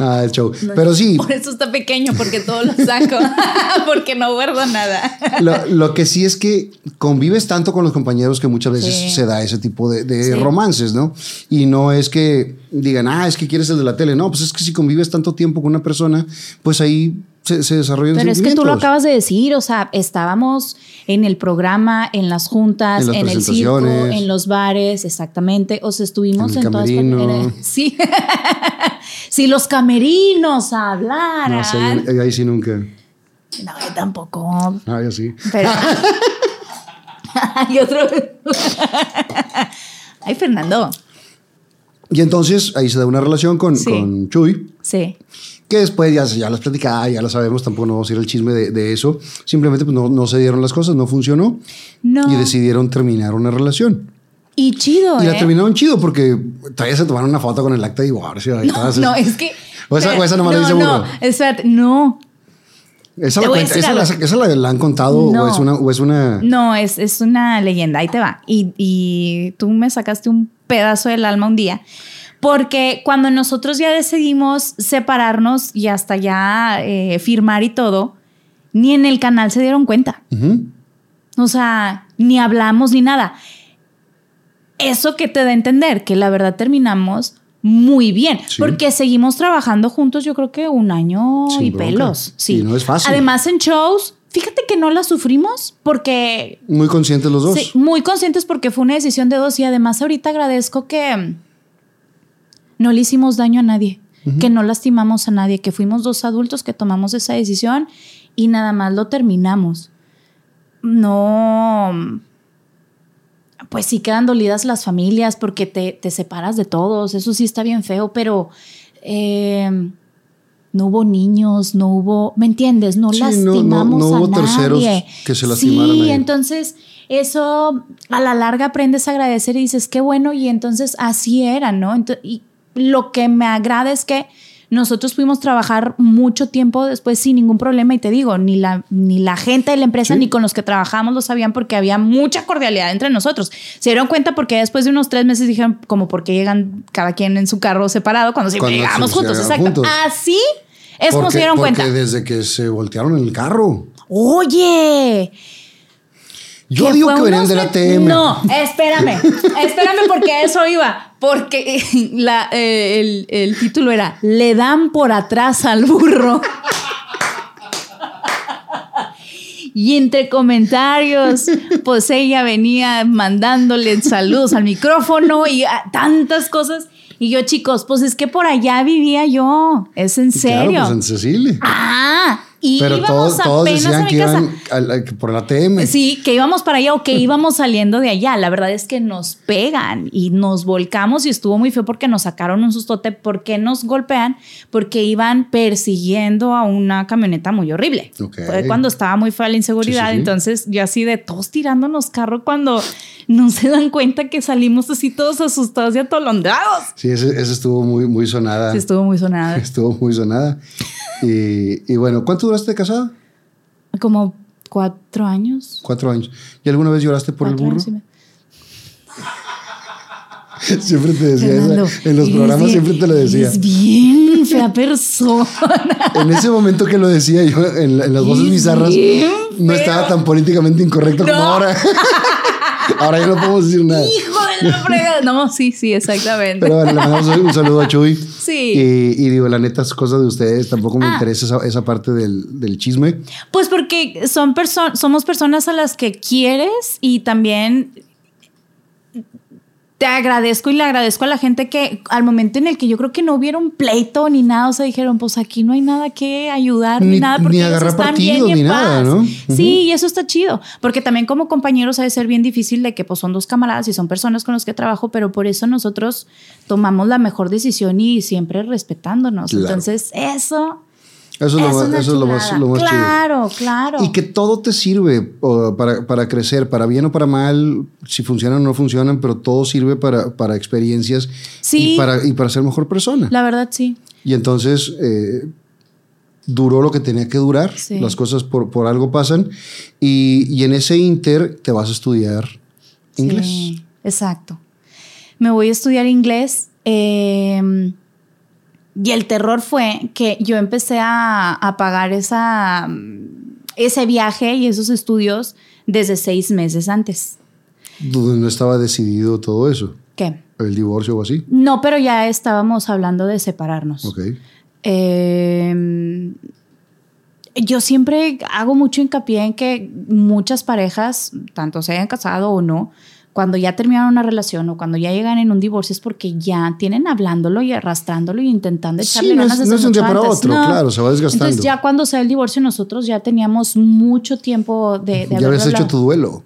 ah, el show. Pero sí, Por eso está pequeño, porque todo lo saco. porque no guardo nada. lo, lo que sí es que convives tanto con los compañeros que muchas veces Sí. se da ese tipo de, de Sí. romances, ¿no? Y no es que digan, ah, es que quieres el de la tele. No, pues es que si convives tanto tiempo con una persona, pues ahí se, se desarrollan Pero es que tú lo acabas de decir, o sea, estábamos en el programa, en las juntas, En las en, el circo, en los bares, exactamente. O sea, estuvimos En en, todas partes. Sí. si los camerinos hablaran. No sé, ahí- ahí sí nunca. No, yo tampoco. Ah, yo sí. Pero. y otro. Ay, Fernando. Y entonces ahí se da una relación con, Sí. con Chuy. Sí. Que después ya, ya las platicaba, ya lo sabemos, tampoco no vamos a ir al chisme de, de eso. Simplemente pues, no, no se dieron las cosas, no funcionó. No. Y decidieron terminar una relación. Y chido, Y ¿eh? la terminaron chido porque todavía se tomaron una foto con el acta de divorcio. y todas esas- No, es que. O esa- o esa nomás la no, dice no, burro. espérate, no. Esa, la, cuenta- esa, la, esa la- la han contado No. o es una... O es una No, es, es una leyenda, ahí te va. Y, y tú me sacaste un pedazo del alma un día. Porque cuando nosotros ya decidimos separarnos y hasta ya eh, firmar y todo, ni en el canal se dieron cuenta. O sea, ni hablamos ni nada. Eso que te da a entender que la verdad terminamos muy bien, Sí. porque seguimos trabajando juntos yo creo que un año Sin y bronca. pelos. Sí. Y no es fácil. Además en shows, fíjate que no la sufrimos porque Muy conscientes los dos. Sí, muy conscientes porque fue una decisión de dos y además ahorita agradezco que no le hicimos daño a nadie, que no lastimamos a nadie, que fuimos dos adultos que tomamos esa decisión y nada más lo terminamos. No, pues sí quedan dolidas las familias porque te, te separas de todos, eso sí está bien feo, pero eh, no hubo niños, no hubo, ¿me entiendes? No Sí, no- no- lastimamos no a hubo terceros nadie. que se lastimaran Sí, entonces eso a la larga aprendes a agradecer y dices, qué bueno, y entonces así era, ¿no? Ento- y lo que me agrada es que nosotros pudimos trabajar mucho tiempo después sin ningún problema y te digo, ni la, ni la gente de la empresa Sí. ni con los que trabajamos lo sabían porque había mucha cordialidad entre nosotros. Se dieron cuenta porque después de unos tres meses dijeron como porque llegan cada quien en su carro separado cuando siempre Cuando llegamos se- juntos. se Exacto. juntos. Así es como se dieron porque cuenta. desde que se voltearon el carro. Oye, Yo digo que venían unos de la ve- TM. No, espérame, espérame porque eso iba. Porque la, eh, el, el título era Le dan por atrás al burro. Y entre comentarios, pues ella venía mandándole saludos al micrófono y a- tantas cosas. Y yo, chicos, pues es que por allá vivía yo. Es en Claro, serio. pues en Cecilia. Ah, y Pero íbamos todos, todos apenas a decían mi que casa. iban al- al- por la TM. Sí, que íbamos para allá o que íbamos saliendo de allá. La verdad es que nos pegan y nos volcamos y estuvo muy feo porque nos sacaron un sustote. ¿Por qué nos golpean? Porque iban persiguiendo a una camioneta muy horrible. Ok. Fue cuando estaba muy fea la inseguridad. Sí, sí, sí. Entonces yo así de todos tirándonos carro cuando no se dan cuenta que salimos así todos asustados y atolondrados. Sí, ese estuvo muy, muy sonada. Sí, estuvo muy sonada. Estuvo muy sonada. Y, y bueno, ¿cuánto duraste de casada? Como cuatro años. Cuatro años. ¿Y alguna vez lloraste por el burro? Siempre te decía eso. Fernando, En los programas bien- siempre te lo decía. eres bien fea persona. En ese momento que lo decía yo en, en las voces bizarras, no estaba tan políticamente incorrecto como No. ahora. Ahora ya no podemos decir nada. Hijo de la fregada. No, sí, sí, exactamente. Pero bueno, le mandamos un saludo a Chuy. Sí. Y, y digo, la neta, es cosa de ustedes. Tampoco me Ah. interesa esa, esa parte del, del chisme. Pues porque son perso- somos personas a las que quieres y también te agradezco y le agradezco a la gente que al momento en el que yo creo que no hubiera un pleito ni nada, o sea, dijeron, pues aquí no hay nada que ayudar ni, Ni- nada ni porque ellos agarrar están bien partido, y en ni nada, paz". ¿no? Sí, y eso está chido, porque también como compañeros ha de ser bien difícil de que pues son dos camaradas y son personas con las que trabajo, pero por eso nosotros tomamos la mejor decisión y siempre respetándonos. Claro. Entonces, eso Eso es lo, más, eso es lo más, lo más chido. Claro, claro. Y que todo te sirve para, para crecer, para bien o para mal, si funcionan o no funcionan, pero todo sirve para, para experiencias Sí. y, para, y para ser mejor persona. La verdad, sí. Y entonces eh, duró lo que tenía que durar, Sí. las cosas por, por algo pasan, y, y en ese inter te vas a estudiar inglés. Sí, exacto. Me voy a estudiar inglés. eh, y el terror fue que yo empecé a, a pagar esa, ese viaje y esos estudios desde seis meses antes. No estaba decidido todo eso, ¿Qué? el divorcio o así. No, pero ya estábamos hablando de separarnos. Ok. Eh, yo siempre hago mucho hincapié en que muchas parejas, tanto se hayan casado o no, cuando ya terminan una relación o cuando ya llegan en un divorcio es porque ya tienen hablándolo y arrastrándolo y intentando Sí, echarle no es- ganas no es un día para antes. otro, claro, se va desgastando. Entonces ya cuando sea el divorcio nosotros ya teníamos mucho tiempo de, de ya habías hecho tu duelo.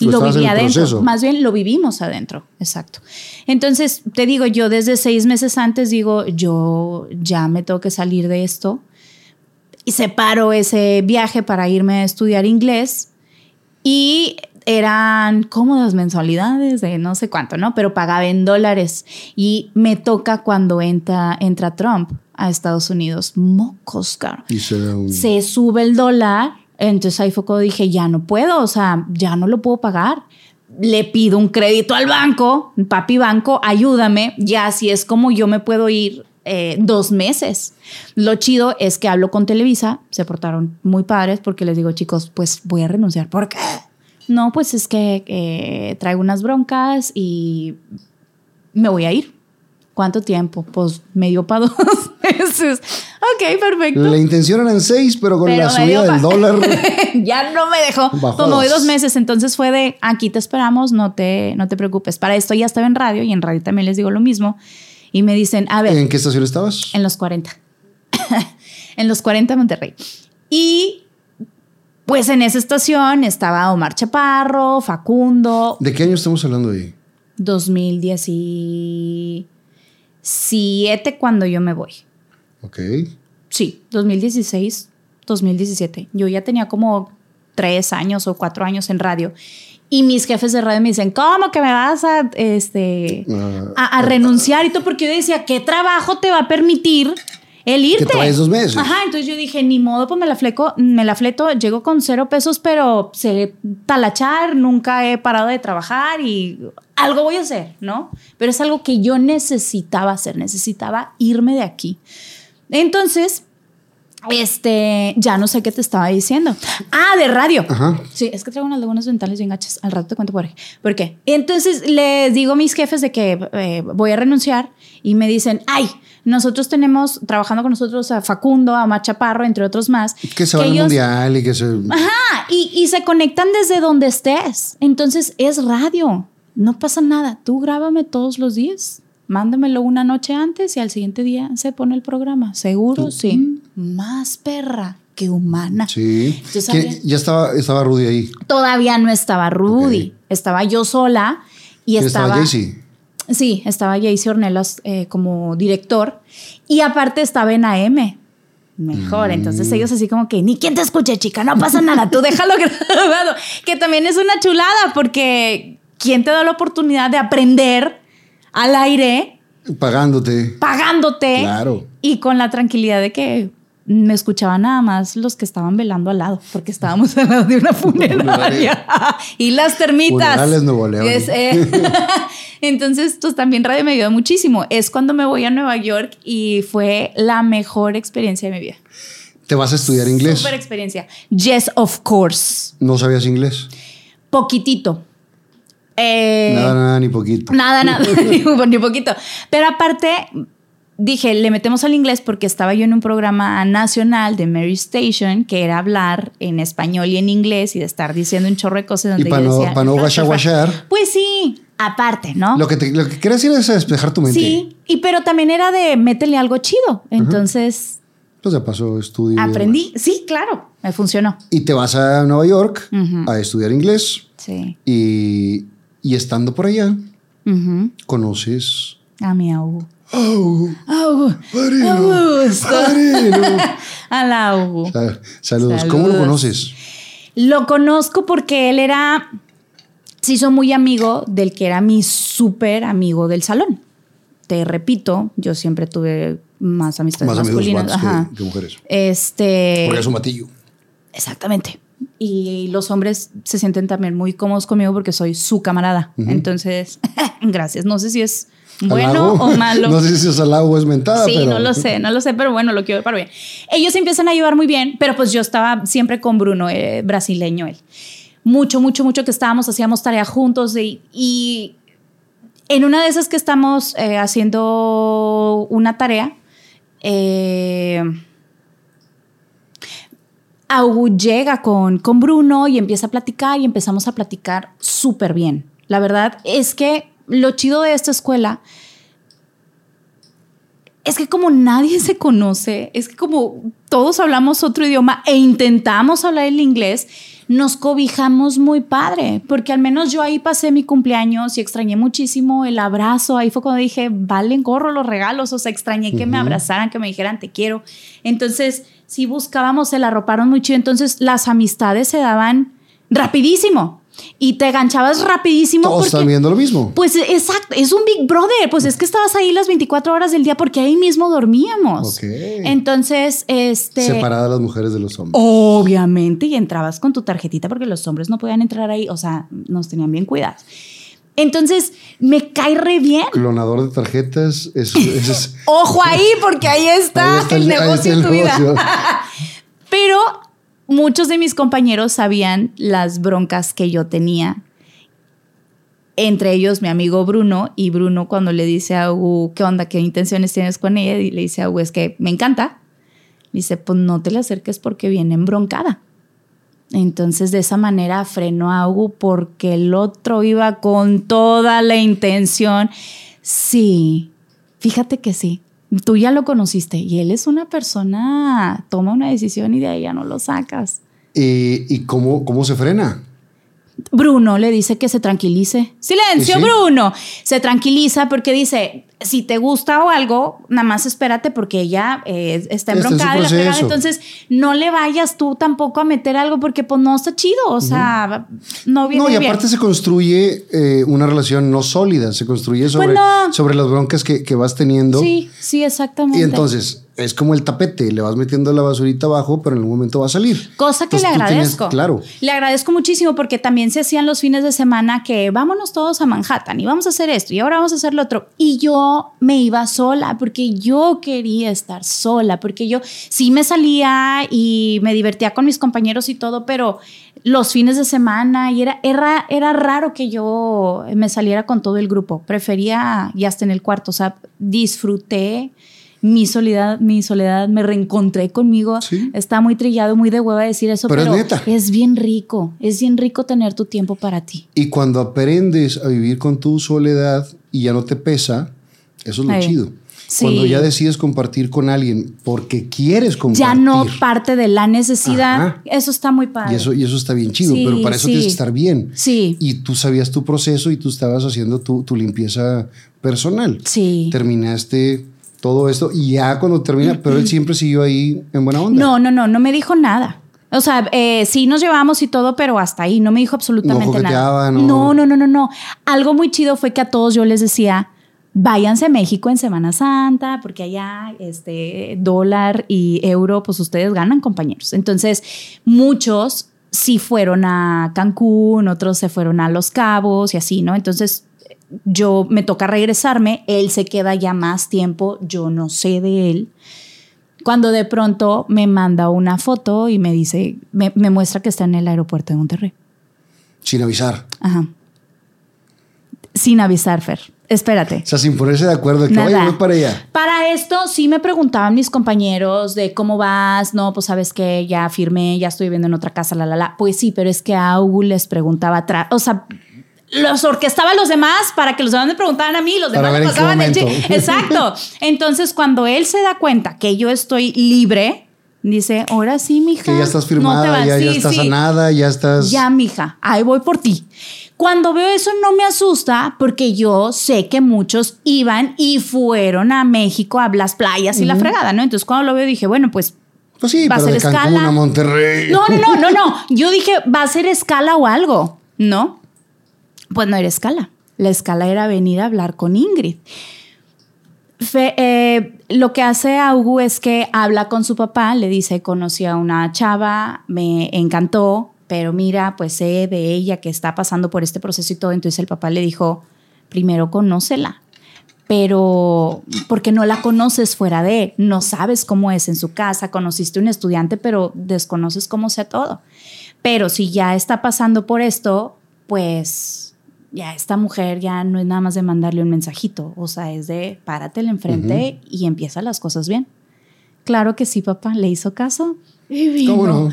Lo en viví adentro, proceso. más bien lo vivimos adentro, exacto. Entonces, te digo, yo desde seis meses antes digo, yo ya me tengo que salir de esto y separo ese viaje para irme a estudiar inglés y eran cómodas mensualidades de no sé cuánto, ¿no? Pero pagaba en dólares y me toca cuando entra, entra Trump a Estados Unidos. Mocos, caro Y se da un- se sube el dólar, entonces ahí fue cuando dije, ya no puedo, o sea, ya no lo puedo pagar. Le pido un crédito al banco, papi banco, ayúdame, ya así es como yo me puedo ir eh, dos meses. Lo chido es que hablo con Televisa, se portaron muy padres porque les digo, chicos, pues voy a renunciar. ¿Por qué? No, pues es que eh, traigo unas broncas y me voy a ir. ¿Cuánto tiempo? Pues medio para dos meses. Ok, perfecto. La intención eran seis, pero con Pero la subida del dólar. ya no me dejó. Como voy dos. dos meses, entonces fue de aquí te esperamos, no te, no te preocupes. Para esto ya estaba en radio y en radio también les digo lo mismo. Y me dicen, a ver, ¿En qué estación estabas? en los 40. en los 40 de Monterrey. Y pues en esa estación estaba Omar Chaparro, Facundo, ¿De qué año estamos hablando ahí? 2017 cuando yo me voy. Ok. Sí, 2016, 2017. Yo ya tenía como tres años o cuatro años en radio. Y mis jefes de radio me dicen, ¿cómo que me vas a, este, Ah, a, a renunciar y todo? Porque yo decía, ¿qué trabajo te va a permitir el irte? Que dos meses. Ajá, entonces yo dije, ni modo, pues me la fleco, me la fleto, llego con cero pesos, pero sé talachar, nunca he parado de trabajar y algo voy a hacer, ¿no? Pero es algo que yo necesitaba hacer, necesitaba irme de aquí. Entonces, este, ya no sé qué te estaba diciendo. Ah, de radio. Ajá. Sí, es que traigo unas lagunas mentales bien gachas. Al rato te cuento por qué. ¿Por qué? Entonces les digo a mis jefes de que eh, voy a renunciar y me dicen, ay, nosotros tenemos trabajando con nosotros a Facundo, a Machaparro, entre otros más. Que se va al ellos- mundial y que se. Ajá, y, y se conectan desde donde estés. Entonces es radio. No pasa nada. Tú grábame todos los días. Mándamelo una noche antes y al siguiente día se pone el programa. Seguro, sí. Más perra que humana. Sí. Que ya estaba, estaba Rudy ahí. Todavía no estaba Rudy. Estaba yo sola y ¿Quién estaba. Jaycee? Sí, estaba Jaycee Ornelas eh, como director y aparte estaba en AM. Mejor, Mm. entonces ellos así como que ni quien te escuche, chica, no pasa nada, tú déjalo grabado. Que también es una chulada porque ¿quién te da la oportunidad de aprender al aire Pagándote. pagándote Claro. y con la tranquilidad de que me escuchaban nada más los que estaban velando al lado, porque estábamos al lado de una funeraria. y las termitas. Nuevo León. Es, eh, Entonces, pues también radio me ayudó muchísimo. Es cuando me voy a Nueva York y fue la mejor experiencia de mi vida. Te vas a estudiar inglés. Super experiencia. Yes, of course. No sabías inglés. Poquitito. Eh, Nada, nada, ni poquito. Nada, nada, ni, ni poquito. Pero aparte, dije, le metemos al inglés porque estaba yo en un programa nacional de Mary Station que era hablar en español y en inglés y de estar diciendo un chorro de cosas. Y Donde para yo no, pa' no Pues sí, aparte, ¿no? Lo que, te, lo que querías ir es despejar tu mente. Sí, y pero también era de métele algo chido. Entonces Pues de paso estudio. y aprendí. Sí, claro, me funcionó. Y te vas a Nueva York Ujú. a estudiar inglés Sí. y, y estando por allá Ujú. conoces... A mi Augu. Augu. ¡Padrino! Augusto. ¡Padrino! A la Augu. Sal- Saludos. ¿Cómo lo conoces? Lo conozco porque él era, se hizo muy amigo del que era mi súper amigo del salón. Te repito, yo siempre tuve más amistades Más masculinas. que mujeres. Este. Porque es un matillo. Exactamente. Y los hombres se sienten también muy cómodos conmigo porque soy su camarada. Entonces, gracias. No sé si es bueno o malo. no sé si es halago o es mentada, Sí, pero... no lo sé, no lo sé, pero bueno, lo quiero ver para bien. Ellos empiezan a llevar muy bien, pero pues yo estaba siempre con Bruno, eh, brasileño él. Mucho, mucho, mucho que estábamos, hacíamos tarea juntos y, y en una de esas que estamos eh, haciendo una tarea, eh, Augu llega con, con Bruno y empieza a platicar y empezamos a platicar súper bien. La verdad es que lo chido de esta escuela es que como nadie se conoce, es que como todos hablamos otro idioma e intentamos hablar el inglés, nos cobijamos muy padre, porque al menos yo ahí pasé mi cumpleaños y extrañé muchísimo el abrazo, ahí fue cuando dije, valen gorro los regalos, o sea, extrañé que me abrazaran, que me dijeran te quiero. Entonces, si buscábamos el arroparon muy chido, entonces las amistades se daban rapidísimo y te ganchabas rapidísimo. Todos porque- están viendo lo mismo. pues exacto, es un Big Brother. Pues es que estabas ahí las 24 horas del día porque ahí mismo dormíamos. Ok. Entonces, este. Separadas las mujeres de los hombres. Obviamente, y entrabas con tu tarjetita porque los hombres no podían entrar ahí. O sea, nos tenían bien cuidados. Entonces, me cae re bien. Clonador de tarjetas. Es, Ojo ahí, porque ahí está, Ahí está el, negocio el tu vida. Pero muchos de mis compañeros sabían las broncas que yo tenía. Entre ellos mi amigo Bruno, y Bruno cuando le dice a Hugo, ¿qué onda? ¿Qué intenciones tienes con ella? Y le dice a Hugo, es que me encanta. Dice, pues no te le acerques porque viene embroncada. Entonces de esa manera frenó a Hugo porque el otro iba con toda la intención. Sí, fíjate que sí. Tú ya lo conociste y él es una persona, toma una decisión y de ahí ya no lo sacas. ¿Y, y cómo, cómo se frena? Bruno le dice que se tranquilice. Silencio. Bruno. Se tranquiliza porque dice, si te gusta o algo, nada más espérate porque ella eh, está embroncada y la. Entonces, no le vayas tú tampoco a meter algo porque pues no está chido. O sea, no viene No, y bien. aparte se construye eh, una relación no sólida, se construye sobre, Pues no. sobre las broncas que, que vas teniendo. Sí, sí, exactamente. Y entonces es como el tapete, le vas metiendo la basurita abajo, pero en algún momento va a salir. Cosa que Entonces, le tienes- agradezco. claro. Le agradezco muchísimo porque también se hacían los fines de semana que vámonos todos a Manhattan y vamos a hacer esto y ahora vamos a hacer lo otro. Y yo me iba sola porque yo quería estar sola, porque yo sí me salía y me divertía con mis compañeros y todo, pero los fines de semana y era, era, era raro que yo me saliera con todo el grupo. Prefería y hasta en el cuarto, o sea, disfruté mi soledad, mi soledad, me reencontré conmigo. Sí. Está muy trillado, muy de hueva decir eso, Pero pero, es neta. es bien rico, es bien rico tener tu tiempo para ti. Y cuando aprendes a vivir con tu soledad y ya no te pesa, eso es lo Ay, chido. sí. Cuando ya decides compartir con alguien porque quieres compartir. Ya no parte de la necesidad, Ajá. eso está muy padre. Y eso, y eso está bien chido, Sí, pero para eso sí. tienes que estar bien. Sí. Y tú sabías tu proceso y tú estabas haciendo tu, tu limpieza personal. Sí. Terminaste todo esto y ya cuando termina, pero él siempre siguió ahí en buena onda. No, no, no, no me dijo nada. O sea, eh, sí nos llevamos y todo, pero hasta ahí no me dijo absolutamente No nada. no, no, no, no, no. Algo muy chido fue que a todos yo les decía, váyanse a México en Semana Santa, porque allá este dólar y euro, pues ustedes ganan, compañeros. Entonces, muchos sí fueron a Cancún, otros se fueron a Los Cabos y así, ¿no? Entonces, yo me toca regresarme, él se queda ya más tiempo, yo no sé de él. Cuando de pronto me manda una foto y me dice, me, me muestra que está en el aeropuerto de Monterrey. Sin avisar. Ajá. Sin avisar, Fer. Espérate. O sea, sin ponerse de acuerdo que Nada. vaya, voy para allá. Para esto sí me preguntaban mis compañeros de cómo vas, no, pues sabes que ya firmé, ya estoy viviendo en otra casa, la, la, la. Pues sí, pero es que a Augu les preguntaba atrás, o sea, los orquestaba a los demás para que los demás me preguntaran a mí, los demás me pasaban el Exacto. Entonces, cuando él se da cuenta que yo estoy libre, dice, ahora sí, mija. Que ya estás no te firmada, vas". ya, ya Sí, estás sí. sanada, ya estás. Ya, mija, ahí voy por ti. Cuando veo eso no me asusta porque yo sé que muchos iban y fueron a México a las playas y la fregada, ¿no? Entonces cuando lo veo dije, bueno, pues Pues sí, va a ser de Cancún escala. a Monterrey. no, no, no, no, no. Yo dije, va a ser escala o algo, ¿no? Pues no era escala. La escala era venir a hablar con Ingrid. Fe- eh, lo que hace Augu es que habla con su papá, le dice, conocí a una chava, me encantó, pero mira, pues sé de ella que está pasando por este proceso y todo. Entonces el papá le dijo, primero conócela, pero porque no la conoces fuera de, no sabes cómo es en su casa, conociste un estudiante, pero desconoces cómo sea todo. Pero si ya está pasando por esto, pues ya esta mujer ya no es nada más de mandarle un mensajito, o sea, es de páratele enfrente y empieza las cosas bien. Claro que sí, papá, le hizo caso. Y vino. ¿Cómo no?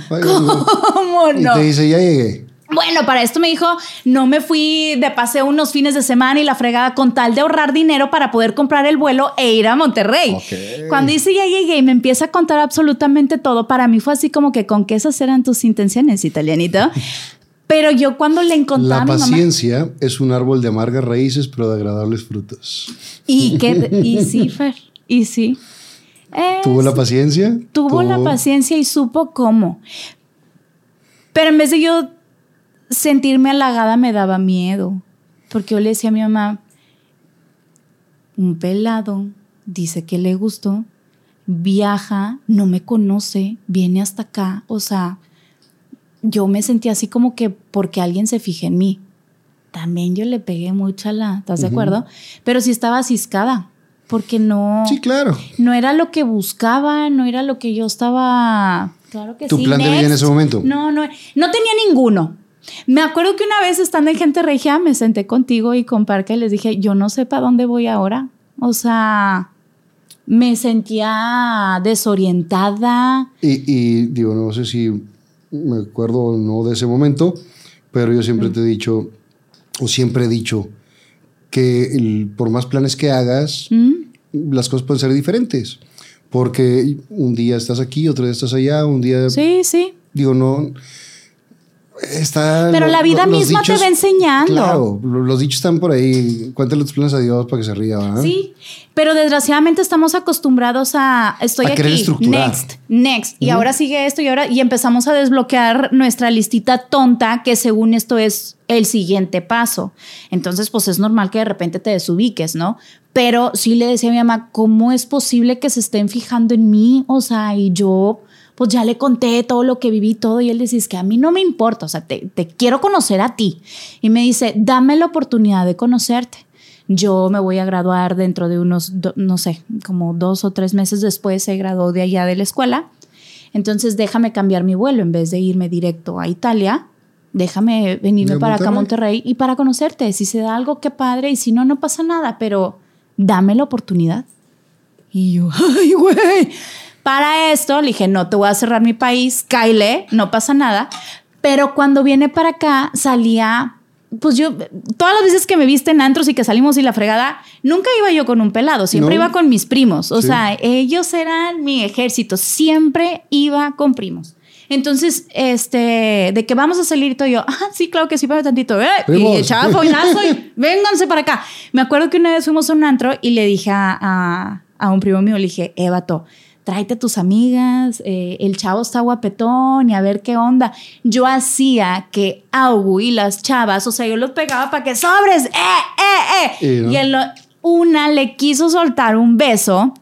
¿Cómo Y no? te dice, ya llegué. Bueno, para esto me dijo, no me fui de paseo unos fines de semana y la fregada con tal de ahorrar dinero para poder comprar el vuelo e ir a Monterrey. Ok. Cuando dice ya llegué y me empieza a contar absolutamente todo, para mí fue así como que con que esas eran tus intenciones, italianito. Pero yo cuando le encontraba La a mi mamá paciencia es un árbol de amargas raíces, pero de agradables frutos. y que y sí, Fer, y sí. ¿Tuvo la paciencia? tuvo la paciencia y supo cómo. Pero en vez de yo sentirme halagada, me daba miedo. Porque yo le decía a mi mamá, un pelado dice que le gustó, viaja, no me conoce, viene hasta acá. O sea, yo me sentía así como que porque alguien se fije en mí. También yo le pegué mucho a la, ¿estás de acuerdo? Pero sí estaba ciscada, porque no Sí, claro. no era lo que buscaba, no era lo que yo estaba. Claro que ¿Tu sí. plan de vida en ese momento? No, no, no tenía ninguno. Me acuerdo que una vez estando en Gente Regia me senté contigo y con Parca y les dije, yo no sé para dónde voy ahora. O sea, me sentía desorientada. Y, y digo, no sé si me acuerdo o no de ese momento, pero yo siempre te he dicho, o siempre he dicho, que el- por más planes que hagas, ¿Mm? las cosas pueden ser diferentes. Porque un día estás aquí, otro día estás allá, un día. Sí, sí. Digo, no. Está. Pero lo- la vida lo- misma te va enseñando. Claro, lo- los dichos están por ahí. Cuéntale tus planes a Dios para que se ría, ¿verdad? Sí, pero desgraciadamente estamos acostumbrados a estoy A aquí, next, next, y ahora sigue esto y ahora y empezamos a desbloquear nuestra listita tonta que según esto es el siguiente paso. Entonces, pues es normal que de repente te desubiques, ¿no? Pero sí le decía a mi mamá, ¿cómo es posible que se estén fijando en mí? O sea, y yo pues ya le conté todo lo que viví, todo, y él decía, es que a mí no me importa, o sea, te, te quiero conocer a ti. Y me dice, dame la oportunidad de conocerte. Yo me voy a graduar dentro de unos, do- no sé, como dos o tres meses después se graduó de allá de la escuela. Entonces déjame cambiar mi vuelo en vez de irme directo a Italia. Déjame venirme ¿De para acá a? Monterrey y para conocerte. Si se da algo, qué padre. Y si no, no pasa nada. Pero dame la oportunidad. Y yo, ay, güey. Para esto le dije, no te voy a cerrar mi país, Kyle, no pasa nada. Pero cuando viene para acá, salía, pues yo, todas las veces que me viste en antros y que salimos y la fregada, nunca iba yo con un pelado, siempre No. iba con mis primos. O Sí. sea, ellos eran mi ejército, siempre iba con primos. Entonces, este, de que vamos a salir y todo yo, ah, sí, claro que sí, pero tantito, eh, y Primos. echaba foinazo y vénganse para acá. Me acuerdo que una vez fuimos a un antro y le dije a, a- a un primo mío, le dije, Evato, tráete a tus amigas, eh, el chavo está guapetón y a ver qué onda. Yo hacía que Augu y las chavas, o sea, yo los pegaba para que sobres, eh, eh, eh. Y no. Y él, una le quiso soltar un beso.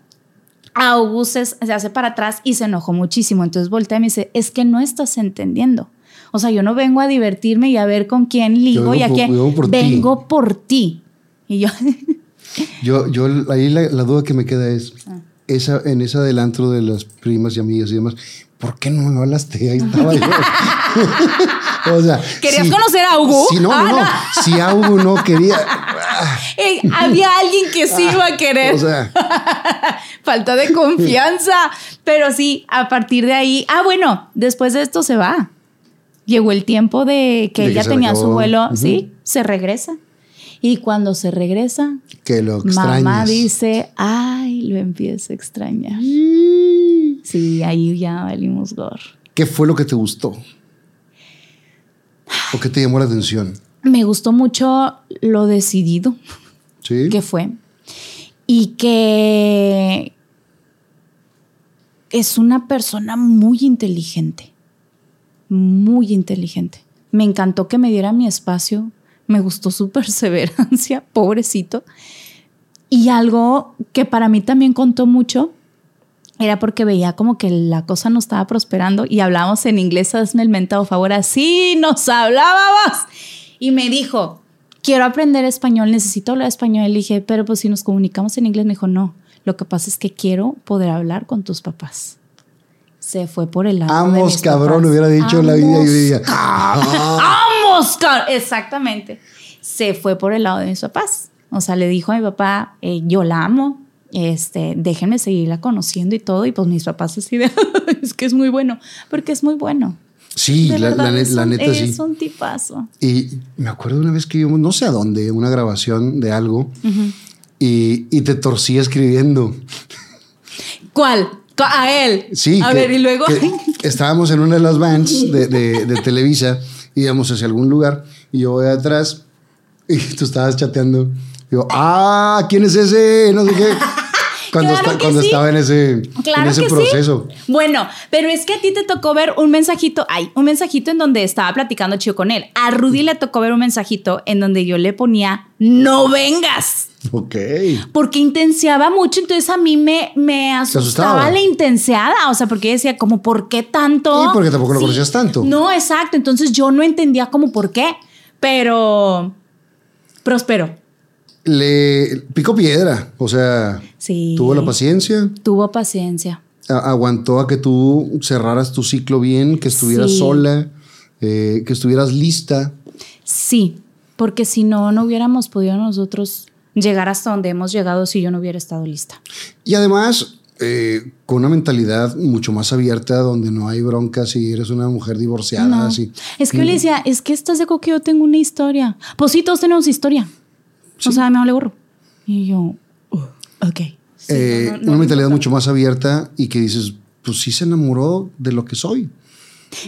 Augu se, se hace para atrás y se enojó muchísimo. Entonces voltea y me dice, es que no estás entendiendo. O sea, yo no vengo a divertirme y a ver con quién ligo y a quién. vengo por ti. por ti. Y yo, Yo, yo ahí la, la duda que me queda es, Ah. Esa, en ese adelanto de las primas y amigas y demás, ¿por qué no me hablaste? Ahí estaba yo. O sea, ¿Querías si- conocer a Hugo? Si no, Ah, no, no. Si a Hugo no quería. Ey, había alguien que sí iba a querer. O sea, Falta de confianza. Pero sí, a partir de ahí. Ah, bueno, después de esto se va. Llegó el tiempo de que De ella tenía su vuelo. Sí, se regresa. Y cuando se regresa, que lo extrañas. mamá dice, ay, lo empiezo a extrañar. Sí, ahí ya valimos gor. ¿Qué fue lo que te gustó? ¿O qué te llamó la atención? Me gustó mucho lo decidido Sí. que fue y que es una persona muy inteligente, muy inteligente. Me encantó que me diera mi espacio, me gustó su perseverancia, pobrecito. Y algo que para mí también contó mucho era porque veía como que la cosa no estaba prosperando y hablábamos en inglés, hazme el mentado favor, así nos hablábamos. Y me dijo, quiero aprender español, necesito hablar español. Le dije, pero pues si nos comunicamos en inglés, me dijo, no, lo que pasa es que quiero poder hablar con tus papás. Se fue por el lado de mis cabrón, papás. hubiera dicho la vida y diría. ¡Vamos, cabrón! Exactamente. Se fue por el lado de mis papás. O sea, le dijo a mi papá, eh, yo la amo, este, déjenme seguirla conociendo y todo. Y pues mis papás así de, es que es muy bueno, porque es muy bueno. Sí, la, la ne- es la un- neta es sí. un tipazo. Y me acuerdo una vez que vimos, no sé a dónde, una grabación de algo y, y te torcí escribiendo. ¿Cuál? A él. Sí. A que- ver, y luego. estábamos en una de las vans de, de- de Televisa, íbamos hacia algún lugar y yo voy atrás y tú estabas chateando. Digo, ah, ¿quién es ese? No sé qué. Cuando, Claro esta- que cuando sí. estaba en ese, Claro en ese que sí. proceso. Bueno, pero es que a ti te tocó ver un mensajito, ay, un mensajito en donde estaba platicando chido con él. A Rudy le tocó ver un mensajito en donde yo le ponía, no vengas. Ok. Porque intenseaba mucho, entonces a mí me, me asustaba asustaba. la intenseada, o sea, porque yo decía, como, ¿por qué tanto? Sí, porque tampoco lo conocías tanto. No, exacto, entonces yo no entendía como por qué, pero prosperó. Le picó piedra, o sea, Sí. tuvo la paciencia, Tuvo paciencia. a- aguantó a que tú cerraras tu ciclo bien, que estuvieras Sí. sola, eh, que estuvieras lista. Sí, porque si no, no hubiéramos podido nosotros llegar hasta donde hemos llegado si yo no hubiera estado lista. Y además, eh, con una mentalidad mucho más abierta, donde no hay broncas y eres una mujer divorciada. No. Así. Es que yo le decía, es que estás de que yo tengo una historia. Pues sí, todos tenemos historia. O sea, me vale gorro. Y yo, "Uh, ok. Sí, Eh, no, no, una no mentalidad mucho más abierta y que dices, pues sí se enamoró de lo que soy.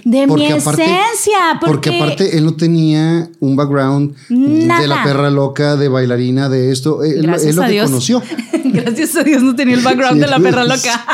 De mi aparte- esencia. Porque Porque, aparte él no tenía un background de la perra loca, de bailarina, de esto. Él, Gracias él lo a que Dios. conoció. Gracias a Dios no tenía el background Sí, de la perra loca.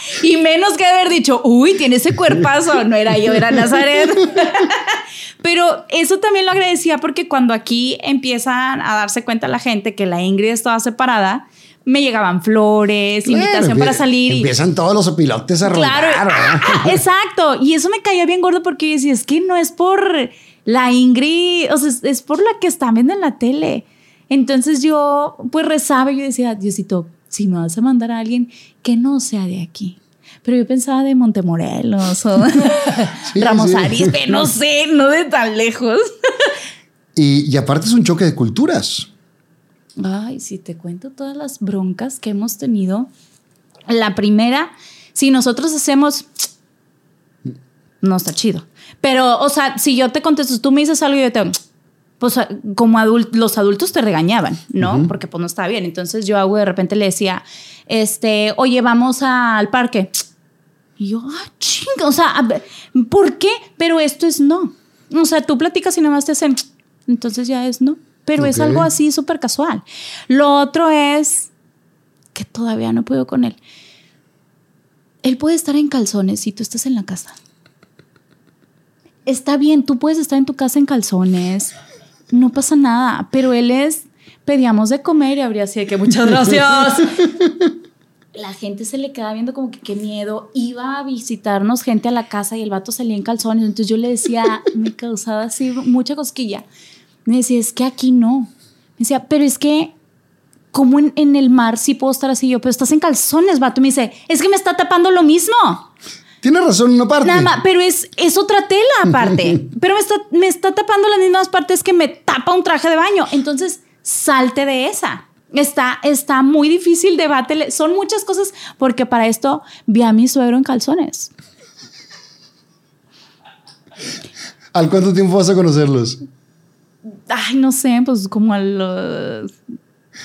y menos que haber dicho, uy, tiene ese cuerpazo. No era yo, era Nazaret. Pero eso también lo agradecía porque cuando aquí empiezan a darse cuenta la gente que la Ingrid estaba separada, me llegaban flores, invitación para salir. y- Empiezan todos los pilotes a Claro, rodar. ¿verdad? ah, exacto. Y eso me caía bien gordo porque yo decía, es que no es por la Ingrid, o sea, es, es por la que están viendo en la tele. Entonces yo, pues rezaba y yo decía, Diosito, si me vas a mandar a alguien que no sea de aquí. Pero yo pensaba de Montemorelos o Sí, Ramos sí. No sé, no de tan lejos. Y, y aparte es un choque de culturas. Ay, si te cuento todas las broncas que hemos tenido. La primera, si nosotros hacemos, no está chido. Pero, o sea, si yo te contesto, tú me dices algo y yo te, pues como adult- los adultos te regañaban, ¿no? Porque pues no estaba bien. Entonces yo hago de repente le decía, este, oye, vamos al parque. Y yo, ah, chinga, o sea, ¿por qué? Pero esto es no. O sea, tú platicas y nada más te hacen, entonces ya es no. Pero es algo así súper casual. Lo otro es que todavía no puedo con él. Él puede estar en calzones y tú estás en la casa. Está bien, tú puedes estar en tu casa en calzones. No pasa nada, pero él es, pedíamos de comer y habría así de que muchas gracias. la gente se le queda viendo como que qué miedo. Iba a visitarnos gente a la casa y el vato salía en calzones. Entonces yo le decía, me causaba así mucha cosquilla. Me decía, es que aquí no. Me decía, pero es que, como en, en el mar sí puedo estar así yo? Pero estás en calzones, vato. Me dice, es que me está tapando lo mismo. Tiene razón en una parte. Nada más, pero es, es otra tela aparte. pero me está, me está tapando las mismas partes que me tapa un traje de baño. Entonces, salte de esa. Está, está muy difícil, debátele. Son muchas cosas, porque para esto vi a mi suegro en calzones. ¿Al cuánto tiempo vas a conocerlos? Ay, no sé, pues como a los.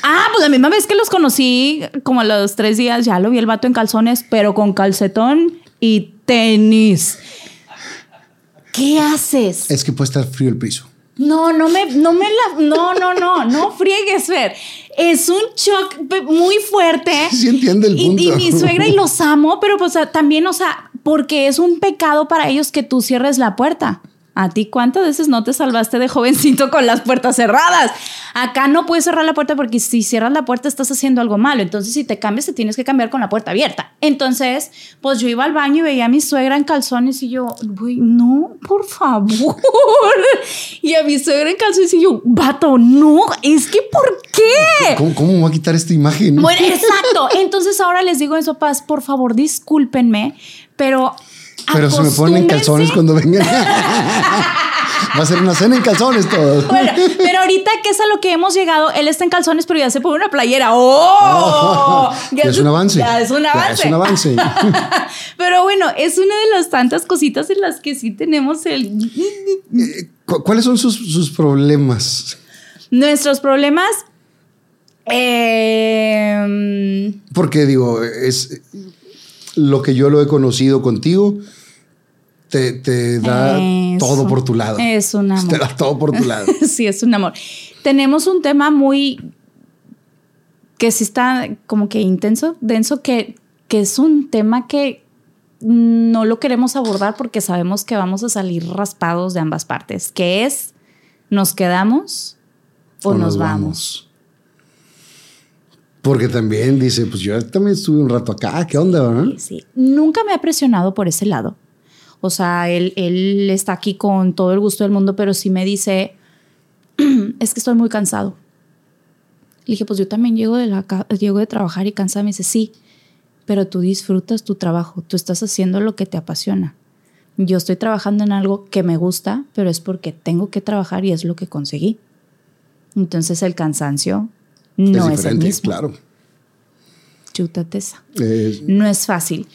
Ah, pues la misma vez que los conocí, como a los tres días, ya lo vi el vato en calzones, pero con calcetón y tenis. ¿Qué haces? Es que puede estar frío el piso. No, no me, no me la, no, no, no, no friegues, Fer. Es un shock muy fuerte. Sí entiende el punto. Y, y mi suegra y los amo, pero pues también, o sea, porque es un pecado para ellos que tú cierres la puerta. ¿A ti cuántas veces no te salvaste de jovencito con las puertas cerradas? Acá no puedes cerrar la puerta porque si cierras la puerta estás haciendo algo malo. Entonces, si te cambias, te tienes que cambiar con la puerta abierta. Entonces, pues yo iba al baño y veía a mi suegra en calzones y yo, güey, no, por favor. y a mi suegra en calzones y yo, vato, no, es que ¿por qué? ¿Cómo, cómo me voy a quitar esta imagen? Bueno, exacto. Entonces ahora les digo mis papás, por favor, discúlpenme, pero pero se me ponen en calzones cuando vengan. Va a ser una cena en calzones todo. Bueno, pero ahorita que es a lo que hemos llegado, él está en calzones, pero ya se pone una playera. ¡Oh! ya es un avance. Ya es un avance. Ya es un avance. pero bueno, es una de las tantas cositas en las que sí tenemos el. Eh, ¿Cuáles son sus, sus problemas? Nuestros problemas. Eh, Porque digo, es lo que yo lo he conocido contigo, te, te da todo por tu lado. Es un amor. Te da todo por tu lado. sí, es un amor. Tenemos un tema muy que sí está como que intenso, denso, que, que es un tema que no lo queremos abordar porque sabemos que vamos a salir raspados de ambas partes, que es nos quedamos o, nos, vamos. Porque también dice, pues yo también estuve un rato acá, ¿qué onda? Sí, sí. Nunca me ha presionado por ese lado. O sea, él, él está aquí con todo el gusto del mundo, pero sí me dice, es que estoy muy cansado. Le dije, pues yo también llego de, la, llego de trabajar y cansada. Me dice, sí, pero tú disfrutas tu trabajo, tú estás haciendo lo que te apasiona. Yo estoy trabajando en algo que me gusta, pero es porque tengo que trabajar y es lo que conseguí. Entonces el cansancio no es, el mismo. Claro. Chútate esa. no es fácil.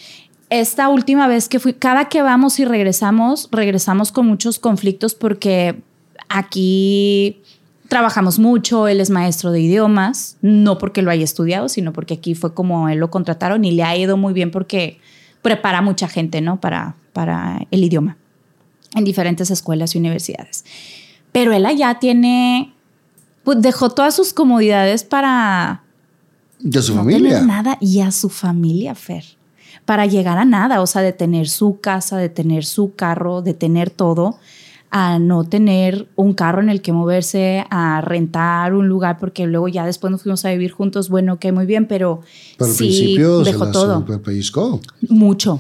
Esta última vez que fui, cada que vamos y regresamos, regresamos con muchos conflictos porque aquí trabajamos mucho, él es maestro de idiomas, no porque lo haya estudiado, sino porque aquí fue como él lo contrataron y le ha ido muy bien porque prepara mucha gente, ¿no? Para, para el idioma en diferentes escuelas y universidades. Pero él allá tiene pues dejó todas sus comodidades para... Y a su familia. nada y a su familia, Fer. Para llegar a nada, o sea, de tener su casa, de tener su carro, de tener todo, a no tener un carro en el que moverse, a rentar un lugar, porque luego ya después nos fuimos a vivir juntos, bueno, que muy bien, pero, pero sí, al principio dejó se todo. pellizcó. Mucho.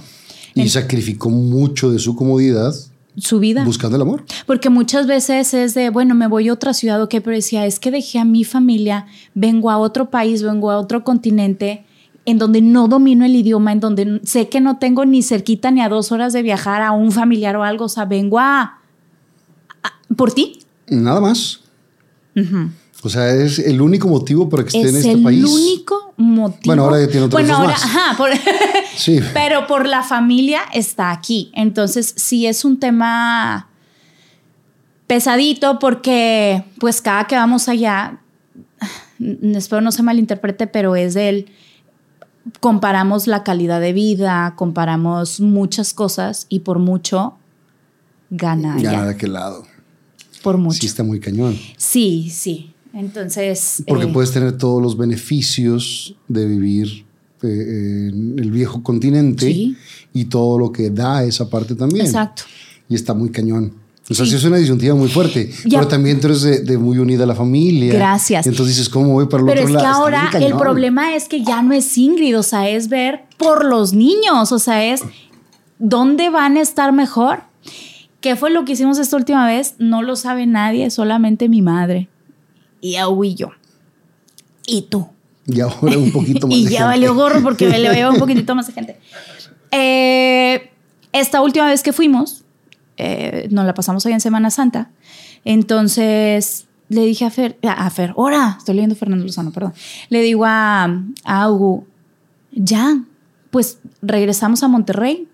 Y sacrificó mucho de su comodidad su vida. Buscando el amor. Porque muchas veces es de, bueno, me voy a otra ciudad o qué, pero decía, es que dejé a mi familia, vengo a otro país, vengo a otro continente en donde no domino el idioma, en donde sé que no tengo ni cerquita ni a dos horas de viajar a un familiar o algo, o sea, vengo a... ¿Por ti? Nada más. O sea, es el único motivo para que esté en este país. Es el único motivo. Bueno, ahora ya tiene otros bueno, ahora, más. Ajá, por, sí. Pero por la familia está aquí. Entonces, sí es un tema pesadito porque, pues, cada que vamos allá, espero no se malinterprete, pero es de él. Comparamos la calidad de vida, comparamos muchas cosas y por mucho gana. Gana de aquel lado. Por mucho. Sí, está muy cañón. Sí, sí. Entonces. Porque eh, puedes tener todos los beneficios de vivir eh, en el viejo continente Sí. y todo lo que da esa parte también. Exacto. Y está muy cañón. O sea, Sí. sí es una disyuntiva muy fuerte. Ya. Pero también tú eres de, de muy unida a la familia. Gracias. Entonces dices, ¿cómo voy para el Pero otro es que lado? Está ahora bien cañón. el problema es que ya no es Ingrid, o sea, es ver por los niños, o sea, es dónde van a estar mejor. ¿Qué fue lo que hicimos esta última vez? No lo sabe nadie, solamente mi madre. Y y yo. Y tú. Y ahora un poquito más y de ya gente. valió gorro porque me le lleva un poquitito más de gente. Eh, esta última vez que fuimos, eh, nos la pasamos ahí en Semana Santa. Entonces le dije a Fer, a Fer, ahora, estoy leyendo Fernando Lozano, perdón. Le digo a, a Hugo, ya, pues regresamos a Monterrey,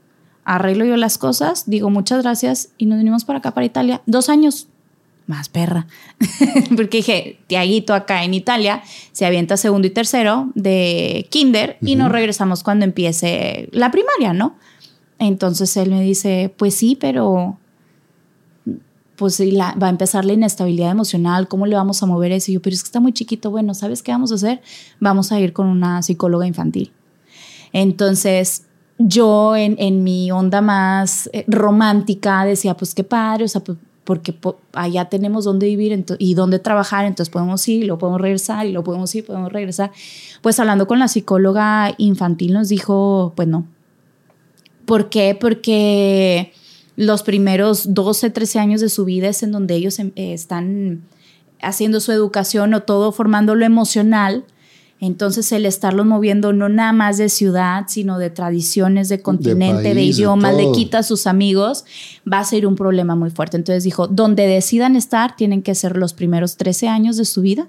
arreglo yo las cosas, digo muchas gracias y nos venimos para acá, para Italia. Dos años, más perra. Porque dije, Tiaguito acá en Italia se avienta segundo y tercero de kinder y nos regresamos cuando empiece la primaria, ¿no? Entonces él me dice, pues sí, pero pues va a empezar la inestabilidad emocional, ¿cómo le vamos a mover eso? Y yo, pero es que está muy chiquito, bueno, ¿sabes qué vamos a hacer? Vamos a ir con una psicóloga infantil. Entonces, yo en, en mi onda más eh, romántica decía, pues qué padre, o sea, pues, porque allá tenemos dónde vivir y dónde trabajar, entonces podemos ir, lo podemos regresar, y lo podemos ir, podemos regresar. Pues hablando con la psicóloga infantil nos dijo, pues no. ¿Por qué? Porque los primeros 12, 13 años de su vida es en donde ellos em, eh, están haciendo su educación o todo formando lo emocional entonces el estarlos moviendo no nada más de ciudad, sino de tradiciones, de continente, de, idioma, le quita a sus amigos, va a ser un problema muy fuerte. Entonces dijo, donde decidan estar tienen que ser los primeros 13 años de su vida.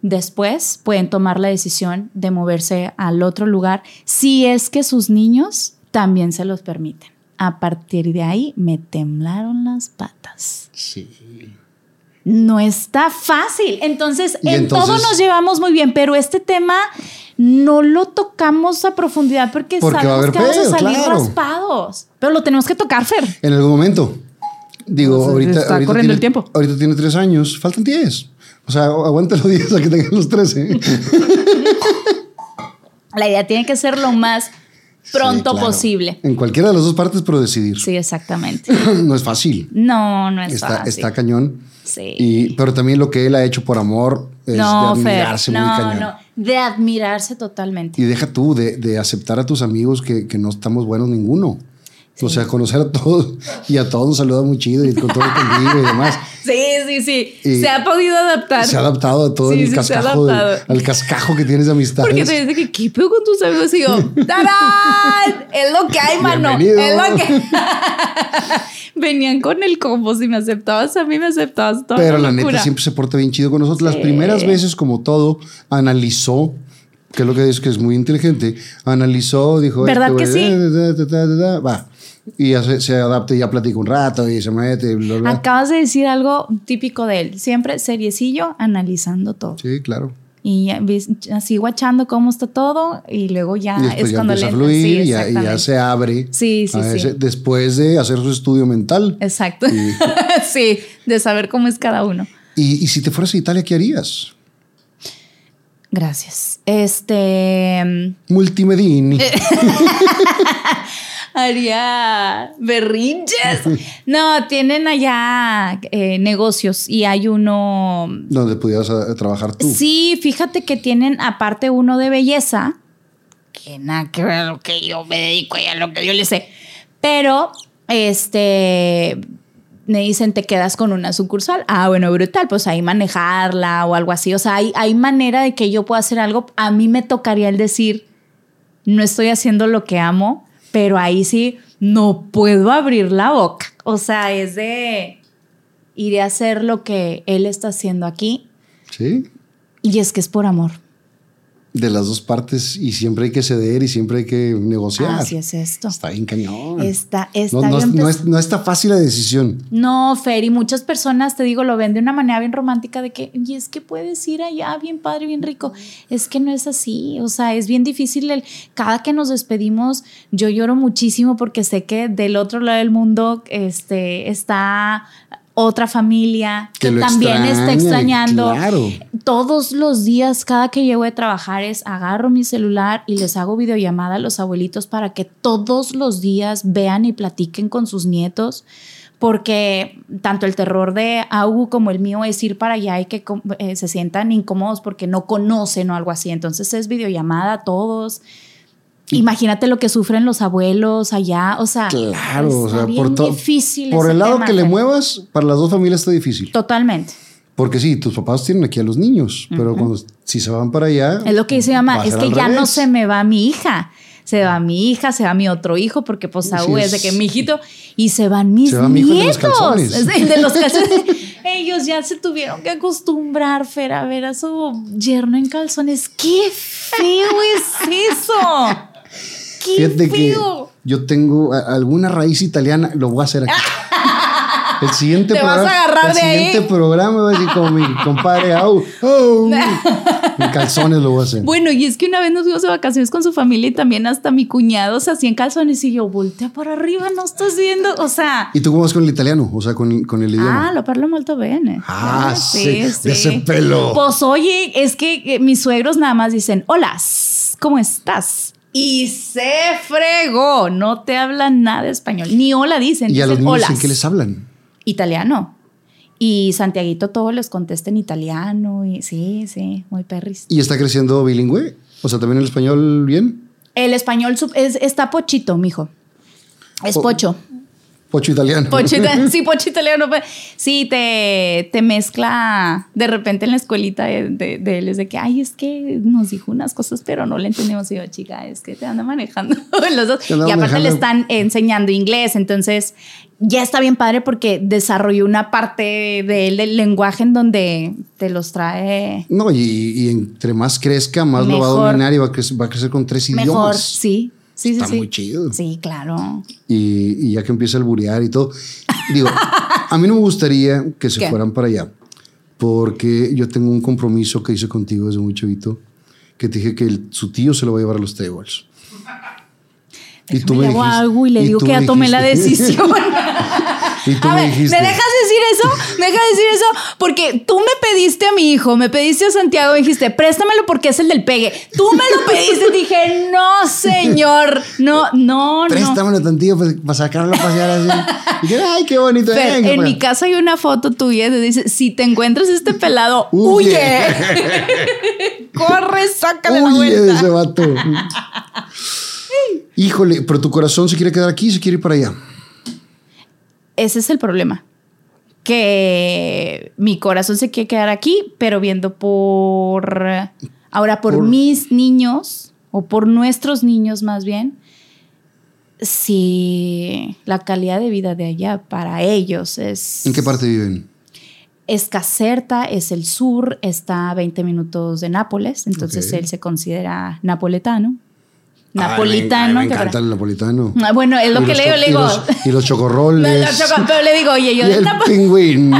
Después pueden tomar la decisión de moverse al otro lugar si es que sus niños también se los permiten. A partir de ahí me temblaron las patas. Sí no está fácil. Entonces, en todo nos llevamos muy bien, pero este tema no lo tocamos a profundidad porque, sabemos que vamos a salir raspados. Pero lo tenemos que tocar, Fer. En algún momento. Digo, ahorita. Está corriendo tiene, el tiempo. Ahorita tiene tres años, faltan diez. O sea, aguanta los diez a que tengan los trece. La idea tiene que ser lo más pronto posible. En cualquiera de las dos partes, pero decidir. Sí, exactamente. no es fácil. No, no es está, fácil. Está cañón. Sí. pero también lo que él ha hecho por amor es de admirarse muy cañón. No, de admirarse totalmente. Y deja tú de, de aceptar a tus amigos que, que, no estamos buenos ninguno. O sea, conocer a todos y a todos nos saluda muy chido y con todo conmigo y demás. Sí, sí, sí. se ha podido adaptar. Se ha adaptado a todo el cascajo, al cascajo que tienes de amistades. Porque te dice que ¿qué pedo con tus amigos? Y yo, ¡tarán! Es lo que hay, mano. Es lo que. Venían con el combo. Si me aceptabas a mí, me aceptabas todo. Pero la, neta siempre se porta bien chido con nosotros. Las primeras veces, como todo, analizó que es lo que dice que es muy inteligente, analizó, dijo, ¿verdad que sí? Va y ya se, adapta y ya platica un rato y se mete. Acabas de decir algo típico de él. Siempre seriecillo, analizando todo. Sí, claro. Y así guachando cómo está todo y luego ya es cuando le a fluir y, ya, se abre. Sí, sí, sí. Después de hacer su estudio mental. Exacto. sí, de saber cómo es cada uno. ¿Y, y si te fueras a Italia, qué harías? Gracias. Este. Multimedini. haría berrinches. No, tienen allá eh, negocios y hay uno... Donde pudieras eh, trabajar tú. Sí, fíjate que tienen aparte uno de belleza, que nada que ver lo que yo me dedico y a lo que yo le sé. Pero, este, me dicen, te quedas con una sucursal. Ah, bueno, brutal, pues ahí manejarla o algo así. O sea, hay, hay manera de que yo pueda hacer algo. A mí me tocaría el decir, no estoy haciendo lo que amo, pero ahí sí no puedo abrir la boca. O sea, es de iré a hacer lo que él está haciendo aquí. Sí. Y es que es por amor de las dos partes y siempre hay que ceder y siempre hay que negociar. Así es esto. Está bien cañón. Está, está no, no, es, no, está fácil la decisión. No, Fer, y muchas personas, te digo, lo ven de una manera bien romántica de que, y es que puedes ir allá bien padre, bien rico. Es que no es así, o sea, es bien difícil. El, cada que nos despedimos, yo lloro muchísimo porque sé que del otro lado del mundo este, está otra familia que, también está extrañando. Todos los días, cada que llego de trabajar, es agarro mi celular y les hago videollamada a los abuelitos para que todos los días vean y platiquen con sus nietos. Porque tanto el terror de Augu como el mío es ir para allá y que eh, se sientan incómodos porque no conocen o algo así. Entonces es videollamada a todos. Imagínate lo que sufren los abuelos allá, o sea, claro, o sea, por difícil. Por el lado que le muevas, para las dos familias está difícil. Totalmente. Porque sí, tus papás tienen aquí a los niños, pero cuando si se van para allá. Es lo que dice mamá, es que ya no se me va mi hija Se va mi hija, se va mi otro hijo, porque pues Sí, Saúl es de que mi hijito, y se van mis Se va mi hijo, el de los nietos. el de los calzones. Ellos ya se tuvieron que acostumbrar, Fer, a ver a su yerno en calzones. ¡Qué feo es eso! ¡Qué Fíjate que yo tengo alguna raíz italiana, lo voy a hacer aquí. El siguiente Te vas programa. a agarrar el de ahí. siguiente programa va a decir como mi compadre, au, au. En calzones lo voy a hacer. Bueno, y es que una vez nos fuimos de vacaciones con su familia y también hasta mi cuñado se hacía en calzones y yo, voltea para arriba, no estás viendo, o sea... ¿Y tú cómo vas con el italiano? O sea, con, con el idioma. Ah, lo parlo molto bene. Ah, sí, de ese pelo. Pues oye, es que eh, mis suegros nada más dicen, hola, ¿cómo estás? Y se fregó, no te hablan nada de español, ni hola dicen, ¿Y a los niños en qué les hablan? Italiano. Y Santiaguito todo les contesta en italiano y sí, sí, muy perris. ¿Y está creciendo bilingüe? O sea, ¿también el español bien? El español es, está pochito, mijo. Es Po- pocho. Pocho italiano. Pocho sí, pocho italiano. pues, Sí, te, te mezcla de repente en la escuelita de, de- de él. Es de que, ay, es que nos dijo unas cosas, pero no le entendimos. Y yo, chica, es que te anda manejando los dos. Y aparte le están enseñando inglés. Entonces, ya está bien padre porque desarrolló una parte de él del lenguaje en donde te los trae No, y, y entre más crezca, más lo va a Mejor. dominar y va a crecer, va a crecer con tres mejor. idiomas. Sí, sí, Está sí. sí. muy chido. Sí, claro. Y, y ya que empieza el burear y todo. Digo, a mí no me gustaría que se ¿Qué? fueran para allá, porque yo tengo un compromiso que hice contigo desde muy chavito, que te dije que el- su tío se lo va a llevar a los tables. Y le hago dijiste- algo y le y digo tú que me ya tomé la decisión. Y tú a me ver, dijiste- ¿me dejas decir eso? ¿Me dejas decir eso? Porque tú me pediste a mi hijo, me pediste a Santiago, me dijiste, préstamelo porque es el del pegue. Tú me lo pediste, dije, no, señor, no, no, no. Préstamelo tantillo pues, para sacarlo a pasear así. Y dije, ay, qué bonito. Venga, en para mi acá". casa hay una foto tuya donde dice, si te encuentras este pelado, Huye. huye. Corre, sácale la de vuelta. ese vato. Híjole, pero tu corazón se quiere quedar aquí, se quiere ir para allá. Ese es el problema. Que mi corazón se quiere quedar aquí, pero viendo por. Ahora, por, Por- mis niños, o por nuestros niños más bien, si la calidad de vida de allá para ellos es. ¿En qué parte viven? Es Caserta, es el sur, está a 20 minutos de Nápoles, entonces él se considera napoletano. Ay, Napolitano. me, ay, me que encanta el napolitano. Ah, Bueno, es lo Y que los le digo, y los- Y los chocorroles. Lo choco- pero le digo, oye, yo y del el pingüino.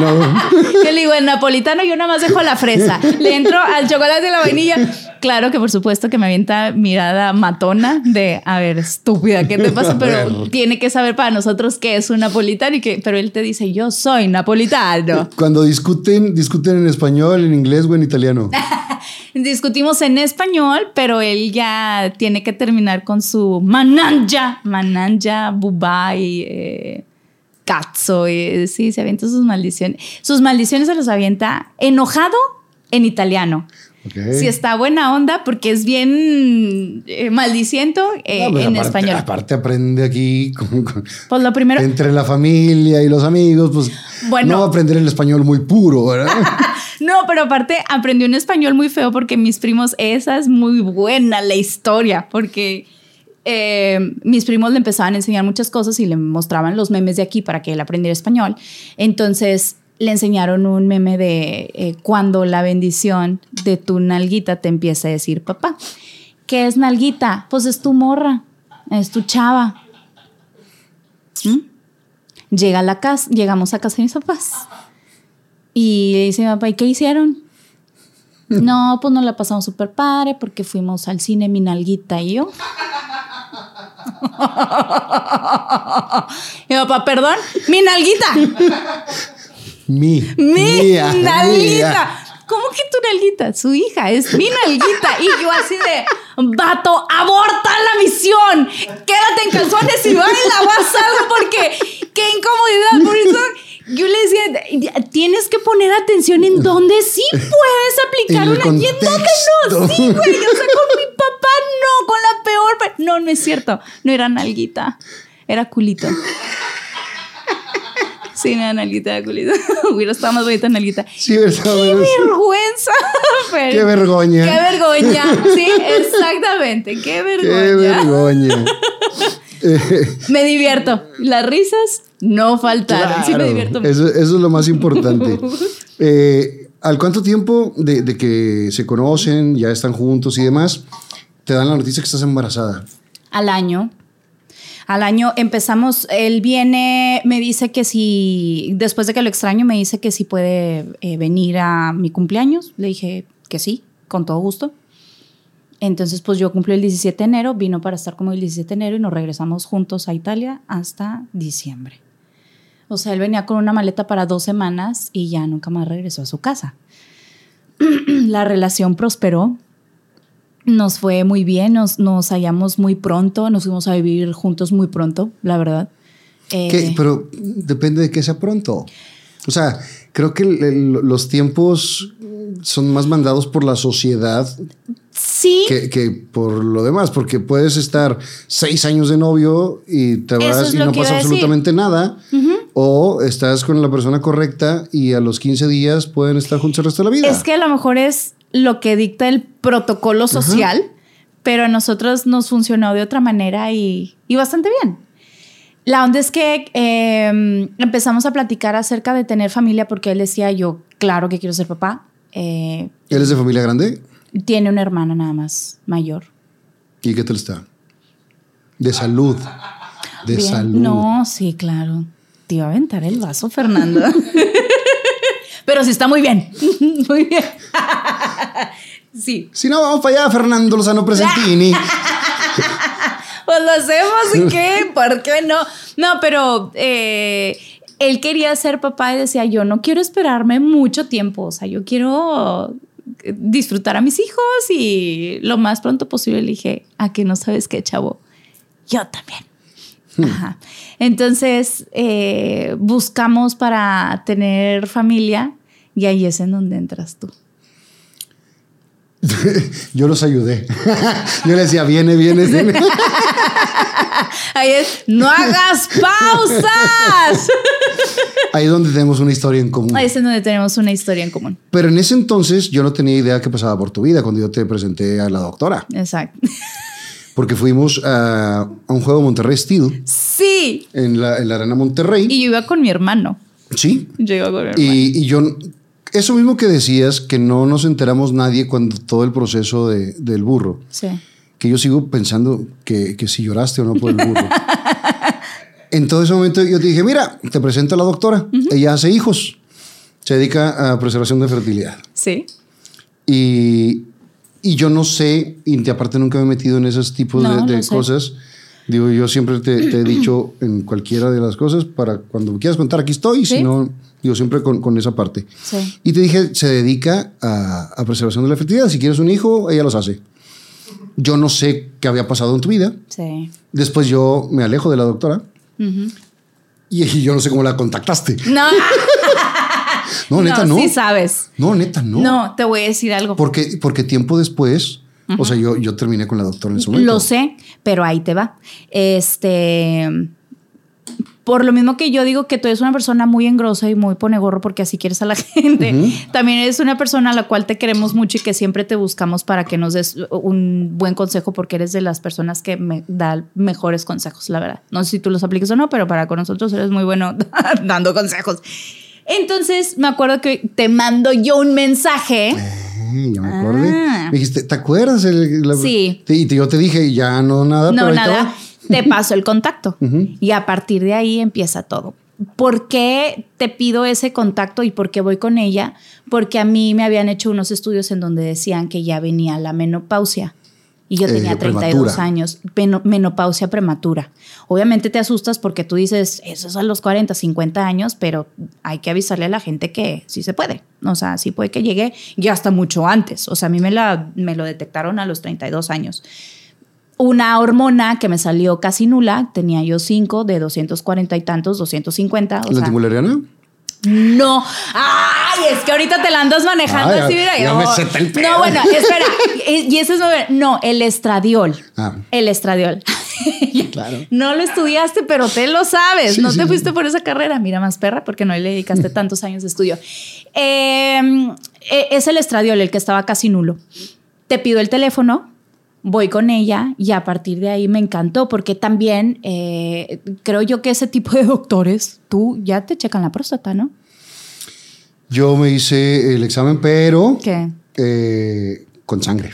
Yo le digo, el napolitano yo nada más dejo la fresa. Le entro al chocolate de la vainilla. Claro que por supuesto que me avienta mirada matona de, a ver, estúpida, ¿qué te pasa? Pero tiene que saber para nosotros qué es un napolitano y que, pero él te dice, yo soy napolitano. Cuando discuten, discuten en español, en inglés o en italiano. Discutimos en español, pero él ya tiene que terminar con su mananja, mananja, bubai, eh, cazzo. sí, se avienta sus maldiciones. Sus maldiciones se los avienta enojado en italiano. Si está buena onda, porque es bien eh, maldiciento eh, No, pues en aparte, español. Aparte aprende aquí con- con- Pues lo primero, entre la familia y los amigos, pues Bueno. no va a aprender el español muy puro, ¿verdad? No, pero aparte aprendió un español muy feo porque mis primos, esa es muy buena la historia, porque eh, mis primos le empezaban a enseñar muchas cosas y le mostraban los memes de aquí para que él aprendiera español. Entonces le enseñaron un meme de eh, cuando la bendición de tu nalguita te empieza a decir papá. ¿Qué es nalguita? Pues es tu morra, es tu chava. ¿Mm? Llega a la casa, llegamos a casa de mis papás. Y le dice papá, ¿y qué hicieron? No, pues nos la pasamos súper padre porque fuimos al cine, mi nalguita y yo. mi papá, perdón, mi nalguita, Mi. mi mía, nalguita. mía. ¿Cómo que tu nalguita? Su hija, es mi nalguita. Y yo así de, vato, aborta la misión. Quédate en calzones y baila o haz algo porque qué incomodidad. Por eso yo le decía, tienes que poner atención en dónde sí puedes aplicar una y en dónde no. Sí, güey. O sea, con mi papá no, con la peor. No, no es cierto. No era nalguita, era culito. Sí, una nalguita de culito. Hubiera estado más bonita nalguita. Sí, ¿verdad? ¡Qué vergüenza! Fer! Qué vergoña. ¡Qué vergüenza! Sí, exactamente. ¡Qué Qué vergüenza! vergüenza. Me divierto. Las risas no faltaron. sí, me Claro, divierto. eso es lo más importante. Eh, ¿Al cuánto tiempo de, de que se conocen, ya están juntos y demás, te dan la noticia que estás embarazada? Al año. Al año empezamos, él viene, me dice que si, después de que lo extraño, me dice que si puede eh, venir a mi cumpleaños. Le dije que sí, con todo gusto. Entonces, pues yo cumplí el 17 de enero, vino para estar como el 17 de enero y nos regresamos juntos a Italia hasta diciembre. O sea, él venía con una maleta para dos semanas y ya nunca más regresó a su casa. La relación prosperó, nos fue muy bien, nos, nos hallamos muy pronto, nos fuimos a vivir juntos muy pronto, la verdad. Eh, ¿Qué? Pero depende de que sea pronto. O sea, creo que el- el- los tiempos son más mandados por la sociedad sí, que, que por lo demás, porque puedes estar seis años de novio y te vas es y no pasa absolutamente nada, o estás con la persona correcta y a los 15 días pueden estar juntos el resto de la vida. es que a lo mejor es lo que dicta el protocolo social, pero a nosotros nos funcionó de otra manera y, y bastante bien. La onda es que eh, empezamos a platicar acerca de tener familia porque él decía, yo claro que quiero ser papá. Eh, ¿Él es de familia grande? tiene una hermana nada más mayor. ¿Y qué tal está? De salud. De Bien. salud. No, sí, claro. Te iba a aventar el vaso, Fernando. Pero sí está muy bien. Muy bien. Sí. Si no, vamos para allá, Fernando Lozano Presentini. Pues lo hacemos y qué, ¿por qué no? No, pero eh, él quería ser papá y decía, yo no quiero esperarme mucho tiempo, o sea, yo quiero eh, disfrutar a mis hijos y lo más pronto posible le dije, ¿a que no sabes qué, chavo? Yo también. Ajá. Entonces, eh, buscamos para tener familia y ahí es en donde entras tú. Yo los ayudé. Yo le decía, viene, viene, viene. Ahí es, no hagas pausas. Ahí es donde tenemos una historia en común. Ahí es en donde tenemos una historia en común. Pero en ese entonces yo no tenía idea qué pasaba por tu vida cuando yo te presenté a la doctora. Exacto. Porque fuimos a, a un juego Monterrey Steel Sí. en la, en la Arena Monterrey. Y yo iba con mi hermano. sí. Yo iba con mi hermano. Y, y yo, eso mismo que decías, que no nos enteramos nadie cuando todo el proceso de- del burro. Sí. que yo sigo pensando que, que si lloraste o no por el burro. en todo ese momento yo te dije, mira, te presento a la doctora. Ella hace hijos. Se dedica a preservación de fertilidad. Sí. Y, y yo no sé, y aparte nunca me he metido en esos tipos No, de, de lo sé. cosas. Digo, yo siempre te, te he dicho en cualquiera de las cosas, para cuando quieras contar, aquí estoy. Si Sí. no, digo, siempre con, con esa parte. Sí. Y te dije, se dedica a, a preservación de la fertilidad. Si quieres un hijo, ella los hace. Yo no sé qué había pasado en tu vida. Sí. Después yo me alejo de la doctora. Y, y yo no sé cómo la contactaste. No, No, neta, no. Sí sabes. No, neta, no. No. te voy a decir algo. Porque, porque tiempo después, o sea, yo, yo terminé con la doctora en ese momento. Lo sé, pero ahí te va. Este. Por lo mismo que yo digo que tú eres una persona muy engrosa y muy pone gorro porque así quieres a la gente, también eres una persona a la cual te queremos mucho y que siempre te buscamos para que nos des un buen consejo porque eres de las personas que me da mejores consejos, la verdad. No sé si tú los apliques o no, pero para con nosotros eres muy bueno dando consejos. Entonces me acuerdo que te mando yo un mensaje. Eh, ya me acordé. Ah. Me dijiste, ¿te acuerdas? El- la- Sí. Y yo te dije, ya no nada. No, pero nada. Te paso el contacto. Y a partir de ahí empieza todo. ¿Por qué te pido ese contacto y por qué voy con ella? Porque a mí me habían hecho unos estudios en donde decían que ya venía la menopausia. Y yo Eh, tenía 32 prematura. años, Meno- menopausia prematura. Obviamente te asustas porque tú dices, eso es a los 40, 50 años, pero hay que avisarle a la gente que sí se puede. O sea, sí puede que llegue ya hasta mucho antes. O sea, a mí me, la, me lo detectaron a los 32 años una hormona que me salió casi nula, tenía yo 5 de 240 y tantos, 250. O ¿La sea, antimulariana? no. Ay, es que ahorita te la andas manejando Ay, así, mira. ya yo- me el pedo. no, bueno, espera. Y ese es No, el estradiol. Ah. El estradiol. Claro. No lo estudiaste, pero te lo sabes. Sí, no sí, te sí. fuiste por esa carrera. Mira, más perra, porque no le dedicaste tantos años de estudio. Eh, eh, es el estradiol, el que estaba casi nulo. Te pido el teléfono, voy con ella y a partir de ahí me encantó porque también eh, creo yo que ese tipo de doctores, tú ya te checan la próstata, ¿no? Yo me hice el examen, pero ¿Qué? eh, con sangre.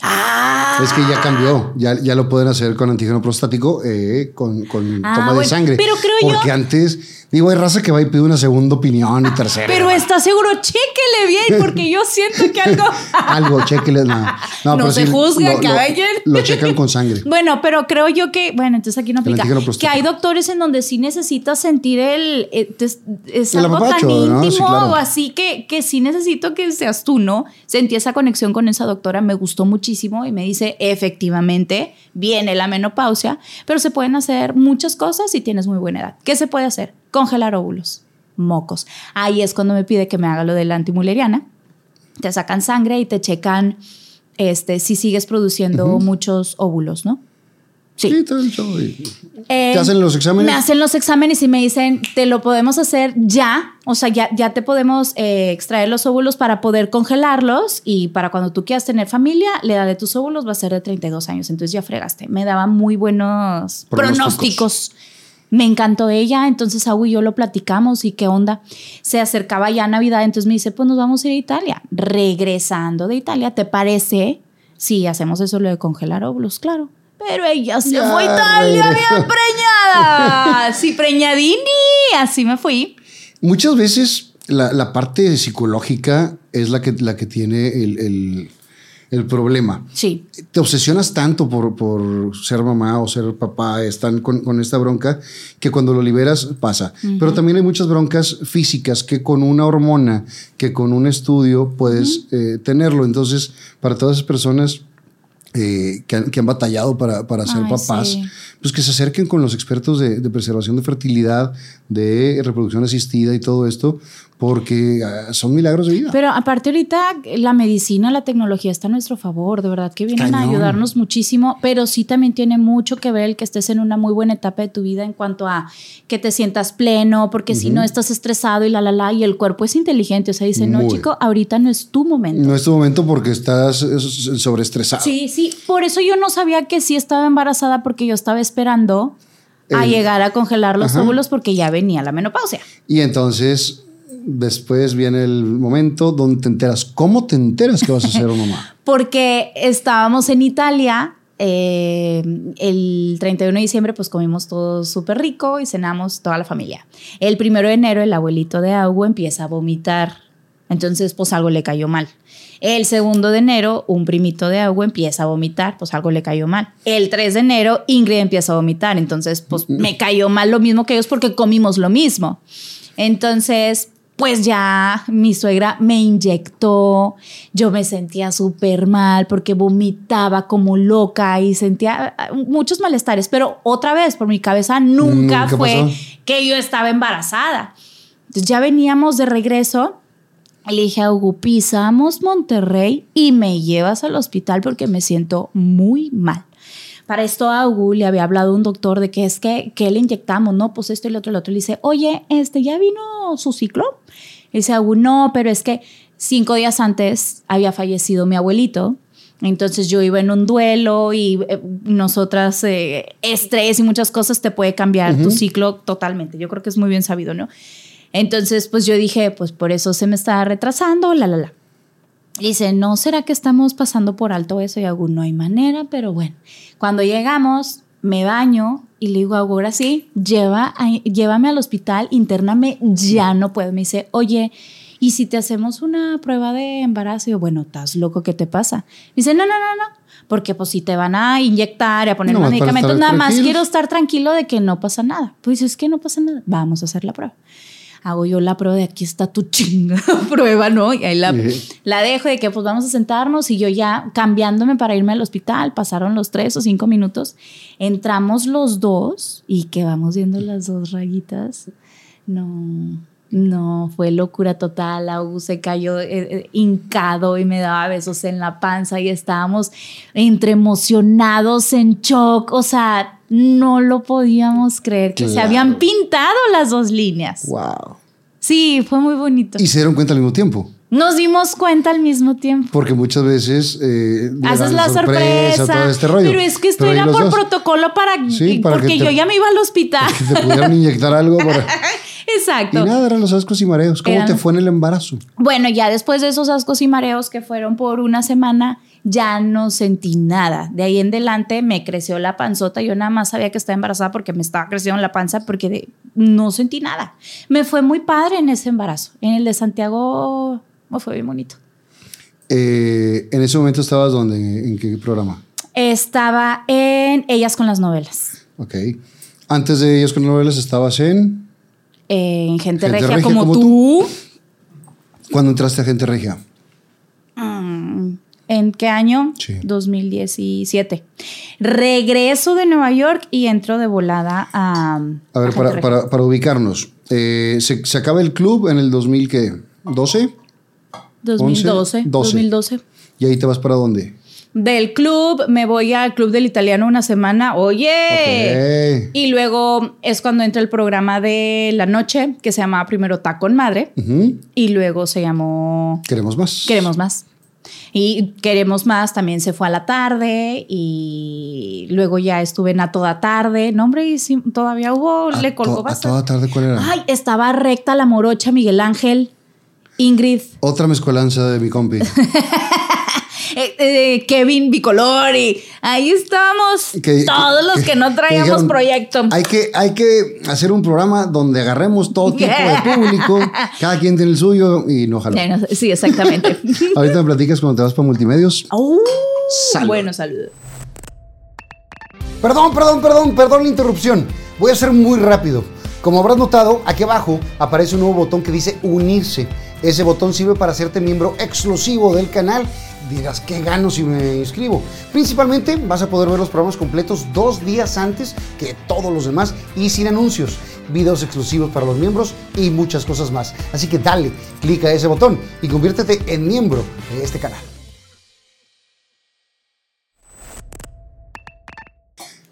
Ah, Es que ya cambió, ya, ya lo pueden hacer con antígeno prostático, eh, con, con Ah, toma de sangre. pero creo yo- Porque antes, digo, hay raza que va y pide una segunda opinión y tercera. pero está seguro, chéquele bien porque yo siento que algo... Algo, chéqueles, no. No pero se juzga, lo- lo- caballero. Lo, checan con sangre. Bueno, pero creo yo que, bueno, entonces aquí no aplica. Que hay doctores en donde sí necesitas sentir el. eh, Es, es El algo tan ¿no? Sí, íntimo claro. o así que, que sí necesito que seas tú, ¿no? Sentí esa conexión con esa doctora, me gustó muchísimo y me dice, efectivamente, viene la menopausia, pero se pueden hacer muchas cosas si tienes muy buena edad. ¿Qué se puede hacer? Congelar óvulos, mocos. Ahí es cuando me pide que me haga lo de la antimuleriana. Te sacan sangre y te checan este, si sigues produciendo muchos óvulos, ¿no? Sí. Sí, todo el show. Y- Eh, ¿Te hacen los exámenes? Me hacen los exámenes y me dicen, te lo podemos hacer ya, o sea, ya, ya te podemos eh, extraer los óvulos para poder congelarlos y para cuando tú quieras tener familia, la edad de tus óvulos va a ser de 32 años, entonces ya fregaste. Me daba muy buenos Pronósticos. pronósticos. Me encantó ella, entonces Agu y yo lo platicamos y qué onda. Se acercaba ya Navidad, entonces me dice, pues nos vamos a ir a Italia. Regresando de Italia, ¿te parece? Sí, hacemos eso lo de congelar óvulos, claro. Pero ella se Ya fue a Italia bien preñada. Sí, preñadini. Así me fui. Muchas veces la, la parte psicológica es la que, la que tiene el, el- el problema. Sí. Te obsesionas tanto por, por ser mamá o ser papá, están con, con esta bronca, que cuando lo liberas pasa. Pero también hay muchas broncas físicas que con una hormona, que con un estudio puedes eh, tenerlo. Entonces, para todas esas personas eh, que, han, que han batallado para, para ser Ay, papás, sí. pues que se acerquen con los expertos de, de preservación de fertilidad, de reproducción asistida y todo esto, porque ah, son milagros de vida. Pero aparte ahorita la medicina, la tecnología está a nuestro favor, de verdad que vienen a ayudarnos muchísimo, pero sí también tiene mucho que ver el que estés en una muy buena etapa de tu vida en cuanto a que te sientas pleno, porque si no estás estresado y la la la y el cuerpo es inteligente, o sea, dice, no chico, ahorita no es tu momento. no es tu momento porque estás sobreestresado. Sí, sí, por eso yo no sabía que sí estaba embarazada porque yo estaba esperando a llegar a congelar los Ajá. óvulos porque ya venía la menopausia. Y entonces después viene el momento donde te enteras. ¿Cómo te enteras que vas a ser mamá? porque estábamos en Italia. eh, el 31 de diciembre pues comimos todo súper rico y cenamos toda la familia. El primero de enero el abuelito de Augo empieza a vomitar. Entonces pues algo le cayó mal. El segundo de enero un primito de Augo empieza a vomitar, pues algo le cayó mal. El 3 de enero Ingrid empieza a vomitar. Entonces pues me cayó mal lo mismo que ellos porque comimos lo mismo. Entonces pues ya mi suegra me inyectó, yo me sentía súper mal porque vomitaba como loca y sentía ah, muchos malestares, pero otra vez por mi cabeza nunca Mm, ¿qué fue pasó? que yo estaba embarazada. Entonces ya veníamos de regreso. y Le dije a Hugo, pisamos Monterrey y me llevas al hospital porque me siento muy mal. Para esto a le había hablado un doctor de que es que, que le inyectamos, no, pues esto y lo otro, lo otro. Le dice, oye, este, ¿ya vino su ciclo? Le dice a Hugo, no, pero es que cinco días antes había fallecido mi abuelito. Entonces yo iba en un duelo y eh, nosotras, eh, estrés y muchas cosas te puede cambiar tu ciclo totalmente. Yo creo que es muy bien sabido, ¿no? Entonces, pues yo dije, pues por eso se me está retrasando, la, la, la. Dice, ¿no será que estamos pasando por alto eso? Y hago, no hay manera, pero bueno. Cuando llegamos, me baño y le digo ahora sí, lleva a- llévame al hospital, intername, ya no puedo. Me dice, oye, ¿y si te hacemos una prueba de embarazo? Y yo, bueno, ¿estás loco? ¿Qué te pasa? Me dice, no, no, no, no. Porque pues si te van a inyectar y a poner No, medicamentos, nada más quiero estar tranquilo de que no pasa nada. Pues es que no pasa nada. Vamos a hacer la prueba hago yo la prueba de aquí está tu chinga prueba, ¿no? Y ahí la, la dejo de que pues vamos a sentarnos y yo ya cambiándome para irme al hospital, pasaron los tres o cinco minutos, entramos los dos y que vamos viendo las dos rayitas. No, No, fue locura total. Agu se cayó eh, eh, hincado y me daba besos en la panza y estábamos entre emocionados, en shock. O sea, no lo podíamos creer que se habían pintado las dos líneas. Wow. Sí, fue muy bonito. Y se dieron cuenta al mismo tiempo. Nos dimos cuenta al mismo tiempo. Porque muchas veces eh, Haces la sorpresa. todo este rollo. Pero es que esto era por dos, protocolo para, Sí, para porque que te- yo ya me iba al hospital. Que te pudieran inyectar algo para... Y Exacto. nada, eran los ascos y mareos. ¿Cómo Eran- te fue en el embarazo? Bueno, ya después de esos ascos y mareos que fueron por una semana, ya no sentí nada. De ahí en adelante me creció la panzota. Yo nada más sabía que estaba embarazada porque me estaba creciendo la panza porque de- no sentí nada. Me fue muy padre en ese embarazo. En el de Santiago me fue bien bonito. Eh, en ese momento estabas donde, en qué programa? Estaba en Ellas con las novelas. Ok. Antes de ellos con novelas estabas en... En Gente, Gente Regia, Regia como, como tú. ¿Cuándo entraste a Gente Regia? Mm, ¿En qué año? Sí. 2017. Regreso de Nueva York y entro de volada a. A ver, para, para, para ubicarnos. Eh, se, se acaba el club en el 2000, ¿qué? ¿12? 2012. 12. 2012. ¿Y ahí te vas para dónde? Del club me voy al club del italiano una semana. Oye. Y luego es cuando entra el programa de la noche que se llamaba primero Tacón Madre Ujú. y luego se llamó Queremos más. Queremos más. Y Queremos más también se fue a la tarde y luego ya estuve en A Toda Tarde. No, hombre, y sí, todavía hubo, A le colgó to- a bastante. toda tarde, ¿cuál era? Ay, estaba recta la morocha Miguel Ángel, Ingrid, Otra mezcolanza de mi compi. eh, eh, Kevin Bicolori. Ahí estábamos Que- todos los que, no traíamos dijeron, proyecto. Hay que, hay que hacer un programa donde agarremos todo tipo de público, cada quien tiene el suyo y no jaló. Sí, exactamente. Ahorita me platicas cuando te vas para multimedios. Uh, Salud. Bueno, saludos. Perdón, perdón, perdón, perdón la interrupción. Voy a ser muy rápido. Como habrás notado, aquí abajo aparece un nuevo botón que dice unirse. Ese botón sirve para hacerte miembro exclusivo del canal. Dirás, ¿qué gano si me inscribo? Principalmente vas a poder ver los programas completos dos días antes que todos los demás y sin anuncios, videos exclusivos para los miembros y muchas cosas más. Así que dale, clica ese botón y conviértete en miembro de este canal.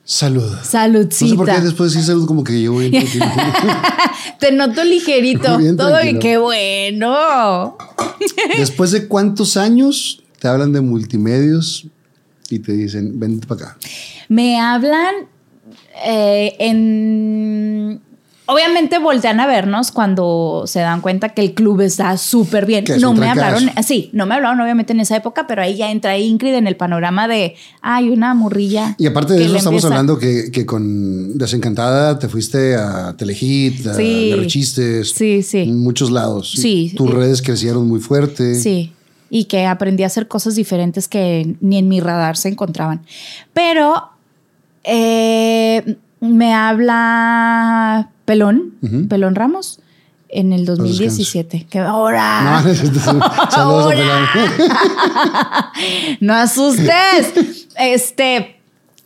Salud. Saludcita. No sé por qué después de decir salud como que yo voy Te noto ligerito. Bien Todo y qué bueno. Después de cuántos años te hablan de multimedios y te dicen, vente para acá. Me hablan eh, en. Obviamente voltean a vernos cuando se dan cuenta que el club está súper bien. Es No me hablaron, sí, no me hablaron obviamente en esa época, pero ahí ya entra Ingrid en el panorama de, hay una morrilla. Y aparte de eso, estamos empieza- hablando que, que con Desencantada te fuiste a Telehit, a Sí. Sí. en muchos lados. Sí. Tus Eh, redes crecieron muy fuerte. Sí, y que aprendí a hacer cosas diferentes que ni en mi radar se encontraban. Pero eh, me habla Pelón. Pelón Ramos, en el 2017. Que ahora. No, no asustes. Este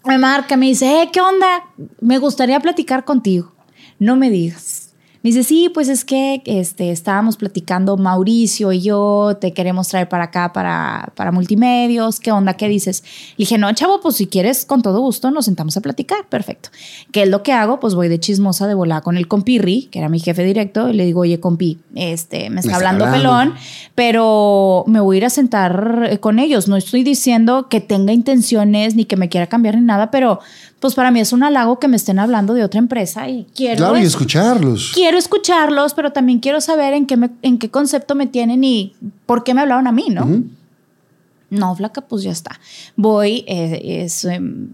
me marca, me dice, eh, ¿qué onda? Me gustaría platicar contigo. No me digas. Me dice, sí, pues es que este, estábamos platicando Mauricio y yo, te queremos traer para acá, para, para multimedios. ¿Qué onda? ¿Qué dices? Le dije, no, chavo, pues si quieres, con todo gusto, nos sentamos a platicar. Perfecto. ¿Qué es lo que hago? Pues voy de chismosa de volada con el compirri, que era mi jefe directo, y le digo, oye, compi, este, me está está hablando, hablando. pelón, pero me voy a ir a sentar eh, con ellos. No estoy diciendo que tenga intenciones ni que me quiera cambiar ni nada, pero pues para mí es un halago que me estén hablando de otra empresa y quiero, Claro, y es- escucharlos. quiero escucharlos, pero también quiero saber en qué, me- en qué concepto me tienen y por qué me hablaron a mí, ¿no? No, flaca, pues ya está. Voy, eh, es, em,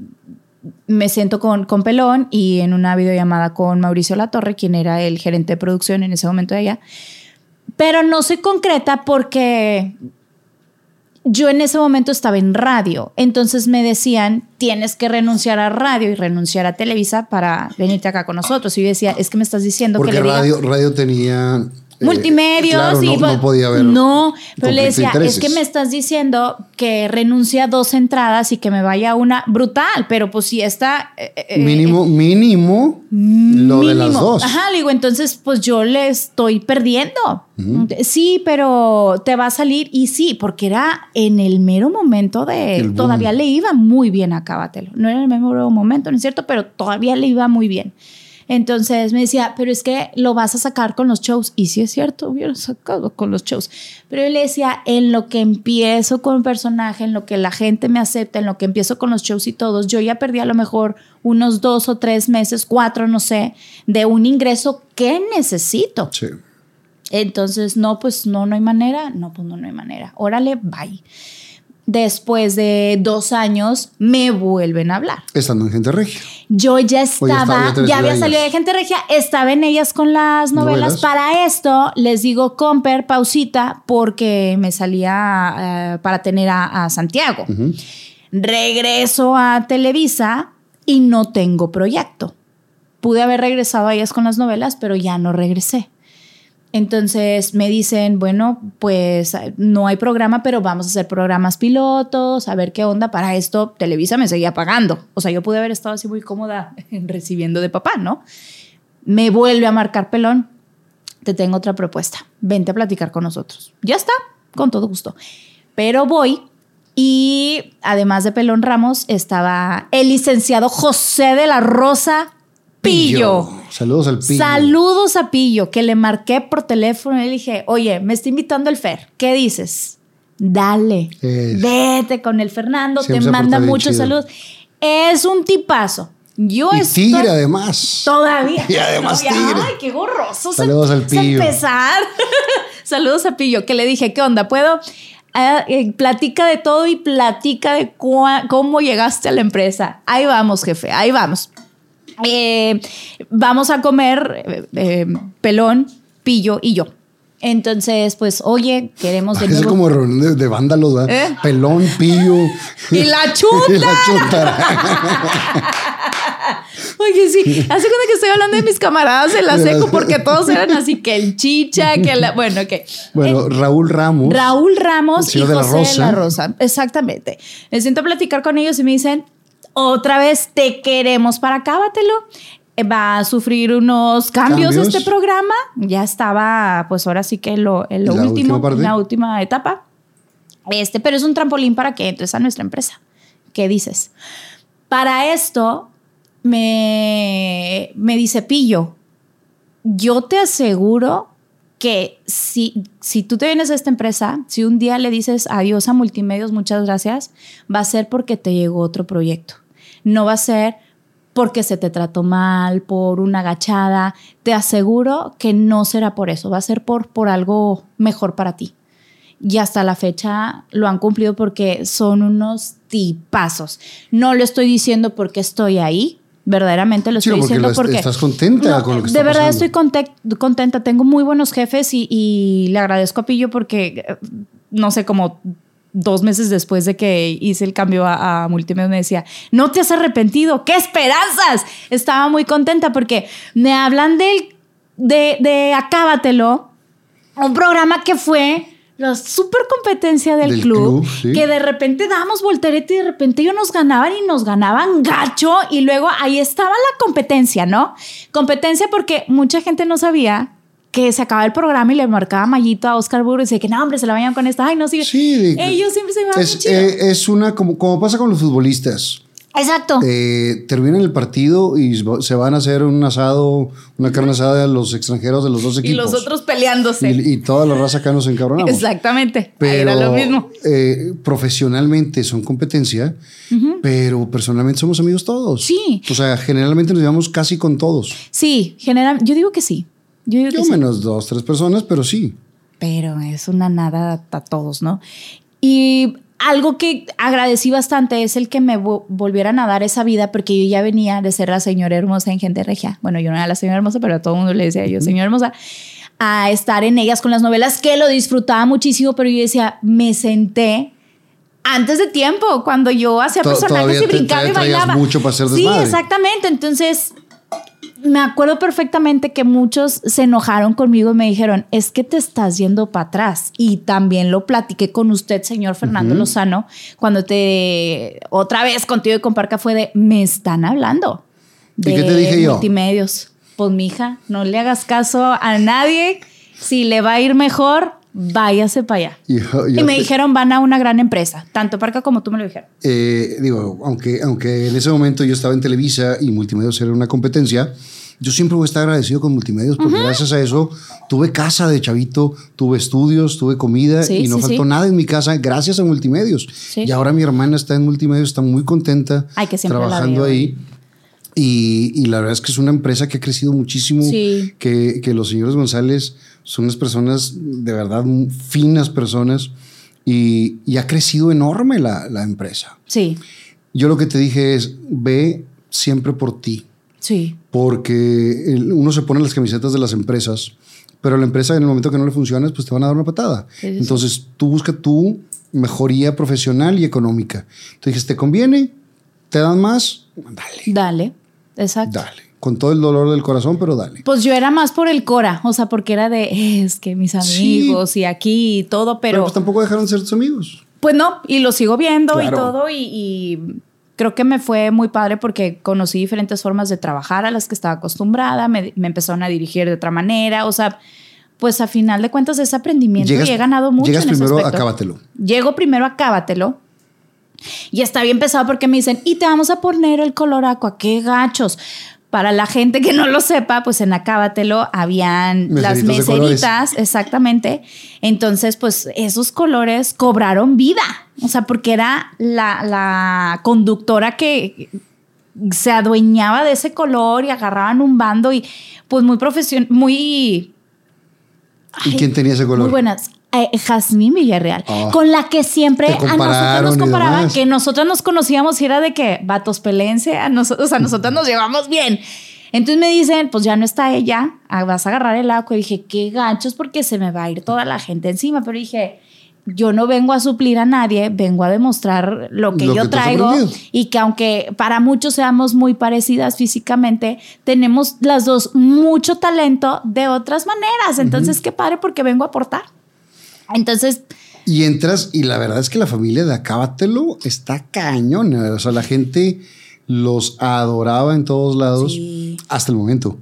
me siento con, con Pelón y en una videollamada con Mauricio Latorre, quien era el gerente de producción en ese momento de allá. Pero no soy concreta porque yo en ese momento estaba en radio. Entonces me decían, tienes que renunciar a radio y renunciar a Televisa para venirte acá con nosotros. Y yo decía, es que me estás diciendo Porque que le diga- radio, radio tenía multimedios claro, y no- no podía haber no pero le de decía es que me estás diciendo que renuncie a dos entradas y que me vaya una brutal pero pues si está eh, eh, mínimo, mínimo, lo de las dos. Ajá, le digo, entonces pues yo le estoy perdiendo. Sí, pero te va a salir y sí, porque era en el mero momento de... El boom. todavía le iba muy bien a Cábatelo. No era en el mero momento, ¿no es cierto? Pero todavía le iba muy bien. Entonces me decía, pero es que lo vas a sacar con los shows. Y sí es cierto, hubiera sacado con los shows. Pero yo le decía, en lo que empiezo con personaje, en lo que la gente me acepta, en lo que empiezo con los shows y todos, yo ya perdí a lo mejor unos dos o tres meses, cuatro, no sé, de un ingreso que necesito. Sí. Entonces, no, pues no, no hay manera. No, pues no, no hay manera. Órale, bye. Después de dos años, me vuelven a hablar. Estando en gente regia. Yo ya estaba, ya había salido de Gente Regia, estaba en ellas con las novelas. Novelas. Para esto les digo, Comper, pausita, porque me salía eh, para tener a, a Santiago. Regreso a Televisa y no tengo proyecto. Pude haber regresado a ellas con las novelas, pero ya no regresé. Entonces me dicen, bueno, pues no hay programa, pero vamos a hacer programas pilotos, a ver qué onda. Para esto, Televisa me seguía pagando. O sea, yo pude haber estado así muy cómoda recibiendo de papá, ¿no? Me vuelve a marcar pelón. Te tengo otra propuesta. Vente a platicar con nosotros. Ya está, con todo gusto. Pero voy y además de Pelón Ramos estaba el licenciado José de la Rosa Pillo. Saludos al pillo. Saludos a Pillo, que le marqué por teléfono y le dije, oye, me está invitando el Fer, ¿qué dices? Dale, vete con el Fernando, Siempre te manda muchos saludos. Es un tipazo. Yo Y estoy tigre, además. todavía. Y además todavía- tigre. Ay, qué gorroso. se- Saludos al Pillo. empezar. Saludos a Pillo, que le dije, ¿qué onda? ¿Puedo? Ah, eh, platica de todo y platica de cómo llegaste a la empresa. Ahí vamos, jefe, ahí vamos. Eh, vamos a comer eh, eh, pelón, pillo y yo. Entonces, pues, oye, queremos de Es nuevo. como reunión de, de vándalos, ¿verdad? ¿Eh? Pelón, pillo. Y la chuta. y la chuta. Oye, sí, hace cuenta que estoy hablando de mis camaradas en la De seco porque todos eran así que el chicha, que la. Bueno, ok. Bueno, Raúl Ramos. Raúl Ramos y de la José de la Rosa. Rosa. Exactamente. Me siento a platicar con ellos y me dicen, otra vez te queremos para acá, bátelo. Eh, Va a sufrir unos cambios, Cambios. este programa. Ya estaba, pues ahora sí que lo, en lo La último, última la última etapa. Este, pero es un trampolín para que entres a nuestra empresa. ¿Qué dices? Para esto, me, me dice Pillo, yo te aseguro que si, si tú te vienes a esta empresa, si un día le dices adiós a Multimedios, muchas gracias, va a ser porque te llegó otro proyecto. No va a ser porque se te trató mal, por una agachada. Te aseguro que no será por eso, va a ser por, por algo mejor para ti. Y hasta la fecha lo han cumplido porque son unos tipazos. No lo estoy diciendo porque estoy ahí, verdaderamente lo Sí, estoy porque diciendo porque estás contenta No, con lo que de está verdad pasando. estoy conte- contenta. Tengo muy buenos jefes y, y le agradezco a Pillo porque, eh, no sé, como dos meses después de que hice el cambio a, a Multimedia me decía, no te has arrepentido, qué esperanzas. Estaba muy contenta porque me hablan del, de, de Acábatelo, un programa que fue la super competencia del, Del club, club, sí. que de repente dábamos voltereta y de repente ellos nos ganaban y nos ganaban gacho y luego ahí estaba la competencia, ¿no? Competencia porque mucha gente no sabía que se acababa el programa y le marcaba mallito a Oscar Burgos y decía que no, hombre, se la vayan con esta. Ay, no, sigue. Sí, Ellos siempre se van es, eh, es una, como, como pasa con los futbolistas. Exacto. Eh, terminan el partido y se van a hacer un asado, una carne asada de los extranjeros de los dos y equipos. los otros peleándose. Y, y toda la raza acá nos encabronamos. Exactamente. Ahí Pero era lo mismo. eh, profesionalmente son competencia, pero personalmente somos amigos todos. Sí. O sea, generalmente nos llevamos casi con todos. Sí, general, yo digo que sí. Yo digo Yo que sí. menos dos, tres personas, pero sí. pero es una nada a todos, ¿no? Y algo que agradecí bastante es el que me vo- volvieran a dar esa vida, porque yo ya venía de ser la señora hermosa en Gente Regia. Bueno, yo no era la señora hermosa, pero a todo el mundo le decía yo, señora hermosa, a estar en ellas con las novelas, que lo disfrutaba muchísimo, pero yo decía, me senté antes de tiempo, cuando yo hacía personajes y brincaba y bailaba. mucho para hacer Sí, desmadre. exactamente. Entonces, me acuerdo perfectamente que muchos se enojaron conmigo y me dijeron, es que te estás yendo para atrás. Y también lo platiqué con usted, señor Fernando Lozano, cuando te, otra vez contigo y con Parca fue de, me están hablando. ¿Y qué te dije yo? Multimedios. Pues mija, no le hagas caso a nadie. Si le va a ir mejor, váyase para allá. Yo- y me te- dijeron, van a una gran empresa. Tanto Parca como tú me lo dijeron. Eh, digo, aunque, aunque en ese momento yo estaba en Televisa y Multimedios era una competencia, yo siempre voy a estar agradecido con Multimedios porque gracias a eso tuve casa de chavito, tuve estudios, tuve comida Sí, y no sí, faltó sí. nada en mi casa gracias a Multimedios. Y ahora mi hermana está en Multimedios, está muy contenta Ay, que trabajando ahí. Y, y la verdad es que es una empresa que ha crecido muchísimo, que, que los señores González son unas personas de verdad finas personas y, y ha crecido enorme la, la empresa. Sí, Yo lo que te dije es, ve siempre por ti, sí. porque uno se pone las camisetas de las empresas, pero la empresa en el momento que no le funciones, pues te van a dar una patada. Sí, sí, sí. Entonces tú busca tu mejoría profesional y económica. Entonces, ¿te conviene? ¿Te dan más? Dale, Dale. Exacto. dale. Con todo el dolor del corazón, pero dale. Pues yo era más por el Cora, o sea, porque era de, es que mis Sí. amigos y aquí y todo, Pero, pero, pues tampoco dejaron de ser tus amigos. pues no, y lo sigo viendo y Claro. todo, y, y creo que me fue muy padre porque conocí diferentes formas de trabajar a las que estaba acostumbrada, me, me empezaron a dirigir de otra manera, o sea, pues a final de cuentas ese aprendimiento y he ganado mucho. Llegas en ese primero, aspecto. acábatelo. Llego primero, acábatelo. Y está bien pesado porque me dicen, y te vamos a poner el color aqua, qué gachos. Para la gente que no lo sepa, pues en Acábatelo habían las Meseritos meseritas, exactamente. Entonces, pues esos colores cobraron vida. O sea, porque era la, la conductora que se adueñaba de ese color y agarraban un bando y pues muy profesional, muy... ¿Y quién tenía ese color? Muy buenas. Eh, Jazmín Villarreal, Ah. con la que siempre a nosotros nos comparaban, que nosotros nos conocíamos y era de que vatos pelense, a nosotros, a nosotros nos llevamos bien. Entonces me dicen, pues ya no está ella, ah, vas a agarrar el agua. Y dije, qué ganchos, porque se me va a ir toda la gente encima. Pero dije, yo no vengo a suplir a nadie, vengo a demostrar lo que Lo yo que traigo y que aunque para muchos seamos muy parecidas físicamente, tenemos las dos mucho talento de otras maneras. Entonces, qué padre porque vengo a aportar. Entonces, Y entras, y la verdad es que la familia de Acábatelo está cañona. O sea, la gente los adoraba en todos lados Sí. hasta el momento.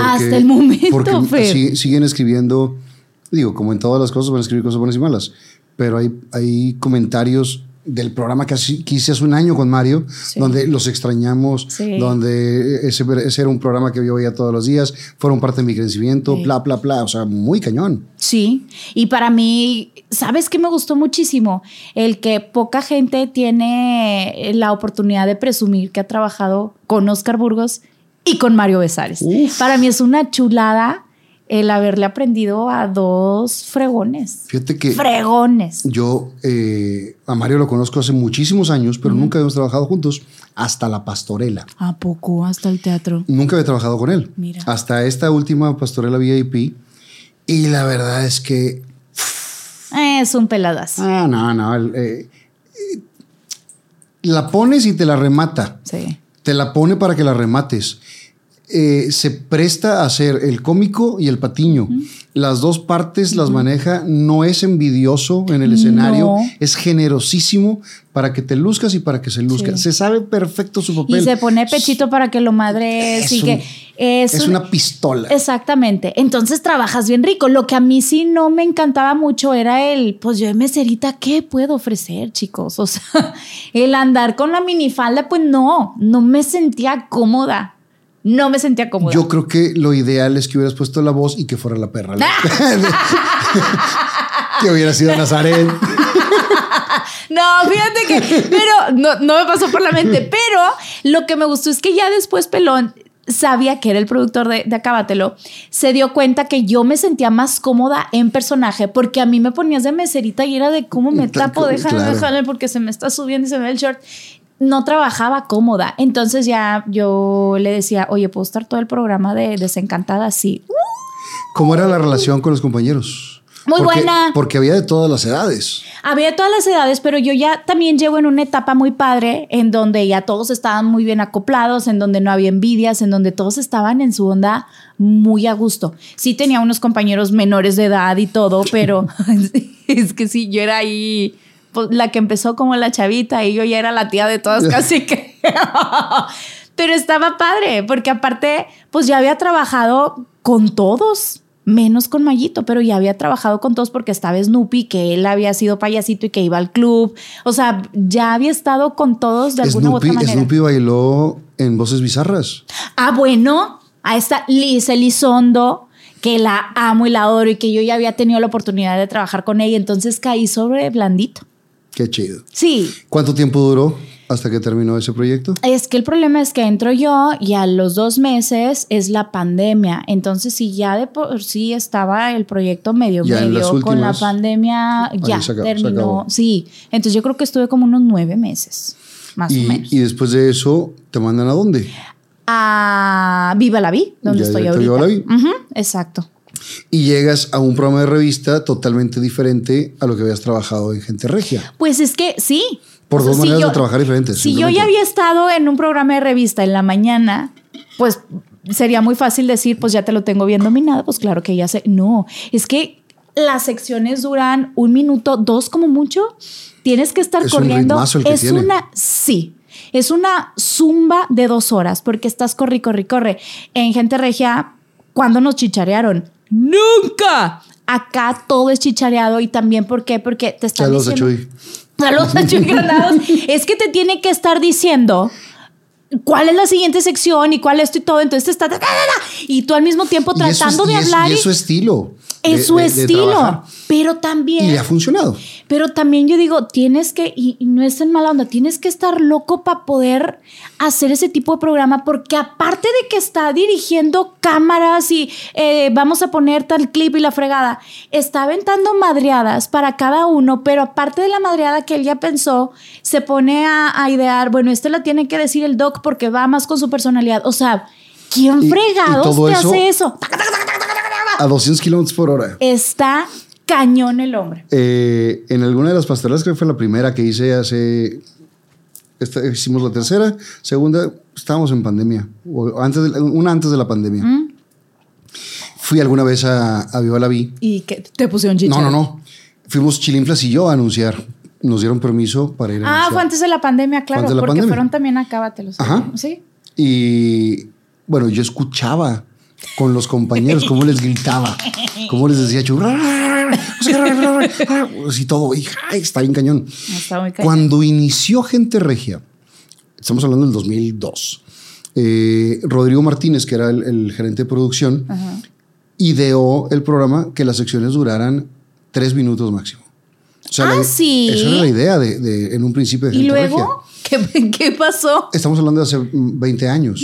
Hasta el momento, Porque Fer. siguen escribiendo, digo, como en todas las cosas, van a escribir cosas buenas y malas. Pero hay, hay comentarios del programa que, hice hace un año con Mario, Sí. donde los extrañamos, Sí. donde ese, ese era un programa que yo veía todos los días, fueron parte de mi crecimiento, Sí. bla, bla, bla. O sea, muy cañón. Sí, y para mí, ¿sabes qué me gustó muchísimo? El que poca gente tiene la oportunidad de presumir que ha trabajado con Oscar Burgos y con Mario Besares. Uf. Para mí es una chulada el haberle aprendido a dos fregones. Fíjate que... Fregones. Yo eh, a Mario lo conozco hace muchísimos años, pero nunca habíamos trabajado juntos hasta la pastorela. ¿A poco? Hasta el teatro. Nunca había trabajado con él. Mira. Hasta esta última pastorela VIP. Y la verdad es que. Es un peladas. Ah, no, no. eh, eh, la pones y te la remata. Sí. Te la pone para que la remates. Eh, se presta a hacer el cómico y el patiño. Las dos partes las maneja. No es envidioso en el escenario. No. Es generosísimo para que te luzcas y para que se luzca. Sí. Se sabe perfecto su papel. Y se pone pechito para que lo madres Es y un- que es, Es un- una pistola. Exactamente. Entonces trabajas bien rico. Lo que a mí sí no me encantaba mucho era el, pues yo de meserita, ¿qué puedo ofrecer, chicos? O sea, el andar con la minifalda, pues no, no me sentía cómoda. No me sentía cómoda. Yo creo que lo ideal es que hubieras puesto la voz y que fuera la perra. que hubiera sido Nazaret. No, fíjate que, pero no, no me pasó por la mente. Pero lo que me gustó es que ya después Pelón sabía que era el productor de, de Acábatelo, se dio cuenta que yo me sentía más cómoda en personaje, porque a mí me ponías de meserita y era de cómo me tapo, déjame, claro. déjame, porque se me está subiendo y se me ve el short. No trabajaba cómoda. Entonces ya yo le decía, oye, ¿puedo estar todo el programa de Desencantada? Sí. ¿Cómo era la relación con los compañeros? Muy Porque- buena. Porque había de todas las edades. Había de todas las edades, pero yo ya también llego en una etapa muy padre en donde ya todos estaban muy bien acoplados, en donde no había envidias, en donde todos estaban en su onda muy a gusto. Sí tenía unos compañeros menores de edad y todo, pero es que sí, yo era ahí pues, la que empezó como la chavita y yo ya era la tía de todas casi que... pero estaba padre, porque aparte, pues ya había trabajado con todos menos con Mayito, pero ya había trabajado con todos porque estaba Snoopy, que él había sido payasito y que iba al club. O sea, ya había estado con todos de alguna u otra manera. Snoopy bailó en Voces Bizarras. Ah, bueno, a esta Liz Elizondo, que la amo y la adoro y que yo ya había tenido la oportunidad de trabajar con ella, entonces caí sobre blandito. Qué chido. Sí, ¿Cuánto tiempo duró hasta que terminó ese proyecto? Es que el problema es que entro yo y a los dos meses es la pandemia. Entonces, si ya de por sí estaba el proyecto medio Ya medio con la pandemia, ya acabó- terminó. Sí, entonces yo creo que estuve como unos nueve meses, más o menos. y después de eso, ¿te mandan a dónde? a Viva la Vi, donde Ya estoy ahorita. Viva la Ujú, exacto. Y llegas a un programa de revista totalmente diferente a lo que habías trabajado en Gente Regia. Pues es que sí. Por O sea, dos si maneras yo- de trabajar diferentes. Si yo ya había estado en un programa de revista en la mañana, pues sería muy fácil decir, pues ya te lo tengo bien dominado, pues claro que ya sé. No, es que las secciones duran un minuto, dos como mucho. Tienes que estar Es un corriendo. el que es tiene. una, sí. Es una zumba de dos horas porque estás corre, corre, corre. En Gente Regia, ¿cuándo nos chicharearon? ¡Nunca! Acá todo es chichareado y también, ¿por qué? Porque te están Saludos a diciendo... Chuy. Saludos a Chuy Granados. es que te tiene que estar diciendo cuál es la siguiente sección y cuál esto y todo. Entonces te está. Y tú al mismo tiempo Y eso es- tratando de y es- hablar. Y y- es su estilo. es de- su de- estilo. Pero también. Y le ha funcionado. Pero también yo digo, tienes que, y, y no es en mala onda, tienes que estar loco para poder hacer ese tipo de programa, porque aparte de que está dirigiendo cámaras y eh, vamos a poner tal clip y la fregada, está aventando madreadas para cada uno, pero aparte de la madreada que él ya pensó, se pone a, a idear, bueno, este la tiene que decir el doc porque va más con su personalidad. O sea, ¿quién fregados te eso- hace eso? A 200 kilómetros por hora. Está cañón el hombre. Eh, en alguna de las pastorelas, creo que fue la primera que hice hace. esta- hicimos la tercera, segunda, estábamos en pandemia, o antes de, una antes de la pandemia. Mm. Fui alguna vez a, a Viva la Vi. Y que te pusieron No, chicharo. no, no. Fuimos Chilinflas y yo a anunciar. Nos dieron permiso para ir a Ah, anunciar. fue antes de la pandemia, claro, la porque pandemia. fueron también a Cábatelos. Ajá. Sí. Y bueno, yo escuchaba con los compañeros cómo les gritaba, cómo les decía, "Chu, así todo, está bien cañón. Está muy cañón. Cuando inició Gente Regia, estamos hablando del 2002, eh, Rodrigo Martínez, que era el, el gerente de producción, Ajá. ideó el programa que las secciones duraran tres minutos máximo. O sea, Ah, la- ¿sí? Esa era la idea de, de- en un principio de ¿Y Gente Regia. luego? ¿Qué, qué pasó? Estamos hablando de hace mm, 20 años.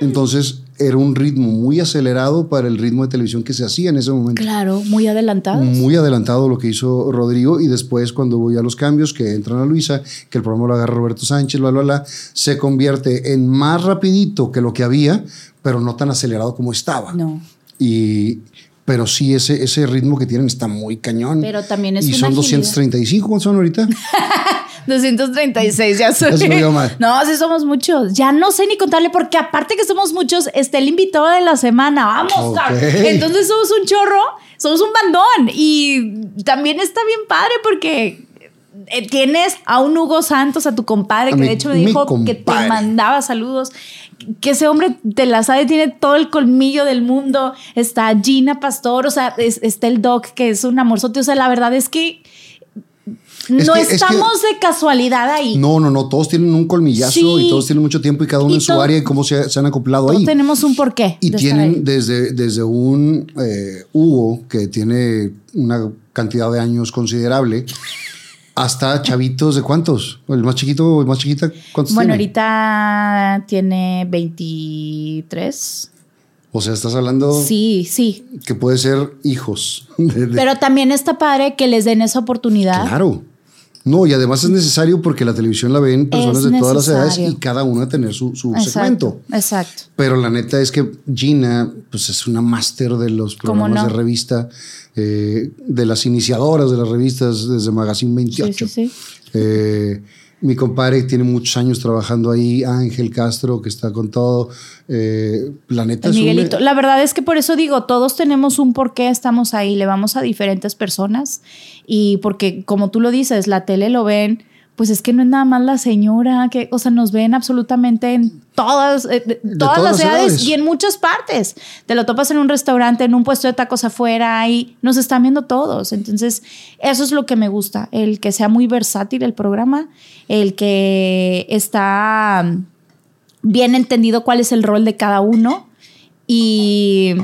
Entonces era un ritmo muy acelerado para el ritmo de televisión que se hacía en ese momento. Claro, muy adelantados. Muy adelantado lo que hizo Rodrigo y después cuando voy a los cambios que entran a Luisa, que el programa lo agarra Roberto Sánchez, bla, bla, bla, se convierte en más rapidito que lo que había, pero no tan acelerado como estaba. No. Y, pero sí, ese, ese ritmo que tienen está muy cañón. Pero también es Y una son agilidad. 235, ¿cuántos son ahorita? 236, ya soy. Mal. No, sí somos muchos. Ya no sé ni contarle, porque aparte que somos muchos, está el invitado de la semana. Vamos, Ok. cabrón. Entonces somos un chorro, somos un bandón. Y también está bien padre porque eh, tienes a un Hugo Santos, a tu compadre, A que mi- de hecho me dijo que te mandaba saludos. Que ese hombre te la sabe, tiene todo el colmillo del mundo. Está Gina Pastor, o sea, es- está el Doc, que es un amorzote. O sea, la verdad es que Es no que- es que- estamos de casualidad ahí. No, no, no, todos tienen un colmillazo Sí. y todos tienen mucho tiempo y cada uno Y en su área y cómo se, se han acoplado Todos ahí. tenemos un porqué. Y de tienen desde, desde un eh, Hugo que tiene una cantidad de años considerable hasta chavitos de cuántos? El más chiquito, el más chiquita, ¿cuántos Bueno, tiene? ahorita tiene 23. O sea, estás hablando Sí, sí. que puede ser hijos. de- de- Pero también está padre que les den esa oportunidad. claro. No, y además es necesario porque la televisión la ven personas de todas las edades y cada una tener su, su Exacto, segmento. exacto. Pero la neta es que Gina, pues es una máster de los ¿Cómo programas no? de revista, eh, de las iniciadoras de las revistas desde Magazine 28. Sí, sí, sí. Eh, mi compadre tiene muchos años trabajando ahí, Ángel Castro, que está con todo. Eh, la neta El Miguelito. La verdad es que por eso digo, todos tenemos un por qué estamos ahí, le vamos a diferentes personas y porque como tú lo dices, la tele lo ven, pues es que no es nada más la señora, que, o sea, nos ven absolutamente en todas, eh, de- De todas, todas las edades. y en muchas partes. Te lo topas en un restaurante, en un puesto de tacos afuera y nos están viendo todos. Entonces, eso es lo que me gusta, el que sea muy versátil el programa, el que está bien entendido cuál es el rol de cada uno y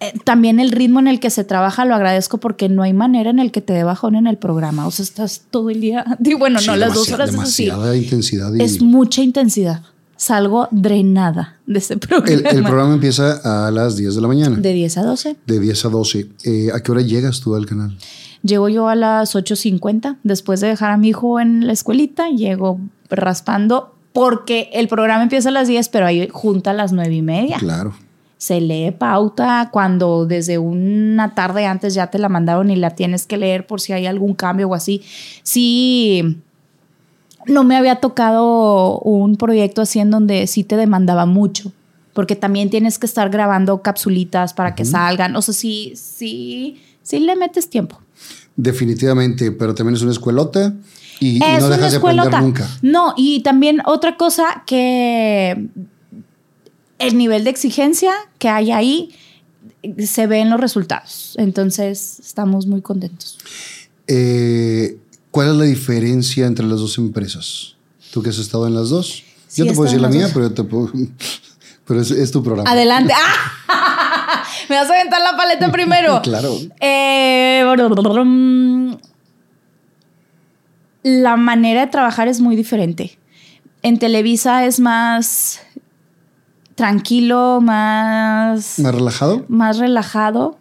eh, también el ritmo en el que se trabaja lo agradezco porque no hay manera en el que te dé bajón en el programa. O sea, estás todo el día. Bueno, Sí, no, las dos horas es así. Demasiada intensidad. y- Es mucha intensidad. Salgo drenada de ese programa. el, el programa empieza a las 10 de la mañana. De 10 a 12. De 10 a 12. Eh, ¿A qué hora llegas tú al canal? Llego yo a las 8.50. Después de dejar a mi hijo en la escuelita, llego raspando porque el programa empieza a las 10, pero ahí junta a las 9 y media. Claro. Se lee pauta cuando desde una tarde antes ya te la mandaron y la tienes que leer por si hay algún cambio o así. Sí, no me había tocado un proyecto así en donde sí te demandaba mucho, porque también tienes que estar grabando capsulitas para que salgan. O sea, sí, sí, sí le metes tiempo. Definitivamente, pero también es una escuelota y, y es no una dejas de aprender nunca. No, y también otra cosa que el nivel de exigencia que hay ahí se ve en los resultados. Entonces, estamos muy contentos. Eh, ¿Cuál es la diferencia entre las dos empresas? Tú que has estado en las dos. Sí, yo te puedo decir la mía, pero yo te puedo. Pero es, es tu programa. Adelante. ¡Ah! Me vas a aventar la paleta primero. Claro. Eh, la manera de trabajar es muy diferente. En Televisa es más tranquilo, más, ¿Más relajado? más relajado.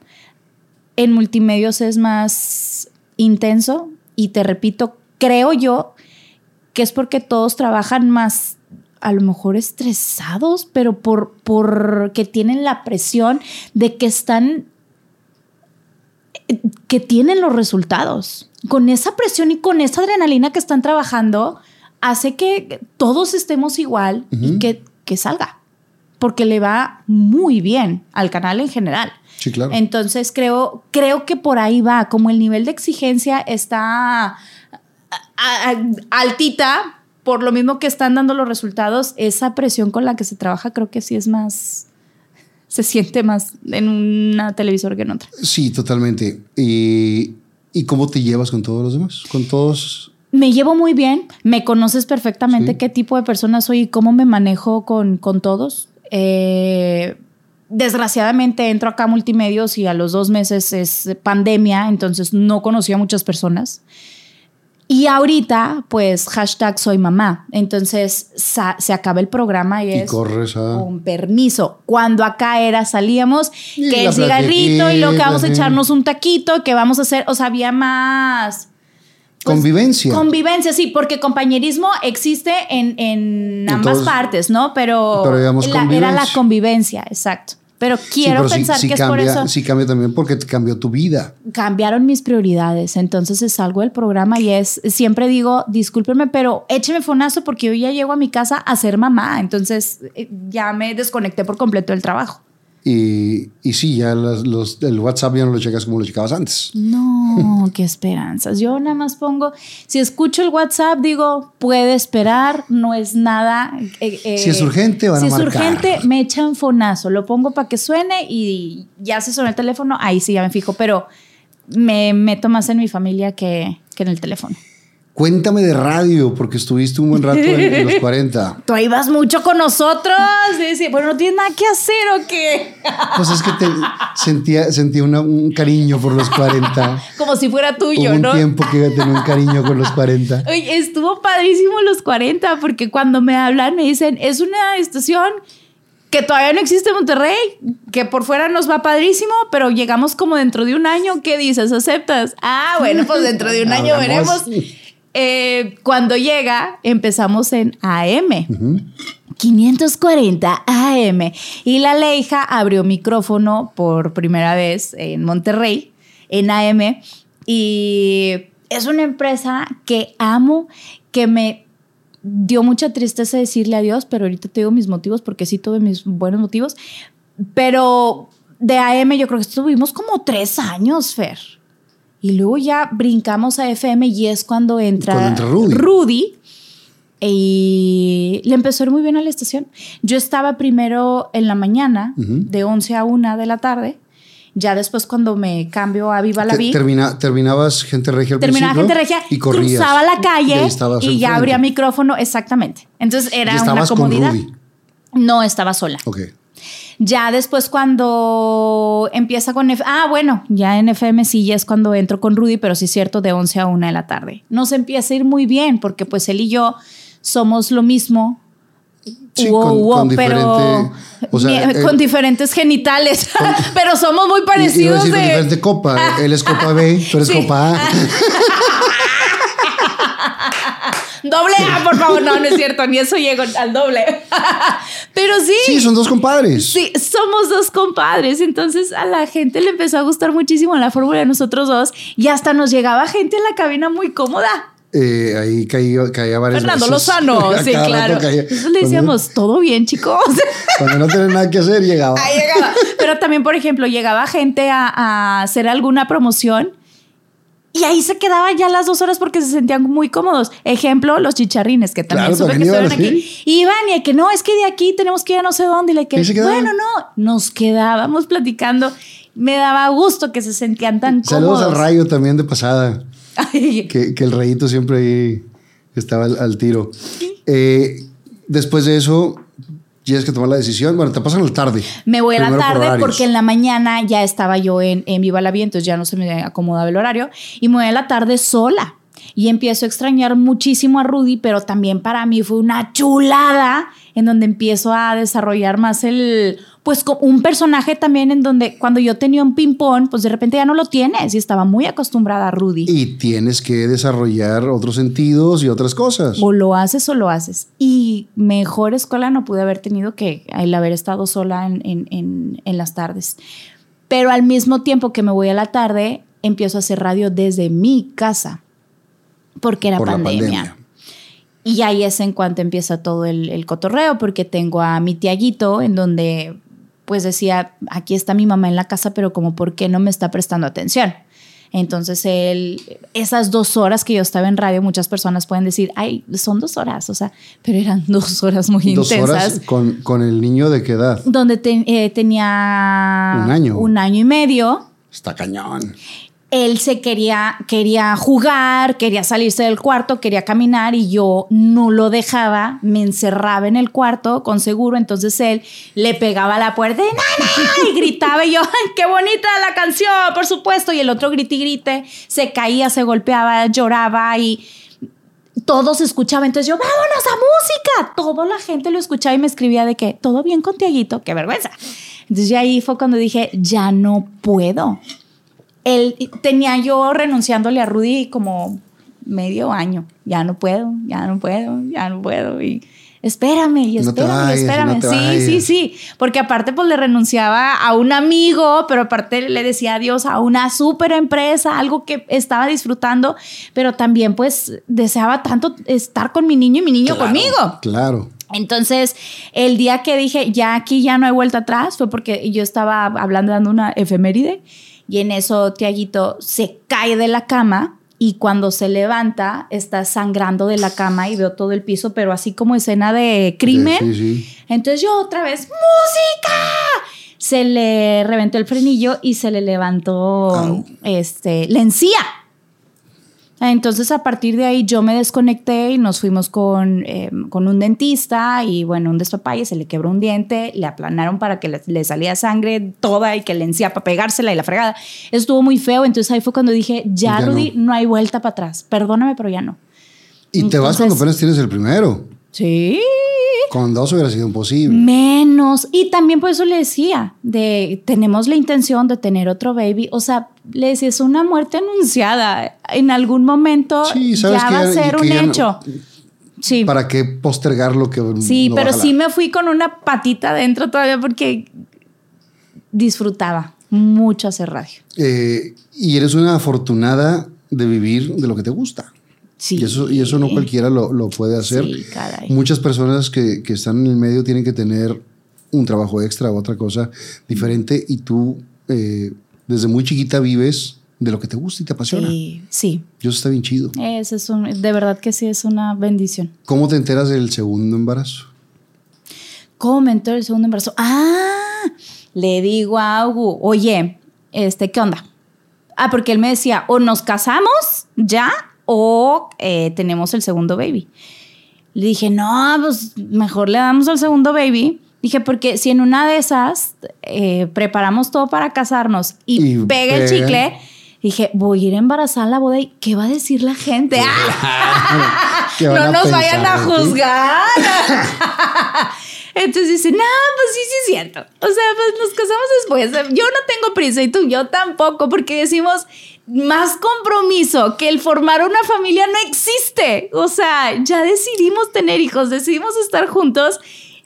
En multimedios es más intenso. Y te repito, creo yo que es porque todos trabajan más, a lo mejor estresados, pero por, porque tienen la presión de que están, que tienen los resultados. Con esa presión y con esa adrenalina que están trabajando, hace que todos estemos igual y que, que salga. Porque le va muy bien al canal en general. Sí, claro. Entonces creo, creo que por ahí va, como el nivel de exigencia está altita, por lo mismo que están dando los resultados, esa presión con la que se trabaja creo que sí es más, se siente más en una televisora que en otra. Sí, totalmente. Y, ¿Y cómo te llevas con todos los demás? Con todos. Me llevo muy bien, me conoces perfectamente Sí. qué tipo de persona soy y cómo me manejo con, con todos. Eh, desgraciadamente entro acá a multimedios y a los dos meses es pandemia, entonces no conocí a muchas personas. Y ahorita, pues, hashtag soy mamá. Entonces se acaba el programa y Y es corres a. con permiso. Cuando acá era, salíamos, Y que el cigarrito y lo que vamos a echarnos un taquito, que vamos a hacer, o sea, había más... pues, Convivencia. Convivencia, sí, porque compañerismo existe en, en ambas Entonces, partes, ¿no? Pero, pero digamos la- era la convivencia. exacto. Pero Sí, quiero pero sí- pensar sí que es por eso. Sí cambia también porque te cambió tu vida. Cambiaron mis prioridades, entonces salgo del programa y es, siempre digo, discúlpenme, pero écheme fonazo porque yo ya llego a mi casa a ser mamá, entonces eh, ya me desconecté por completo del trabajo. Y, y sí, ya las- los, el WhatsApp ya no lo checas como lo checabas antes. No, qué esperanzas. Yo nada más pongo, si escucho el WhatsApp, digo, puede esperar, no es nada. eh, eh, Si es urgente, van a Si es marcar. urgente, me echan fonazo. Lo pongo para que suene y ya se suena el teléfono, ahí sí ya me fijo, pero me meto más en mi familia que, que en el teléfono. Cuéntame de radio, porque estuviste un buen rato en, en los 40. Tú ibas mucho con nosotros. Decía, bueno, ¿no tienes nada que hacer o qué? Pues es que te, sentía, sentía una- un cariño por los 40. Como si fuera tuyo, Hubo un ¿no? tiempo que tenía un cariño con los 40. Oye, estuvo padrísimo los 40 porque cuando me hablan me dicen, es una estación que todavía no existe en Monterrey, que por fuera nos va padrísimo, pero llegamos como dentro de un año. ¿Qué dices? ¿Aceptas? Ah, bueno, pues dentro de un año veremos. Eh, cuando llega, empezamos en AM. 540 AM. Y la Leija abrió micrófono por primera vez en Monterrey, en AM. Y es una empresa que amo, que me dio mucha tristeza decirle adiós, pero ahorita te digo mis motivos porque sí tuve mis buenos motivos. Pero de AM yo creo que estuvimos como tres años, Fer. Y luego ya brincamos a FM y es cuando entra, Cuando entra Rudy. Rudy. Y le empezó a ir muy bien a la estación. Yo estaba primero en la mañana, de 11 a 1 de la tarde. Ya después cuando me cambio a Viva la Te- Vi, termina- terminabas gente regia al terminaba gente regia, y corrías. cruzaba la Y calle y, ya abría micrófono, exactamente. Entonces Y era una estabas con comodidad. Rudy. No, estaba sola. Ya después cuando empieza con... F ah, bueno, ya en FM sí, ya es cuando entro con Rudy, pero sí es cierto, de 11 a 1 de la tarde. Nos empieza a ir muy bien porque pues él y yo somos lo mismo. Sí, Wow, con- wow, con pero diferente- o sea, Bien, él- con diferentes genitales, pero somos muy parecidos decir con de... diferente copa. Él es copa B, tú eres Sí. copa A. Doble A, por favor. No, no es cierto, ni eso llego al doble. Pero sí. Sí, son dos compadres. Sí, somos dos compadres. Entonces a la gente le empezó a gustar muchísimo la fórmula de nosotros dos y hasta nos llegaba gente en la cabina muy cómoda. Eh, ahí caía, caía varias Fernando veces. Lozano, sí, claro. Entonces le decíamos, ¿todo bien, chicos? Cuando no tenía nada que hacer, llegaba. Ahí llegaba. Pero también, por ejemplo, llegaba gente a, a hacer alguna promoción y ahí se quedaba ya las dos horas porque se sentían muy cómodos. Ejemplo, los chicharrines, que también Claro, supe también que estuvieron aquí. Iban y que no, es que de aquí tenemos que ir a no sé dónde. Y le que, bueno, no, nos quedábamos platicando. Me daba gusto que se sentían tan Saludos cómodos. al rayo también de pasada. Que, que el rayito siempre ahí estaba al, al tiro. Eh, después de eso, tienes que tomar la decisión. Bueno, te pasan la tarde. Me voy a la por tarde porque en la mañana ya estaba yo en, en Viva la Vida, entonces ya no se me acomodaba el horario. Y me voy a la tarde sola. Y empiezo a extrañar muchísimo a Rudy, pero también para mí fue una chulada en donde empiezo a desarrollar más el, pues un personaje también en donde cuando yo tenía un ping-pong, pues de repente ya no lo tienes y estaba muy acostumbrada a Rudy. Y tienes que desarrollar otros sentidos y otras cosas. O lo haces o lo haces. Y mejor escuela no pude haber tenido que el haber estado sola en, en- en- en las tardes. Pero al mismo tiempo que me voy a la tarde, empiezo a hacer radio desde mi casa. Porque era Por la pandemia. pandemia. Y ahí es en cuanto empieza todo el, el cotorreo, porque tengo a mi tiaguito en donde pues decía, aquí está mi mamá en la casa, pero como, ¿por qué no me está prestando atención? Entonces, él, esas dos horas que yo estaba en radio, muchas personas pueden decir, ay, son dos horas, o sea, pero eran dos horas muy Dos intensas. horas con, con el niño de qué edad. Donde te- eh, tenía Un año. un año y medio Está cañón. Él se quería, quería jugar, quería salirse del cuarto, quería caminar y yo no lo dejaba, me encerraba en el cuarto con seguro, entonces él le pegaba a la puerta y, gritaba y yo, ¡ay, qué bonita la canción, por supuesto! Y el otro grite grite, se caía, se golpeaba, lloraba y todo se escuchaba, entonces yo, vámonos a música. Toda la gente lo escuchaba y me escribía de que, todo bien con Tiaguito, qué vergüenza. Entonces ahí fue cuando dije, ya no puedo. Él, tenía yo renunciándole a Rudy como medio año. Ya no puedo, ya no puedo, ya no puedo. Y espérame, y No espérame, y vayas, espérame. no sí, sí, sí. Porque aparte, pues le renunciaba a un amigo, pero aparte le decía adiós a una súper empresa, algo que estaba disfrutando, pero también, pues, deseaba tanto estar con mi niño y mi niño Claro, conmigo. Claro. Entonces, el día que dije, ya aquí ya no hay vuelta atrás, fue porque yo estaba hablando, dando una efeméride, y en eso Tiaguito se cae de la cama y cuando se levanta está sangrando de la cama y veo todo el piso, pero así como escena de crimen. Sí, sí. Entonces yo otra vez, ¡música! Se le reventó el frenillo y se le levantó este, la encía. Entonces a partir de ahí yo me desconecté y nos fuimos con, eh, con un dentista y bueno, un despapalle, se le quebró un diente, le aplanaron para que le, le salía sangre toda y que le encía para pegársela y la fregada. Estuvo muy feo, entonces ahí fue cuando dije, ya, Ya Rudy, no. no. hay vuelta para atrás, perdóname, pero ya no. Y te vas cuando apenas tienes el primero. Sí. Con dos hubiera sido imposible. Menos. Y también por eso le decía, de tenemos la intención de tener otro baby. O sea, le decía, es una muerte anunciada. En algún momento Sí, ya va a ser un no- hecho. Sí. ¿Para qué postergar lo que Sí, no pero sí me fui con una patita adentro todavía porque disfrutaba mucho hacer radio. Eh, y eres una afortunada de vivir de lo que te gusta. Sí. Y eso, y eso no cualquiera lo, lo puede hacer. Sí, caray. Muchas personas que, que están en el medio tienen que tener un trabajo extra o otra cosa diferente y tú eh, desde muy chiquita vives de lo que te gusta y te apasiona. Sí, sí. Y eso está bien chido. Ese es un, de verdad que sí es una bendición. ¿Cómo te enteras del segundo embarazo? ¿Cómo me enteré del segundo embarazo? Ah, le digo a Augu, oye, este, ¿qué onda? Ah, porque él me decía, o nos casamos ya o eh, tenemos el segundo baby. Le dije, no, pues mejor le damos al segundo baby. Dije, porque si en una de esas eh, preparamos todo para casarnos y, Y pega el chicle, dije, voy a ir embarazada a la boda y ¿qué va a decir la gente? ¡Ah! ¿Qué van no nos vayan a juzgar. Entonces dice, no, pues sí, sí es cierto. O sea, pues nos casamos después. Yo no tengo prisa y tú, yo tampoco, porque decimos, más compromiso que el formar una familia no existe. O sea, ya decidimos tener hijos, decidimos estar juntos.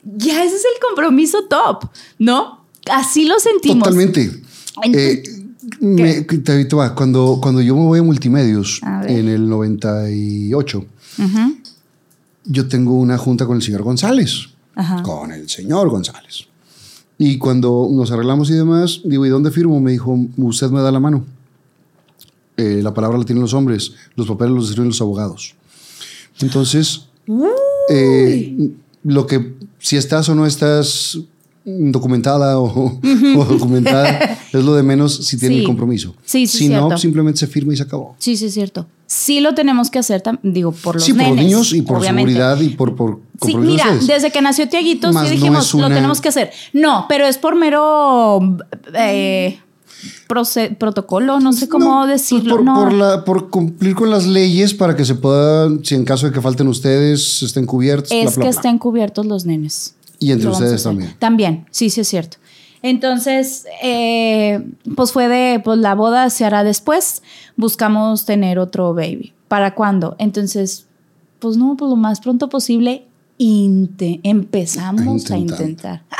Ya ese es el compromiso top, ¿no? Así lo sentimos. Totalmente. Eh, me- te- te va, cuando, cuando yo me voy a multimedios A en el 98, Ujú. yo tengo una junta con el señor González. Ajá. Con el señor González. Y cuando nos arreglamos y demás, digo, ¿y dónde firmo? Me dijo, usted me da la mano. Eh, la palabra la tienen los hombres, los papeles los escriben los abogados. Entonces, eh, lo que, si estás o no estás documentada o, o documentada, es lo de menos si tiene Sí. el compromiso. Sí, sí, si no, simplemente se firma y se acabó. Sí, sí, es cierto. Sí lo tenemos que hacer, digo, por los sí, por los niños y por obviamente. seguridad y por, por Sí, mira, desde que nació Tiaguito, sí no dijimos, lo tenemos que hacer. No, pero es por mero eh, protocolo, no sé cómo No, decirlo. Por, no. por la- por cumplir con las leyes para que se puedan, si en caso de que falten ustedes, estén cubiertos. bla, es bla, que bla. estén cubiertos los nenes. Y entre ustedes también. También, sí, sí es cierto. Entonces, eh, pues fue de, pues la boda se hará después, buscamos tener otro baby. ¿Para cuándo? Entonces, pues no, pues lo más pronto posible, empezamos A a intentar.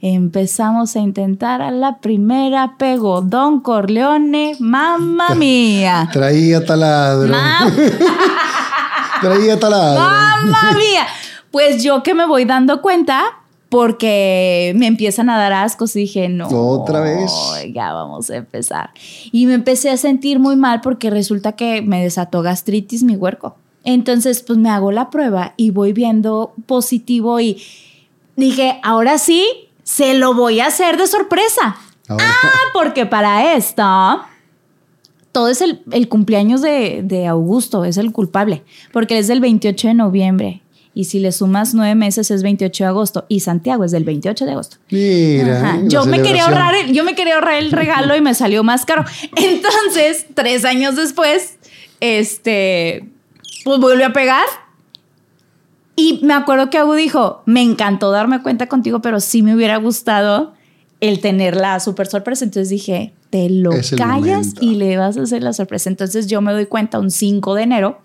Empezamos a intentar a la primera pegó Don Corleone, mamma mía. Traía taladro. Traía taladro. ¡Mamma mía! Pues yo que me voy dando cuenta porque me empiezan a dar ascos y dije, no. Otra vez. Ya vamos a empezar. Y me empecé a sentir muy mal porque resulta que me desató gastritis mi huerco. Entonces, pues me hago la prueba y voy viendo positivo y dije, ahora sí, se lo voy a hacer de sorpresa. Ahora- Ah, porque para esto, todo es el, el cumpleaños de, de Augusto, es el culpable, porque es del 28 de noviembre. Y si le sumas nueve meses es 28 de agosto. Y Santiago es del 28 de agosto. Mira. Yo me quería ahorrar, el- yo me quería ahorrar el regalo y me salió más caro. Entonces, tres años después, este, pues vuelve a pegar. Y me acuerdo que Agu dijo, me encantó darme cuenta contigo, pero sí me hubiera gustado el tener la super sorpresa. Entonces dije, te lo callas momento. y le vas a hacer la sorpresa. Entonces yo me doy cuenta un 5 de enero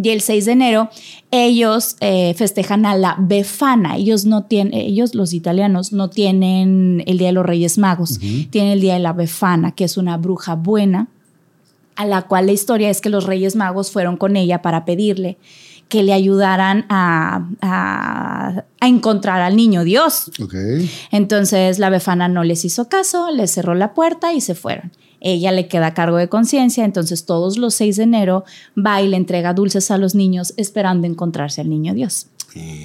y el 6 de enero ellos eh, festejan a la Befana. Ellos no tienen, ellos los italianos no tienen el Día de los Reyes Magos, tienen el Día de la Befana, que es una bruja buena, a la cual la historia es que los Reyes Magos fueron con ella para pedirle que le ayudaran a, a- a encontrar al niño Dios. Entonces la befana no les hizo caso, les cerró la puerta y se fueron. Ella le queda a cargo de conciencia, entonces todos los 6 de enero va y le entrega dulces a los niños esperando encontrarse al niño Dios.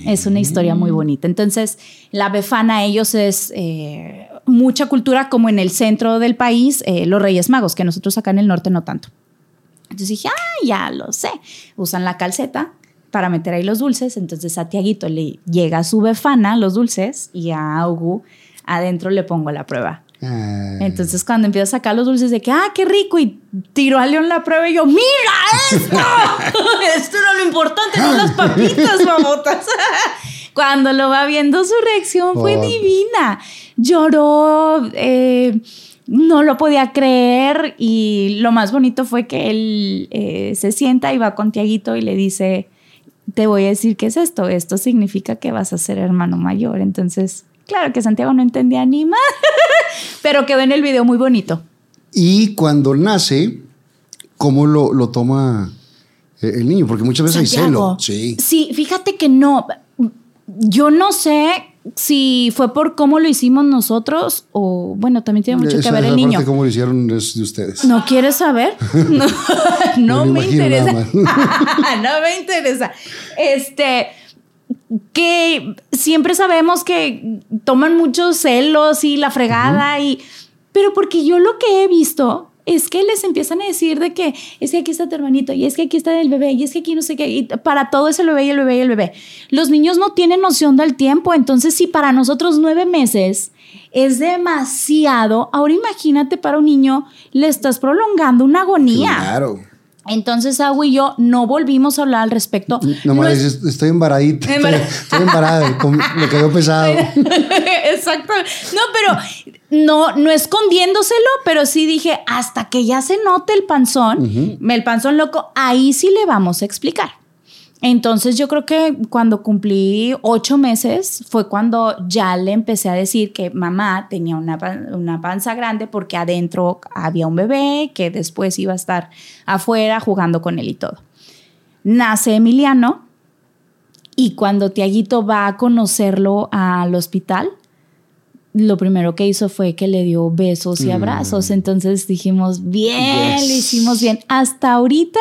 Es una historia muy bonita. Entonces, la befana, ellos es eh, mucha cultura como en el centro del país, eh, los Reyes Magos, que nosotros acá en el norte no tanto. Entonces dije, ah, ya lo sé. Usan la calceta para meter ahí los dulces. Entonces a Tiaguito le llega su befana, los dulces, y a Augu adentro le pongo la prueba. Ah. Entonces cuando empieza a sacar los dulces de que, ah, qué rico, y tiró a León la prueba y yo, mira esto, esto era lo importante, no las papitas, mamotas. cuando lo va viendo su reacción fue Oh. divina. Lloró, eh, no lo podía creer y lo más bonito fue que él eh, se sienta y va con Tiaguito y le dice, te voy a decir qué es esto, esto significa que vas a ser hermano mayor. Entonces, claro que Santiago no entendía ni más, pero quedó en el video muy bonito. Y cuando nace, ¿cómo lo, lo toma eh, el niño? Porque muchas veces hay celo. Sí. Sí, fíjate que no. Yo no sé si fue por cómo lo hicimos nosotros o, bueno, también tiene mucho que ver el niño. parte ¿Cómo lo hicieron es de ustedes? ¿No quieres saber? No, no Me interesa. no me interesa. Este, que siempre sabemos que toman muchos celos y la fregada y... Pero porque yo lo que he visto es que les empiezan a decir de que es que aquí está tu hermanito y es que aquí está el bebé y es que aquí no sé qué y para todo es el bebé y el bebé y el bebé. Los niños no tienen noción del tiempo, entonces si para nosotros nueve meses es demasiado, ahora imagínate para un niño le estás prolongando una agonía. Claro. Entonces Agua y yo no volvimos a hablar al respecto. Nomás No es- dices, estoy embaradita. Embara- Estoy, embarada. con- Me cayó pesado. Exacto. No, pero no, no escondiéndoselo, pero sí dije, hasta que ya se note el panzón, el panzón loco, ahí sí le vamos a explicar. Entonces yo creo que cuando cumplí ocho meses fue cuando ya le empecé a decir que mamá tenía una, una panza grande porque adentro había un bebé que después iba a estar afuera jugando con él y todo. Nace Emiliano y cuando Tiaguito va a conocerlo al hospital, lo primero que hizo fue que le dio besos y abrazos. Entonces dijimos, bien, Yes. lo hicimos bien. Hasta ahorita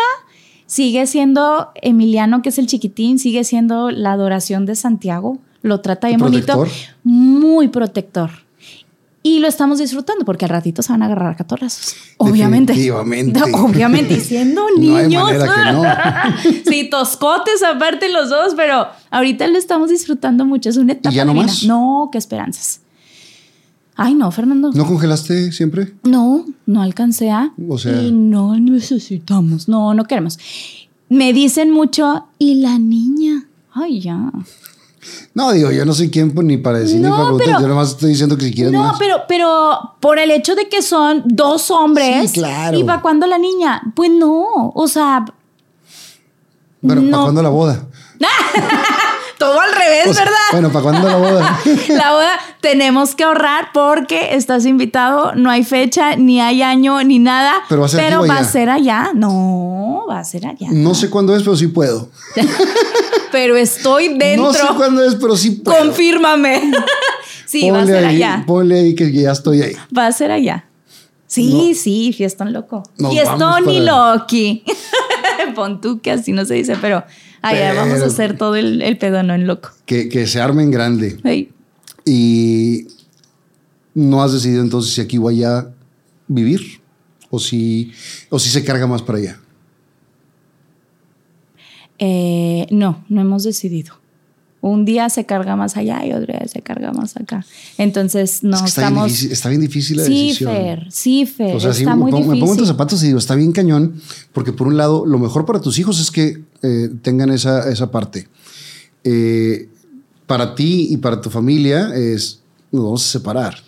sigue siendo Emiliano, que es el chiquitín, sigue siendo la adoración de Santiago. Lo trata bien bonito. ¿Protector? Muy protector. Y lo estamos disfrutando porque al ratito se van a agarrar a catorrazos. Obviamente. Definitivamente. Obviamente. Y siendo No hay niños. manera sí, toscotes aparte los dos, pero ahorita lo estamos disfrutando mucho. Es una etapa ya no más? No, qué esperanzas. Ay, no, Fernando. ¿No congelaste siempre? No, no alcancé a. O sea- Y no necesitamos. No, no queremos. Me dicen mucho, ¿y la niña? Ay, ya. No, digo, yo no soy quien pues, ni para decir ni para preguntar. pero- yo nomás estoy diciendo que si quieres No, más. pero, pero por el hecho de que son dos hombres. Sí, claro. ¿Y para cuándo la niña? Pues no. O sea, Bueno, ¿para no. cuándo la boda? todo al revés, O sea, ¿verdad? Bueno, ¿para cuándo la boda? La boda tenemos que ahorrar porque estás invitado, no hay fecha, ni hay año, ni nada. Pero va a ser aquí o va a allá. ser allá. No, va a ser allá. No sé cuándo es, pero sí puedo. Pero estoy dentro. No sé cuándo es, pero sí puedo. Confírmame. sí, va a ser ahí, allá. Ponle ahí que ya estoy ahí. Va a ser allá. Sí, No. sí, fiestón loco. Nos Fiestón y Loki. Pon tú que así no se dice, pero allá Pero- vamos a hacer todo el, el pedo, no en loco. Que, que se armen grande. Ey. Y no has decidido entonces si aquí o allá vivir o si, o si se carga más para allá. Eh, no, no hemos decidido. Un día se carga más allá y otro día se carga más acá. Entonces, no es que está, bien estamos. difícil, está bien difícil la sí, decisión. Fer, sí, Fer. O sea, sí, está me, muy pongo, me difícil. pongo en tus zapatos y digo, está bien cañón, porque por un lado, lo mejor para tus hijos es que eh, tengan esa, esa parte. Eh, para ti y para tu familia es, nos vamos a separar.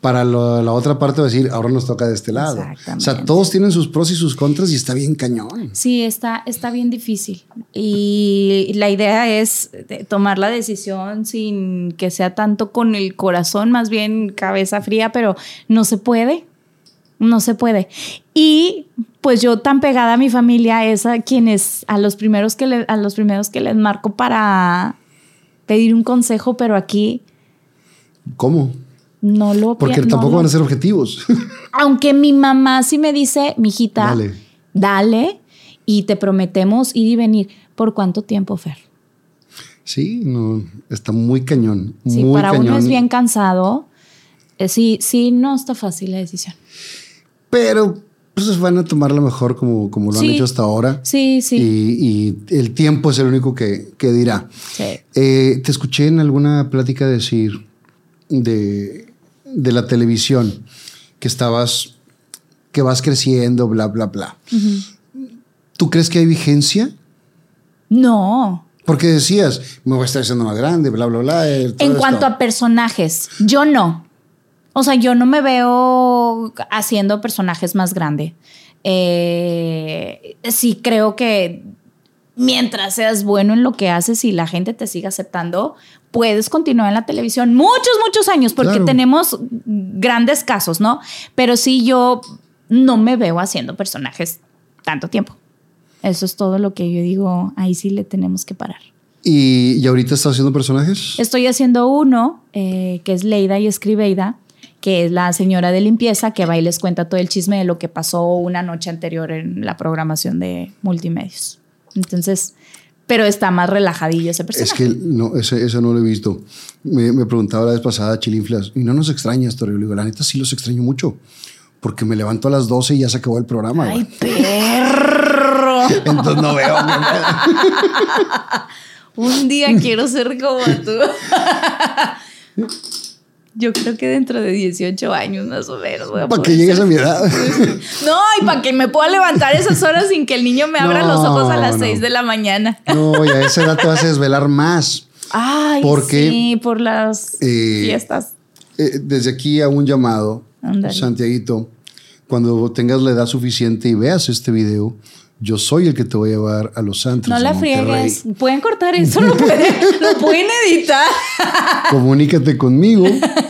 Para lo- la otra parte va a decir, ahora nos toca de este lado. O sea, todos tienen sus pros y sus contras y está bien cañón. Sí, está, está bien difícil. Y la idea es de tomar la decisión sin que sea tanto con el corazón, más bien cabeza fría, pero no se puede. No se puede. Y pues yo tan pegada a mi familia es a quienes, a los primeros que, le- a los primeros que les marco para pedir un consejo, pero aquí ¿Cómo? No lo Porque no tampoco lo- van a ser objetivos. Aunque mi mamá sí me dice, mijita, Dale. dale y te prometemos ir y venir. ¿Por cuánto tiempo, Fer? sí, no, está muy cañón. Sí, muy para cañón. uno es bien cansado. Eh, sí, sí, no está fácil la decisión. Pero pues van a tomarlo mejor como, como lo Sí. han hecho hasta ahora. Sí, sí. Y, y el tiempo es el único que, que dirá. Sí. Eh, te escuché en alguna plática decir de de la televisión, que estabas, que vas creciendo, bla, bla, bla. ¿Tú crees que hay vigencia? No. Porque decías, me voy a estar haciendo más grande, bla, bla, bla. eh, En esto. cuanto a personajes, yo no. O sea, yo no me veo haciendo personajes más grande. Eh, sí creo que mientras seas bueno en lo que haces y la gente te siga aceptando, puedes continuar en la televisión muchos, muchos años, porque Claro. tenemos grandes casos, ¿no? Pero sí yo no me veo haciendo personajes tanto tiempo. Eso es todo lo que yo digo, ahí sí le tenemos que parar. ¿Y, y ahorita estás haciendo personajes? Estoy haciendo uno eh, que es Leida y Escribeida, que es la señora de limpieza que va y les cuenta todo el chisme de lo que pasó una noche anterior en la programación de multimedios. Entonces, pero está más relajadillo ese personaje. Es que no, ese, ese no lo he visto. Me, me preguntaba la vez pasada Chilinflas, ¿y no nos extrañas, Torre? Le digo, la neta sí los extraño mucho, porque me levanto a las 12 y ya se acabó el programa. ¡Ay, güey. perro! Entonces no veo. Un día quiero ser como tú. Yo creo que dentro de 18 años más o menos. voy a Para que llegues a mi edad. No, y para que me pueda levantar esas horas sin que el niño me abra No, los ojos a las no. 6 de la mañana. No, y a esa edad te vas a desvelar más. Ay, Porque, sí, por las eh, fiestas. Eh, desde aquí a un llamado, Ándale. Santiaguito, cuando tengas la edad suficiente y veas este video, yo soy el que te voy a llevar a los antros. No la friegues. Pueden cortar eso, lo pueden, lo pueden editar. Comunícate conmigo.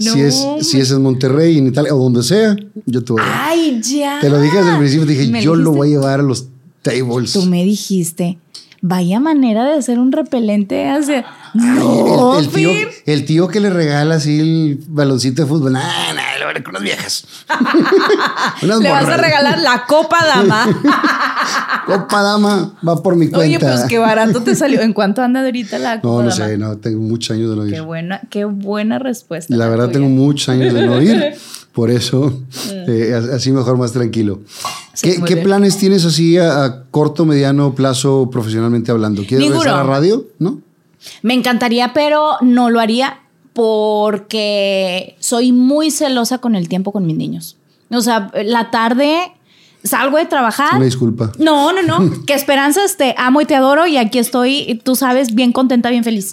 No, si, es, si es en Monterrey, en Italia o donde sea, yo te voy a llevar. Ay, ya. Te lo dije desde el principio, te dije, ¿Me yo lo voy a llevar a los tables. Tú me dijiste, vaya manera de hacer un repelente hacia. No, el, el tío, el tío que le regala así el baloncito de fútbol. Nah, nah, lo veré con unas viejas. Le vas a regalar la copa dama. Copa dama, va por mi cuenta. Oye, pues qué barato te salió. ¿En cuánto anda ahorita la copa No, no dama? sé, no, tengo muchos años de no ir. Qué buena, qué buena respuesta. La verdad, tuya. tengo muchos años de no ir. Por eso, eh, así mejor, más tranquilo. Mm. Sí, ¿Qué, planes tienes así a, a corto, mediano plazo profesionalmente hablando? ¿Quieres Ninguno. regresar a radio? ¿No? Me encantaría, pero no lo haría porque soy muy celosa con el tiempo con mis niños. O sea, la tarde salgo de trabajar. Una disculpa. No, no, no. que esperanzas, te amo y te adoro y aquí estoy, y tú sabes, bien contenta, bien feliz.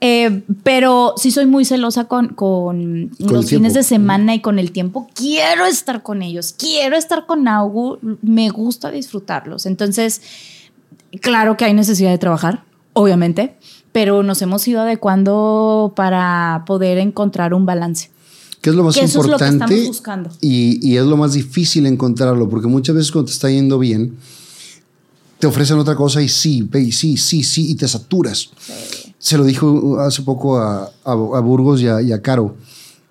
Eh, pero sí soy muy celosa con, con los fines de semana y con el tiempo. Quiero estar con ellos, quiero estar con Augu, me gusta disfrutarlos. Entonces, claro que hay necesidad de trabajar, obviamente, pero nos hemos ido adecuando para poder encontrar un balance. ¿Qué es lo más Que eso es lo que importante? buscando. Y, y es lo más difícil encontrarlo, porque muchas veces cuando te está yendo bien, te ofrecen otra cosa y sí, y sí, sí, sí, y te saturas. Se lo dijo hace poco a, a- a Burgos y a, y a Caro.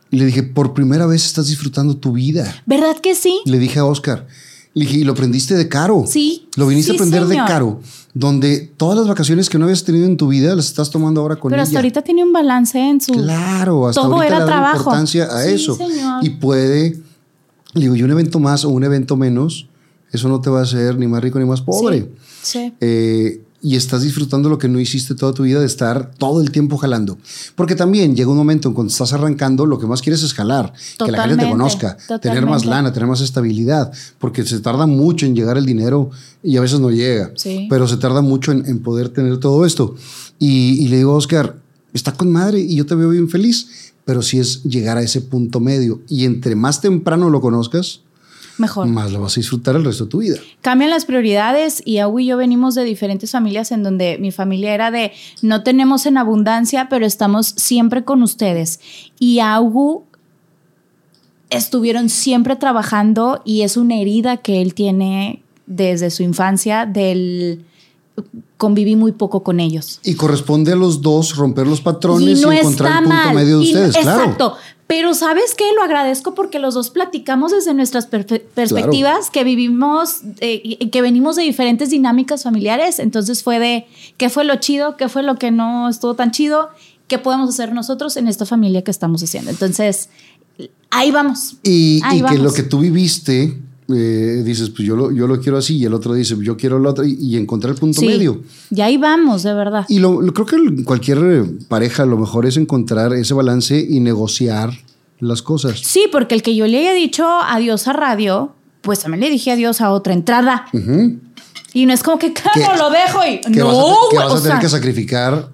Y le dije, por primera vez estás disfrutando tu vida. ¿Verdad que sí? Le dije a Oscar, le dije, y lo aprendiste de Caro. Sí. Lo viniste Sí, a aprender señor. de Caro, donde todas las vacaciones que no habías tenido en tu vida las estás tomando ahora con Pero ella. hasta ahorita tiene un balance en su... Claro, hasta Todo ahorita era le da trabajo. importancia a Sí, eso. señor. Y puede, le digo, y un evento más o un evento menos, eso no te va a hacer ni más rico ni más pobre. Sí. sí. Eh, y estás disfrutando lo que no hiciste toda tu vida de estar todo el tiempo jalando. Porque también llega un momento en cuando estás arrancando, lo que más quieres es jalar, que la gente te Totalmente, conozca, tener más totalmente. lana, tener más estabilidad, porque se tarda mucho en llegar el dinero y a veces no llega, Sí. pero se tarda mucho en, en poder tener todo esto. Y, y le digo a Oscar, está con madre y yo te veo bien feliz, pero sí es llegar a ese punto medio. Y entre más temprano lo conozcas, Mejor. más lo vas a disfrutar el resto de tu vida. Cambian las prioridades y Agu y yo venimos de diferentes familias en donde mi familia era de no tenemos en abundancia, pero estamos siempre con ustedes. Y Agu estuvieron siempre trabajando y es una herida que él tiene desde su infancia del conviví muy poco con ellos. Y corresponde a los dos romper los patrones y, no encontrar el punto mal. medio de Y no- ustedes, claro. Exacto. Pero ¿sabes qué? Lo agradezco porque los dos platicamos desde nuestras perspectivas, que vivimos, eh, que venimos de diferentes dinámicas familiares. Entonces fue de qué fue lo chido, qué fue lo que no estuvo tan chido, qué podemos hacer nosotros en esta familia que estamos haciendo. Entonces, ahí vamos. Y, Ahí y que lo que tú viviste, eh, dices, pues yo lo, yo lo quiero así, y el otro dice, yo quiero lo otro, y, y encontrar el punto Sí. medio. Y ahí vamos, de verdad. Y lo, lo- creo que el- cualquier eh, pareja lo mejor es encontrar ese balance y negociar las cosas. Sí, porque el que yo le haya dicho adiós a radio, pues también le dije adiós a otra entrada. Y no es como que, claro, lo dejo y. No, vas a, que vas a o tener sea, que sacrificar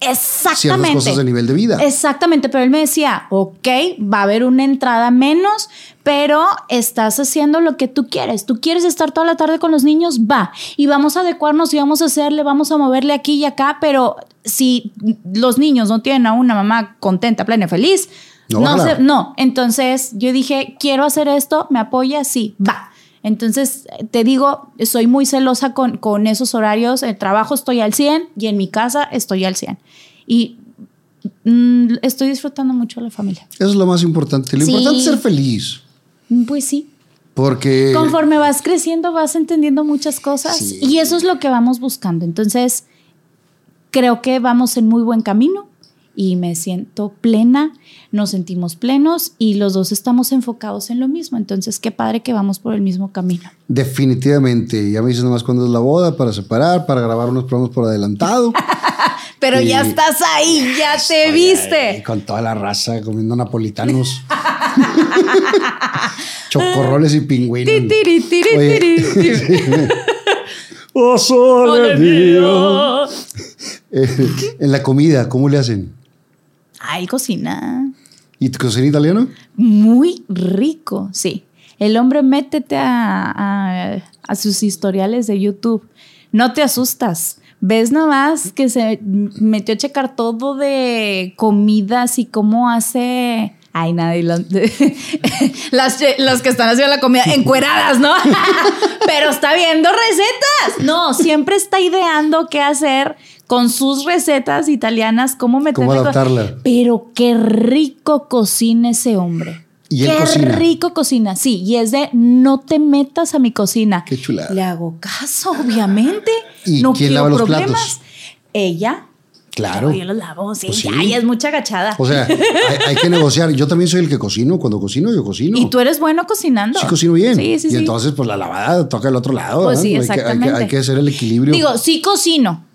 Exactamente. cosas de nivel de vida. Exactamente, pero él me decía, ok, va a haber una entrada menos, pero estás haciendo lo que tú quieres. Tú quieres estar toda la tarde con los niños, va. Y vamos a adecuarnos y vamos a hacerle, vamos a moverle aquí y acá, pero si los niños no tienen a una mamá contenta, plena, y feliz, No, se- no. Entonces yo dije, quiero hacer esto, me apoya, sí, va. Entonces, te digo, soy muy celosa con, con esos horarios. En el trabajo estoy al 100 y en mi casa estoy al 100. Y mm, estoy disfrutando mucho la familia. Eso es lo más importante. Lo Sí. importante es ser feliz. Pues sí. Porque Conforme vas creciendo, vas entendiendo muchas cosas Sí. y eso es lo que vamos buscando. Entonces, creo que vamos en muy buen camino y me siento plena, nos sentimos plenos y los dos estamos enfocados en lo mismo. Entonces, qué padre que vamos por el mismo camino. definitivamente, ya me dices nomás cuándo es la boda para separar, para grabar unos programas por adelantado. Pero ya estás ahí, ya te viste. con toda la raza comiendo napolitanos. Chocorroles y pingüinos. Ti, tiri, tiri, Oye, tiri, tiri. ¡Oh, mío. Eh, en la comida, ¿cómo le hacen? Ay, cocina. ¿Y tu cocina italiano? Muy rico, sí. El hombre, métete a, a- a sus historiales de YouTube. No te asustas. Ves nomás que se metió a checar todo de comidas y cómo hace. Ay, nada, y las, las, las que están haciendo la comida encueradas, ¿no? Pero está viendo recetas. No, siempre está ideando qué hacer con sus recetas italianas, cómo meterle. ¿Cómo adaptarla? Pero qué rico cocina ese hombre. ¿Y él qué cocina? rico cocina. Sí, y es de no te metas a mi cocina. Qué chulada. Le hago caso, obviamente. ¿Y no quién lava los problemas. platos? Ella. Claro. Yo los lavo, sí, Pues sí. ya, ella es mucha agachada. O sea, hay, hay que negociar. Yo también soy el que cocino. Cuando cocino, yo cocino. y tú eres bueno cocinando. Sí, cocino bien. Sí, sí, y entonces, pues la lavada toca el otro lado. Pues ¿verdad? sí, Hay que- hay que- Hay que, exactamente. hacer el equilibrio. Digo, sí cocino,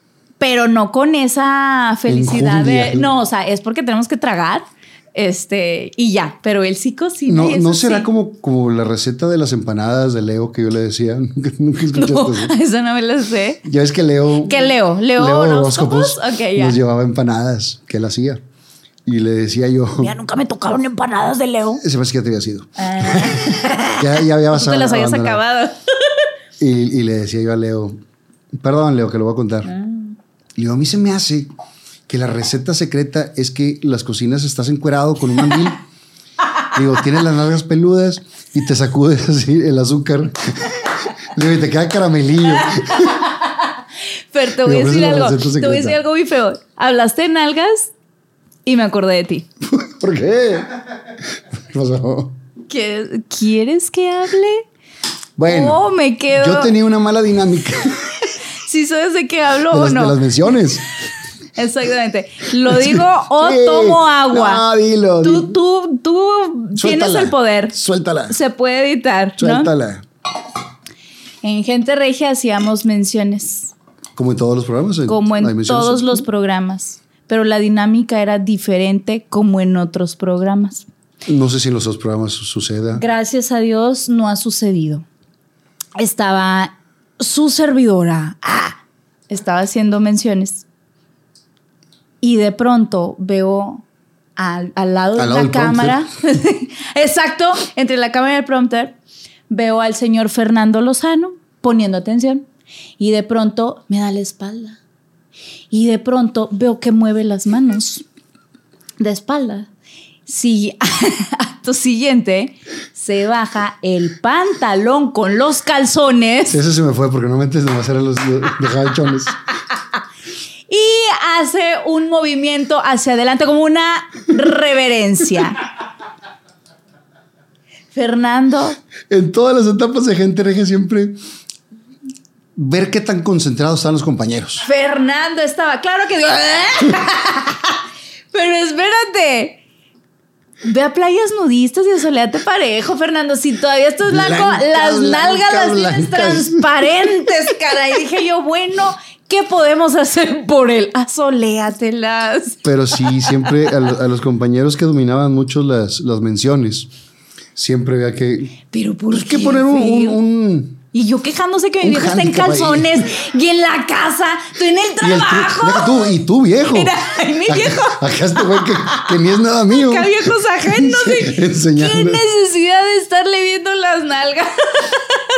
pero no con esa felicidad de. No, o sea, es porque tenemos que tragar. Este, y ya, pero él sí cocina. no, ¿no será sí. como, como la receta de las empanadas de Leo que yo le decía. Nunca, nunca escuchaste No, eso. eso no me lo sé. Ya ves que Leo. ¿Qué Leo? ¿Leo horóscopos? Ok, ya. Nos llevaba empanadas que él hacía. Y le decía yo. Mira, nunca me tocaron empanadas de Leo. Ese parece que ya te había sido. Ya, ya había Tú te las habías abandonado. acabado. Y, y le decía yo a Leo, perdón Leo, que lo voy a contar. Ah. Le digo, a mí se me hace que la receta secreta es que las cocinas estás encuerado con un mandil. Digo, tienes las nalgas peludas y te sacudes así el azúcar. Le digo, y te queda caramelillo. Pero te voy a Digo, decir algo. Te voy a decir algo muy feo. Hablaste de nalgas y me acordé de ti. ¿Por qué? ¿Qué ¿quieres que hable? Bueno, Oh, me quedo. yo tenía una mala dinámica Si sabes de qué hablo de o las, de no. las menciones. Exactamente. ¿Lo digo o Sí. tomo agua? No, dilo, Tú, tú, tú tienes el poder. Suéltala. Se puede editar, ¿no? Suéltala. En Gente Regia hacíamos menciones, Como en todos los programas. como en todos los programas. Pero la dinámica era diferente como en otros programas. No sé si en los dos programas su- suceda. Gracias a Dios no ha sucedido. Estaba su servidora, ah, estaba haciendo menciones y de pronto veo al, al lado de lado la cámara, exacto, entre la cámara y el prompter, veo al señor Fernando Lozano poniendo atención y de pronto me da la espalda y de pronto veo que mueve las manos de espalda. Sí, acto siguiente, se baja el pantalón con los calzones Ese se me fue porque normalmente nomás eran los, los de jachones. y hace un movimiento hacia adelante como una reverencia. Fernando, En todas las etapas de gente regia siempre ver qué tan concentrados están los compañeros. Fernando estaba, claro que digo, pero espérate. Ve a playas nudistas y asoleate parejo, Fernando. Si todavía estás blanco, las nalgas las tienes transparentes, cara. Y dije yo, bueno, ¿Qué podemos hacer por él? Asoléatelas. Pero sí, siempre a, lo- a los compañeros que dominaban mucho las, las menciones, siempre había que, Pero por pues, que qué, poner un, un- feo? un- Y yo quejándose que mi viejo está en ahí. calzones y en la casa, tú en el y, el, trabajo. deja tú, y tú, viejo. Mira, ay, mi viejo. Acá, acá este güey que, que ni es nada mío. Acá viejos ajenos. Sí, ¿Qué necesidad de estarle viendo las nalgas?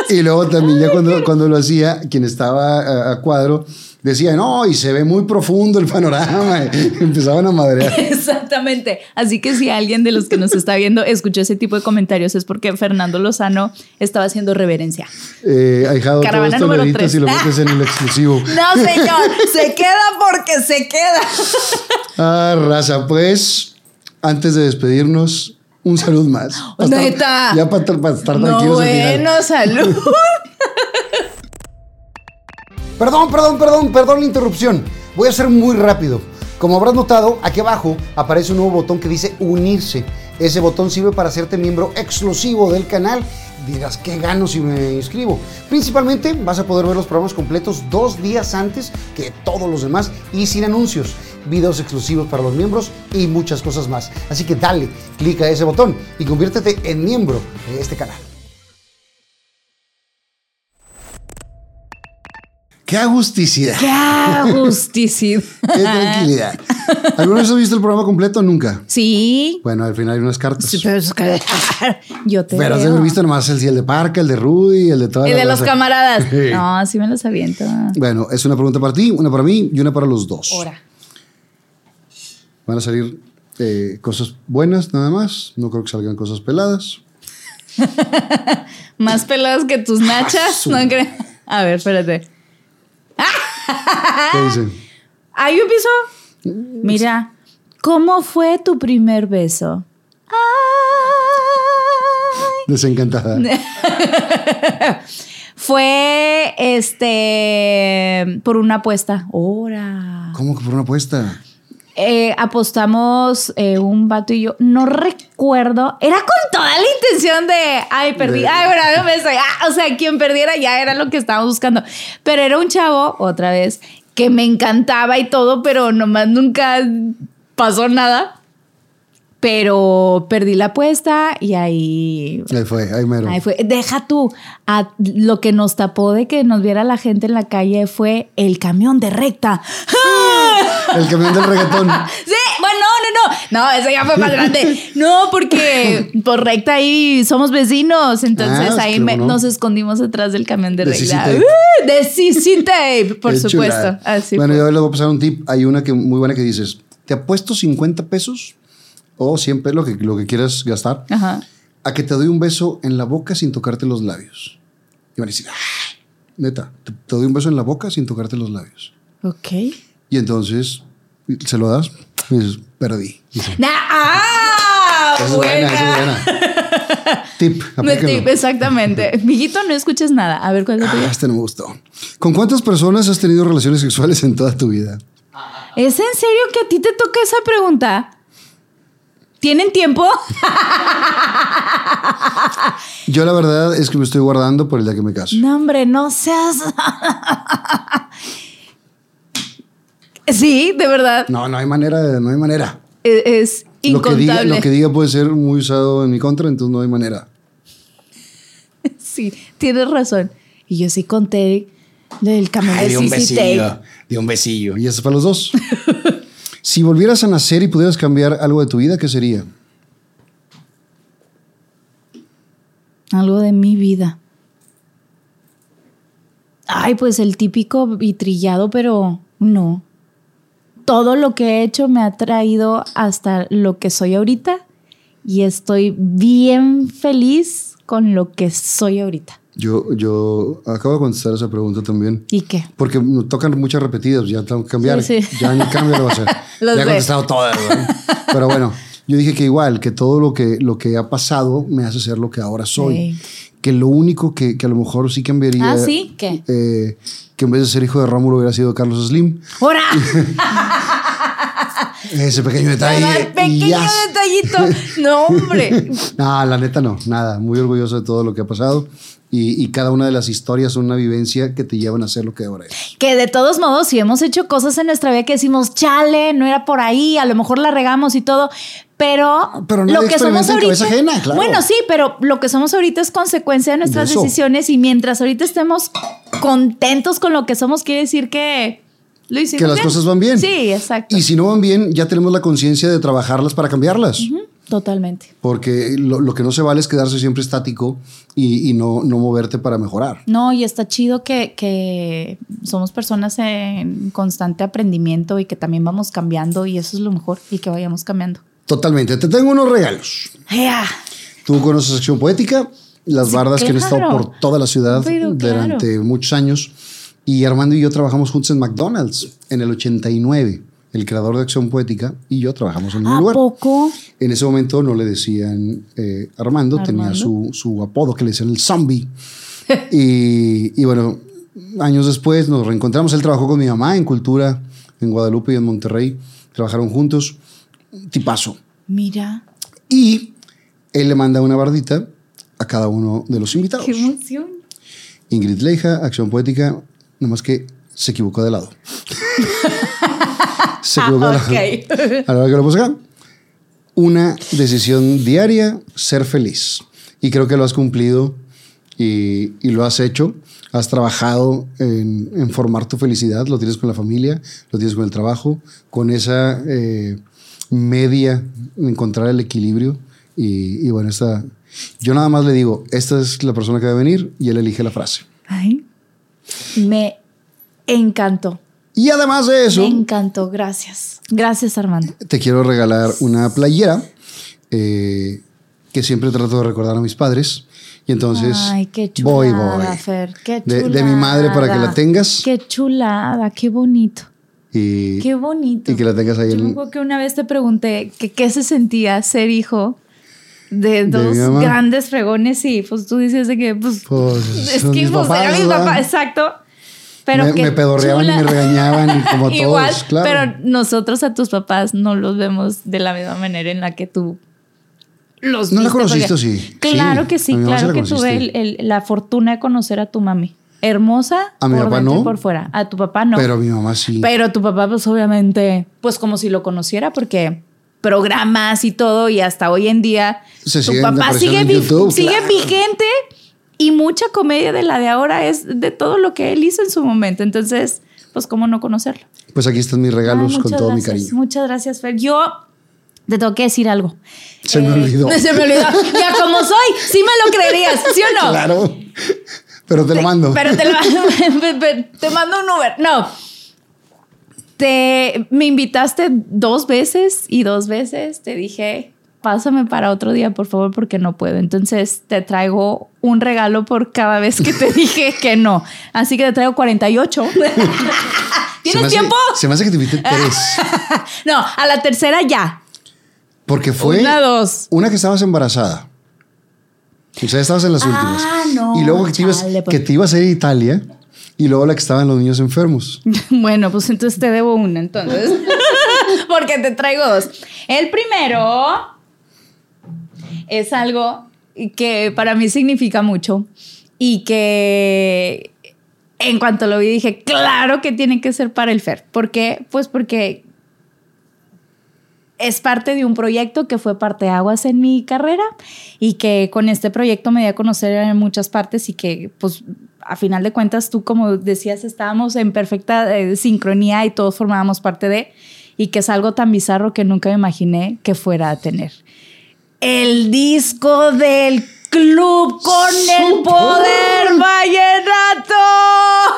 Y luego también ya cuando, cuando lo hacía, quien estaba a, a cuadro decía, no, y se ve muy profundo el panorama. Y empezaban a madrear. Exactamente. Así que si alguien de los que nos está viendo escuchó ese tipo de comentarios es porque Fernando Lozano estaba haciendo reverencia. Eh, ahijado, todo Caravana esto número editas tres. y lo metes en el exclusivo. No, señor, se queda porque se queda. Ah, raza, pues, antes de despedirnos, un salud más. Estar- Neta. ya para, estar No, tranquilos final. bueno, salud. Perdón, perdón, perdón, perdón la interrupción. Voy a ser muy rápido. Como habrás notado, aquí abajo aparece un nuevo botón que dice unirse. Ese botón sirve para hacerte miembro exclusivo del canal. Dirás, ¿qué gano si me inscribo? Principalmente vas a poder ver los programas completos dos días antes que todos los demás y sin anuncios, videos exclusivos para los miembros y muchas cosas más. Así que dale, clica ese botón y conviértete en miembro de este canal. ¡Qué agusticidad! ¡Qué agusticidad! ¡Qué tranquilidad! ¿Alguna vez has visto el programa completo? Nunca. Sí. Bueno, al final hay unas cartas. Sí, pero es que yo te Pero has visto nomás el, el de Parca, el de Rudy, el de toda El de los camaradas. Sí. No, sí me los aviento. Bueno, es una pregunta para ti, una para mí y una para los dos. Ahora. Van a salir eh, cosas buenas nada más. No creo que salgan cosas peladas. Más pelados que tus nachas. su- No creo. A ver, espérate. ¿Qué dicen? Ah, yo empiezo. Mira, ¿cómo fue tu primer beso? Ay. Desencantada. Fue este por una apuesta. Ahora. ¿Cómo que por una apuesta? Eh, apostamos eh, un vato y yo. No recuerdo. Era con toda la intención de. Ay, perdí. De- Ay, bueno, me beso. Ah, o sea, quien perdiera ya era lo que estábamos buscando. Pero era un chavo, otra vez, que me encantaba y todo, pero nomás nunca pasó nada. Pero perdí la apuesta y ahí Ahí fue, ahí mero. Ahí fue. Deja tú. A- lo que nos tapó de que nos viera la gente en la calle fue el camión de recta. El camión del reggaetón. Sí, bueno, no, no, no. No, eso ya fue más grande. No, porque por recta ahí somos vecinos. Entonces Ah, ahí cómo me- no. nos escondimos detrás del camión de recta. ¡Uh! de CC Tape, por Qué supuesto. chulada. Así bueno, fue. yo les voy a pasar un tip. Hay una que muy buena que dices: Te apuesto 50 pesos o 100 pesos, lo que, lo que quieras gastar, Ajá. a que te doy un beso en la boca sin tocarte los labios. Y van a decir: "Ah, Neta, te, te doy un beso en la boca sin tocarte los labios. Ok. Y entonces se lo das y dices: Perdí. Dice, Na- ¡Ah! Es buena, es. Tip. Exactamente. Mijito, no escuches nada. A ver cuál es la Ah, este no me gustó. ¿Con cuántas personas has tenido relaciones sexuales en toda tu vida? ¿Es en serio que a ti te toca esa pregunta? ¿Tienen tiempo? Yo la verdad es que me estoy guardando por el día que me caso. No, hombre, no seas. sí, de verdad. No, no hay manera, no hay manera. Es, es Lo que, diga, incontable. lo que diga puede ser muy usado en mi contra, entonces no hay manera. Sí, tienes razón. Y yo sí conté del camión de un besillo, de un besillo. Y eso es para los dos. si volvieras a nacer y pudieras cambiar algo de tu vida, ¿qué sería? Algo de mi vida. Ay, pues el típico y trillado, pero no. Todo lo que he hecho me ha traído hasta lo que soy ahorita y estoy bien feliz con lo que soy ahorita. Yo, yo acabo de contestar esa pregunta también. ¿Y qué? Porque nos tocan muchas repetidas, ya tengo que cambiar. Sí, sí. Ya ni cambio lo va a hacer. Ya he contestado todas. Pero bueno, yo dije que igual, que todo lo que, lo que ha pasado me hace ser lo que ahora soy. Sí. Que lo único que, que a lo mejor sí cambiaría. Ah, ¿sí? ¿Qué? eh, que en vez de ser hijo de Rómulo hubiera sido Carlos Slim. ¡Hora! Ese pequeño detalle. Pequeño detallito. No, hombre. No, la neta no, nada. Muy orgulloso de todo lo que ha pasado. Y, y cada una de las historias son una vivencia que te llevan a ser lo que ahora eres. Que de todos modos, si hemos hecho cosas en nuestra vida que decimos, chale, no era por ahí, a lo mejor la regamos y todo, pero, Pero nadie lo que somos ahorita. ajena, claro. Bueno, sí, pero lo que somos ahorita es consecuencia de nuestras De decisiones y mientras ahorita estemos contentos con lo que somos, quiere decir que lo hicimos. Que las bien. cosas van bien. Sí, exacto. Y si no van bien, ya tenemos la conciencia de trabajarlas para cambiarlas. Totalmente. Porque lo, lo que no se vale es quedarse siempre estático y, y no, no moverte para mejorar. No, y está chido que, que somos personas en constante aprendimiento y que también vamos cambiando y eso es lo mejor y que vayamos cambiando. Totalmente. Te tengo unos regalos. ¡Ea! Tú conoces Acción Poética, las Sí, bardas que han estado por toda la ciudad Pero durante muchos años. Y Armando y yo trabajamos juntos en McDonald's en el 89. El creador de Acción Poética y yo trabajamos en ¿A lugar. poco? En ese momento no le decían eh, Armando, tenía Armando. su, su apodo que le decían el zombie. y, y bueno, años después nos reencontramos. Él trabajó con mi mamá en cultura en Guadalupe y en Monterrey. Trabajaron juntos. Tipazo. Mira, Y él le manda una bardita a cada uno de los invitados. qué emoción. Ingrid Leija, Acción Poética, nomás que se equivocó de lado. se equivocó de lado. A la hora que lo puse acá. Una decisión diaria, ser feliz. Y creo que lo has cumplido y, y lo has hecho. Has trabajado en, en formar tu felicidad. Lo tienes con la familia, lo tienes con el trabajo, con esa eh, media, encontrar el equilibrio. Y, y bueno, esta, yo nada más le digo, esta es la persona que va a venir y él elige la frase. Ay, me encantó. Y además de eso, Me encantó. Gracias. Gracias, Armando. te quiero regalar una playera eh, que siempre trato de recordar a mis padres. Y entonces Ay, qué voy, chulada, voy. Fer. Qué De- chulada. de mi madre para que la tengas. Qué chulada, qué bonito. Y, Qué bonito. y que la tengas ahí Yo en, que una vez te pregunté que qué se sentía ser hijo de dos grandes fregones y pues tú dices de que pues, Pues, es que pues, papás, era mi papá, exacto. Pero me, qué me pedorreaban chula. y me regañaban y como todos, Igual, claro. pero nosotros a tus papás no los vemos de la misma manera en la que tú los ¿No la conociste porque- sí? Claro Sí, que sí, claro la que tuve conociste. el- el- la fortuna de conocer a tu mami. Hermosa A mi por papá y no. por fuera. A tu papá no. Pero a mi mamá sí. Pero tu papá, pues obviamente, pues como si lo conociera, porque programas y todo, y hasta hoy en día, Se tu papá sigue, en vi- YouTube, sigue claro. vigente y mucha comedia de la de ahora es de todo lo que él hizo en su momento. Entonces, pues, ¿cómo no conocerlo? Pues aquí están mis regalos Ay, con todo mi cariño. Muchas gracias, Fer. Yo te tengo que decir algo. Se me olvidó. Se me olvidó. Ya como soy, sí me lo creerías, ¿sí o no? Claro. Pero te lo mando. Pero te, lo- te mando un Uber. No. Te, me invitaste dos veces y dos veces te dije, pásame para otro día, por favor, porque no puedo. Entonces te traigo un regalo por cada vez que te dije que no. Así que te traigo 48. Se me ¿Tienes hace- tiempo? Se me hace que te invité tres. No, a la tercera ya. Porque fue Una, dos. una que estabas embarazada. O sea, estabas en las Ah, últimas. no, y luego que te, ibas, chale, pues. que te ibas a ir a Italia. Y luego la que estaban los niños enfermos. Bueno, pues entonces te debo una, entonces. Porque te traigo dos. El primero es algo que para mí significa mucho y que en cuanto lo vi dije, claro que tiene que ser para el Fer. ¿Por qué? Pues porque es parte de un proyecto que fue parte aguas en mi carrera y que con este proyecto me di a conocer en muchas partes y que pues a final de cuentas tú como decías estábamos en perfecta eh, sincronía y todos formábamos parte de y que es algo tan bizarro que nunca me imaginé que fuera a tener. El disco del club con el poder vallenato.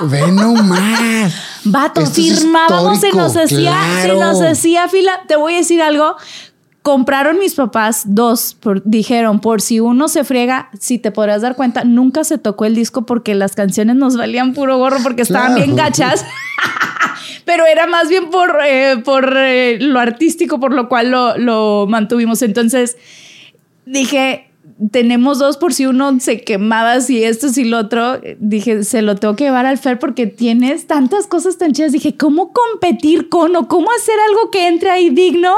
Ve nomás. Vato, firmábamos, se nos hacía, se nos hacía fila. Te voy a decir algo. Compraron mis papás dos, por- dijeron, por si uno se friega, si te podrás dar cuenta, nunca se tocó el disco porque las canciones nos valían puro gorro porque estaban Claro. bien gachas. Pero era más bien por, eh, por eh, lo artístico, por lo cual lo, lo mantuvimos. Entonces dije, tenemos dos por si uno se quemaba, si esto, si lo otro. Dije, se lo tengo que llevar al Fer porque tienes tantas cosas tan chidas. Dije, ¿cómo competir con o cómo hacer algo que entre ahí digno?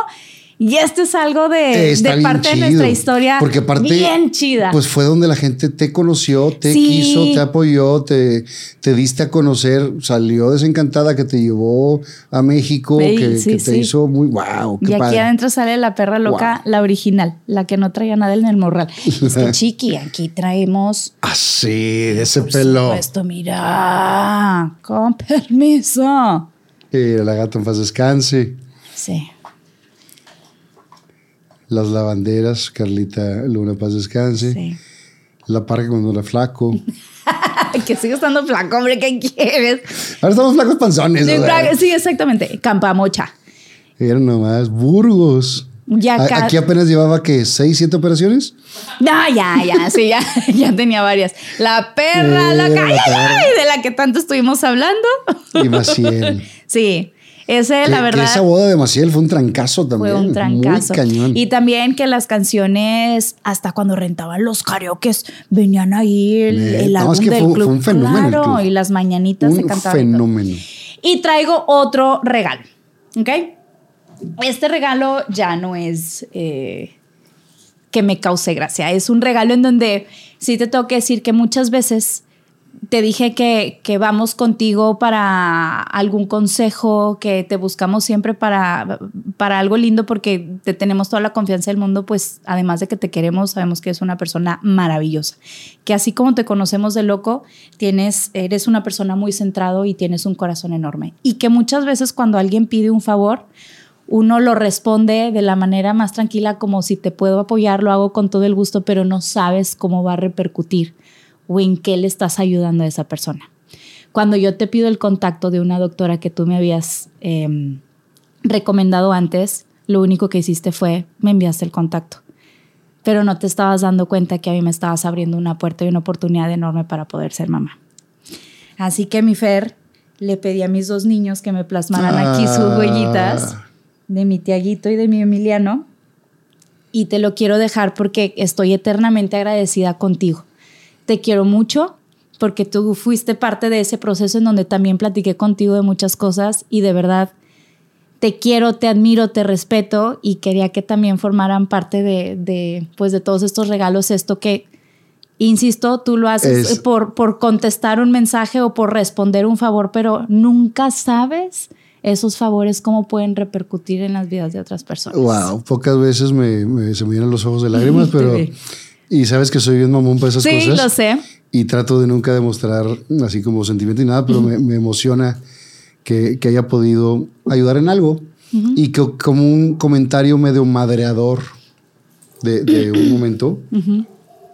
Y esto es algo de, bien parte de nuestra historia Porque aparte, bien chida. Pues fue donde la gente te conoció, te Sí. quiso, te apoyó, te, te diste a conocer, salió desencantada, que te llevó a México, Sí, que, sí, que te hizo muy wow. y Qué aquí padre. adentro sale la perra loca, la original, la que no traía nada en el morral. Es que chiqui, aquí traemos Así, de ese por pelo. supuesto, mira, con permiso. Eh, la gata en paz descanse. Sí. Las lavanderas, Carlita Luna paz descanse. Sí. La parca cuando era flaco. que sigue estando flaco, hombre, ¿qué quieres? Ahora estamos flacos panzones. Sí, flaco- sí, exactamente. Campamocha. Eran nomás Burgos. Ya acá- Aquí apenas llevaba que seis, siete operaciones. No, ya, ya, sí, ya, ya tenía varias. La perra, Sí, la calle, de la que tanto estuvimos hablando. Y Maciel. Sí, ese, Que- la que verdad. esa boda de Maciel fue un trancazo también. Fue un trancazo. Muy cañón. Y también que las canciones, hasta cuando rentaban los karaokes, venían ahí el, Neta, el álbum del fue- club. fue un fenómeno el Claro, club. y las mañanitas se un cantaban. y todo. fenómeno. Y traigo otro regalo, ¿ok? Este regalo ya no es eh, que me cause gracia, es un regalo en donde sí te tengo que decir que muchas veces te dije que, que vamos contigo para algún consejo, que te buscamos siempre para, para algo lindo porque te tenemos toda la confianza del mundo, pues además de que te queremos, sabemos que eres una persona maravillosa, que así como te conocemos de loco, tienes, eres una persona muy centrado y tienes un corazón enorme. Y que muchas veces cuando alguien pide un favor, uno lo responde de la manera más tranquila, como si te puedo apoyar, lo hago con todo el gusto, pero no sabes cómo va a repercutir o en qué le estás ayudando a esa persona. Cuando yo te pido el contacto de una doctora que tú me habías eh, recomendado antes, lo único que hiciste fue me enviaste el contacto, pero no te estabas dando cuenta que a mí me estabas abriendo una puerta y una oportunidad enorme para poder ser mamá. Así que mi Fer le pedí a mis dos niños que me plasmaran aquí sus Ah. huellitas de mi Tiaguito y de mi Emiliano. Y te lo quiero dejar porque estoy eternamente agradecida contigo. Te quiero mucho porque tú fuiste parte de ese proceso en donde también platiqué contigo de muchas cosas y de verdad te quiero, te admiro, te respeto y quería que también formaran parte de, de, pues de todos estos regalos, esto que, insisto, tú lo haces Es- por, por contestar un mensaje o por responder un favor, pero nunca sabes esos favores cómo pueden repercutir en las vidas de otras personas. Wow, pocas veces me, me- se me llenan los ojos de lágrimas, pero. Y sabes que soy bien mamón para esas Sí, cosas. lo sé. Y trato de nunca demostrar así como sentimiento y nada, pero me, me emociona que, que haya podido ayudar en algo. Y que como un comentario medio madreador de, de un momento,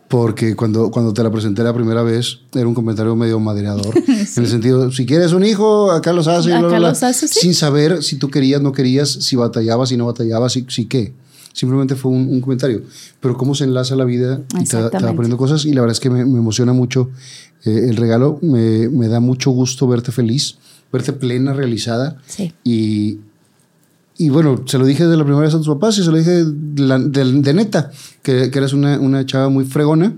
porque cuando, cuando te la presenté la primera vez, era un comentario medio madreador. En el sentido, si quieres un hijo, acá los hace, bla, Acá bla, bla. los hace, sí. sin saber si tú querías, no querías, si batallabas, si no batallabas, si, si qué. Simplemente fue un, un comentario. Pero cómo se enlaza la vida y te, va- te va Exactamente. poniendo cosas. Y la verdad es que me, me emociona mucho eh, el regalo. Me, me da mucho gusto verte feliz, verte plena, realizada. Sí. Y, y bueno, se lo dije de la primera vez a tus papás y se lo dije de, la- de- de neta, que, que eres una, una chava muy fregona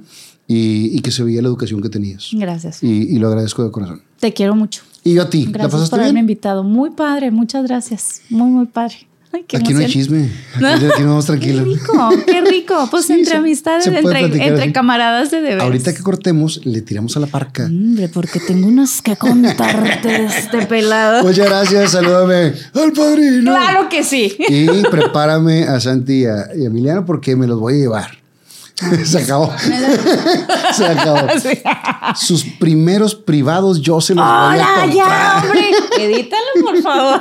y, y que se veía la educación que tenías. Gracias. Y, y lo agradezco de corazón. Te quiero mucho. Y yo a ti, ¿la Gracias pasaste por haberme bien? invitado. Muy padre, muchas gracias. Muy, muy padre. Ay, qué Aquí no hay chisme. Aquí, aquí nos vamos Qué tranquilos. rico, qué rico. Pues Sí, entre amistades, entre, camaradas de deber. Ahorita que cortemos, le tiramos a la parca. Hombre, porque tengo unas que contarte de este pelado. Muchas gracias, salúdame al padrino. Claro que sí. Y prepárame a Santi y a Emiliano porque me los voy a llevar. Se acabó. Se acabó. Sí. Sus primeros privados yo se los voy a Hola, comprar. ya, hombre. Edítalo, por favor.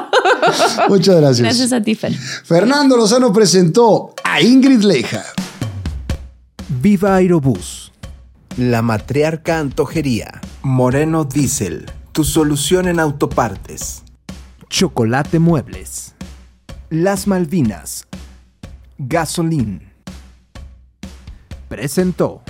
Muchas gracias. Gracias a ti, Fer. Fernando Lozano presentó a Ingrid Leija. Viva Aerobús. La matriarca antojería. Moreno Diesel. Tu solución en autopartes. Chocolate Muebles. Las Malvinas. Gasolín. Presentó.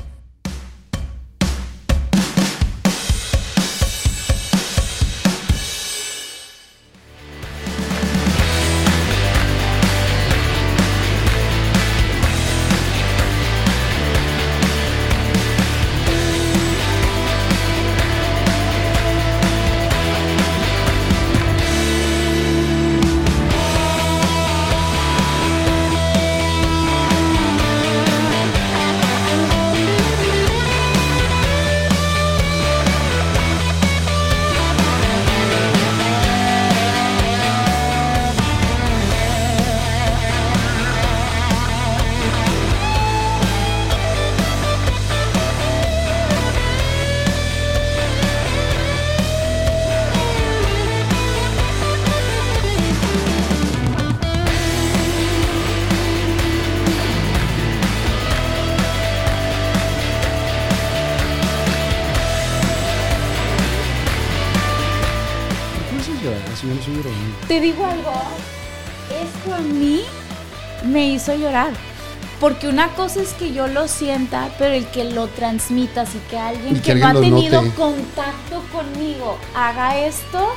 Porque una cosa es que yo lo sienta, pero el que lo transmita, así que alguien que no ha tenido note. contacto conmigo haga esto.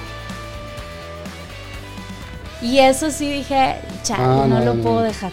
Y eso sí dije, chale, Ah, no, no, lo no. puedo dejar.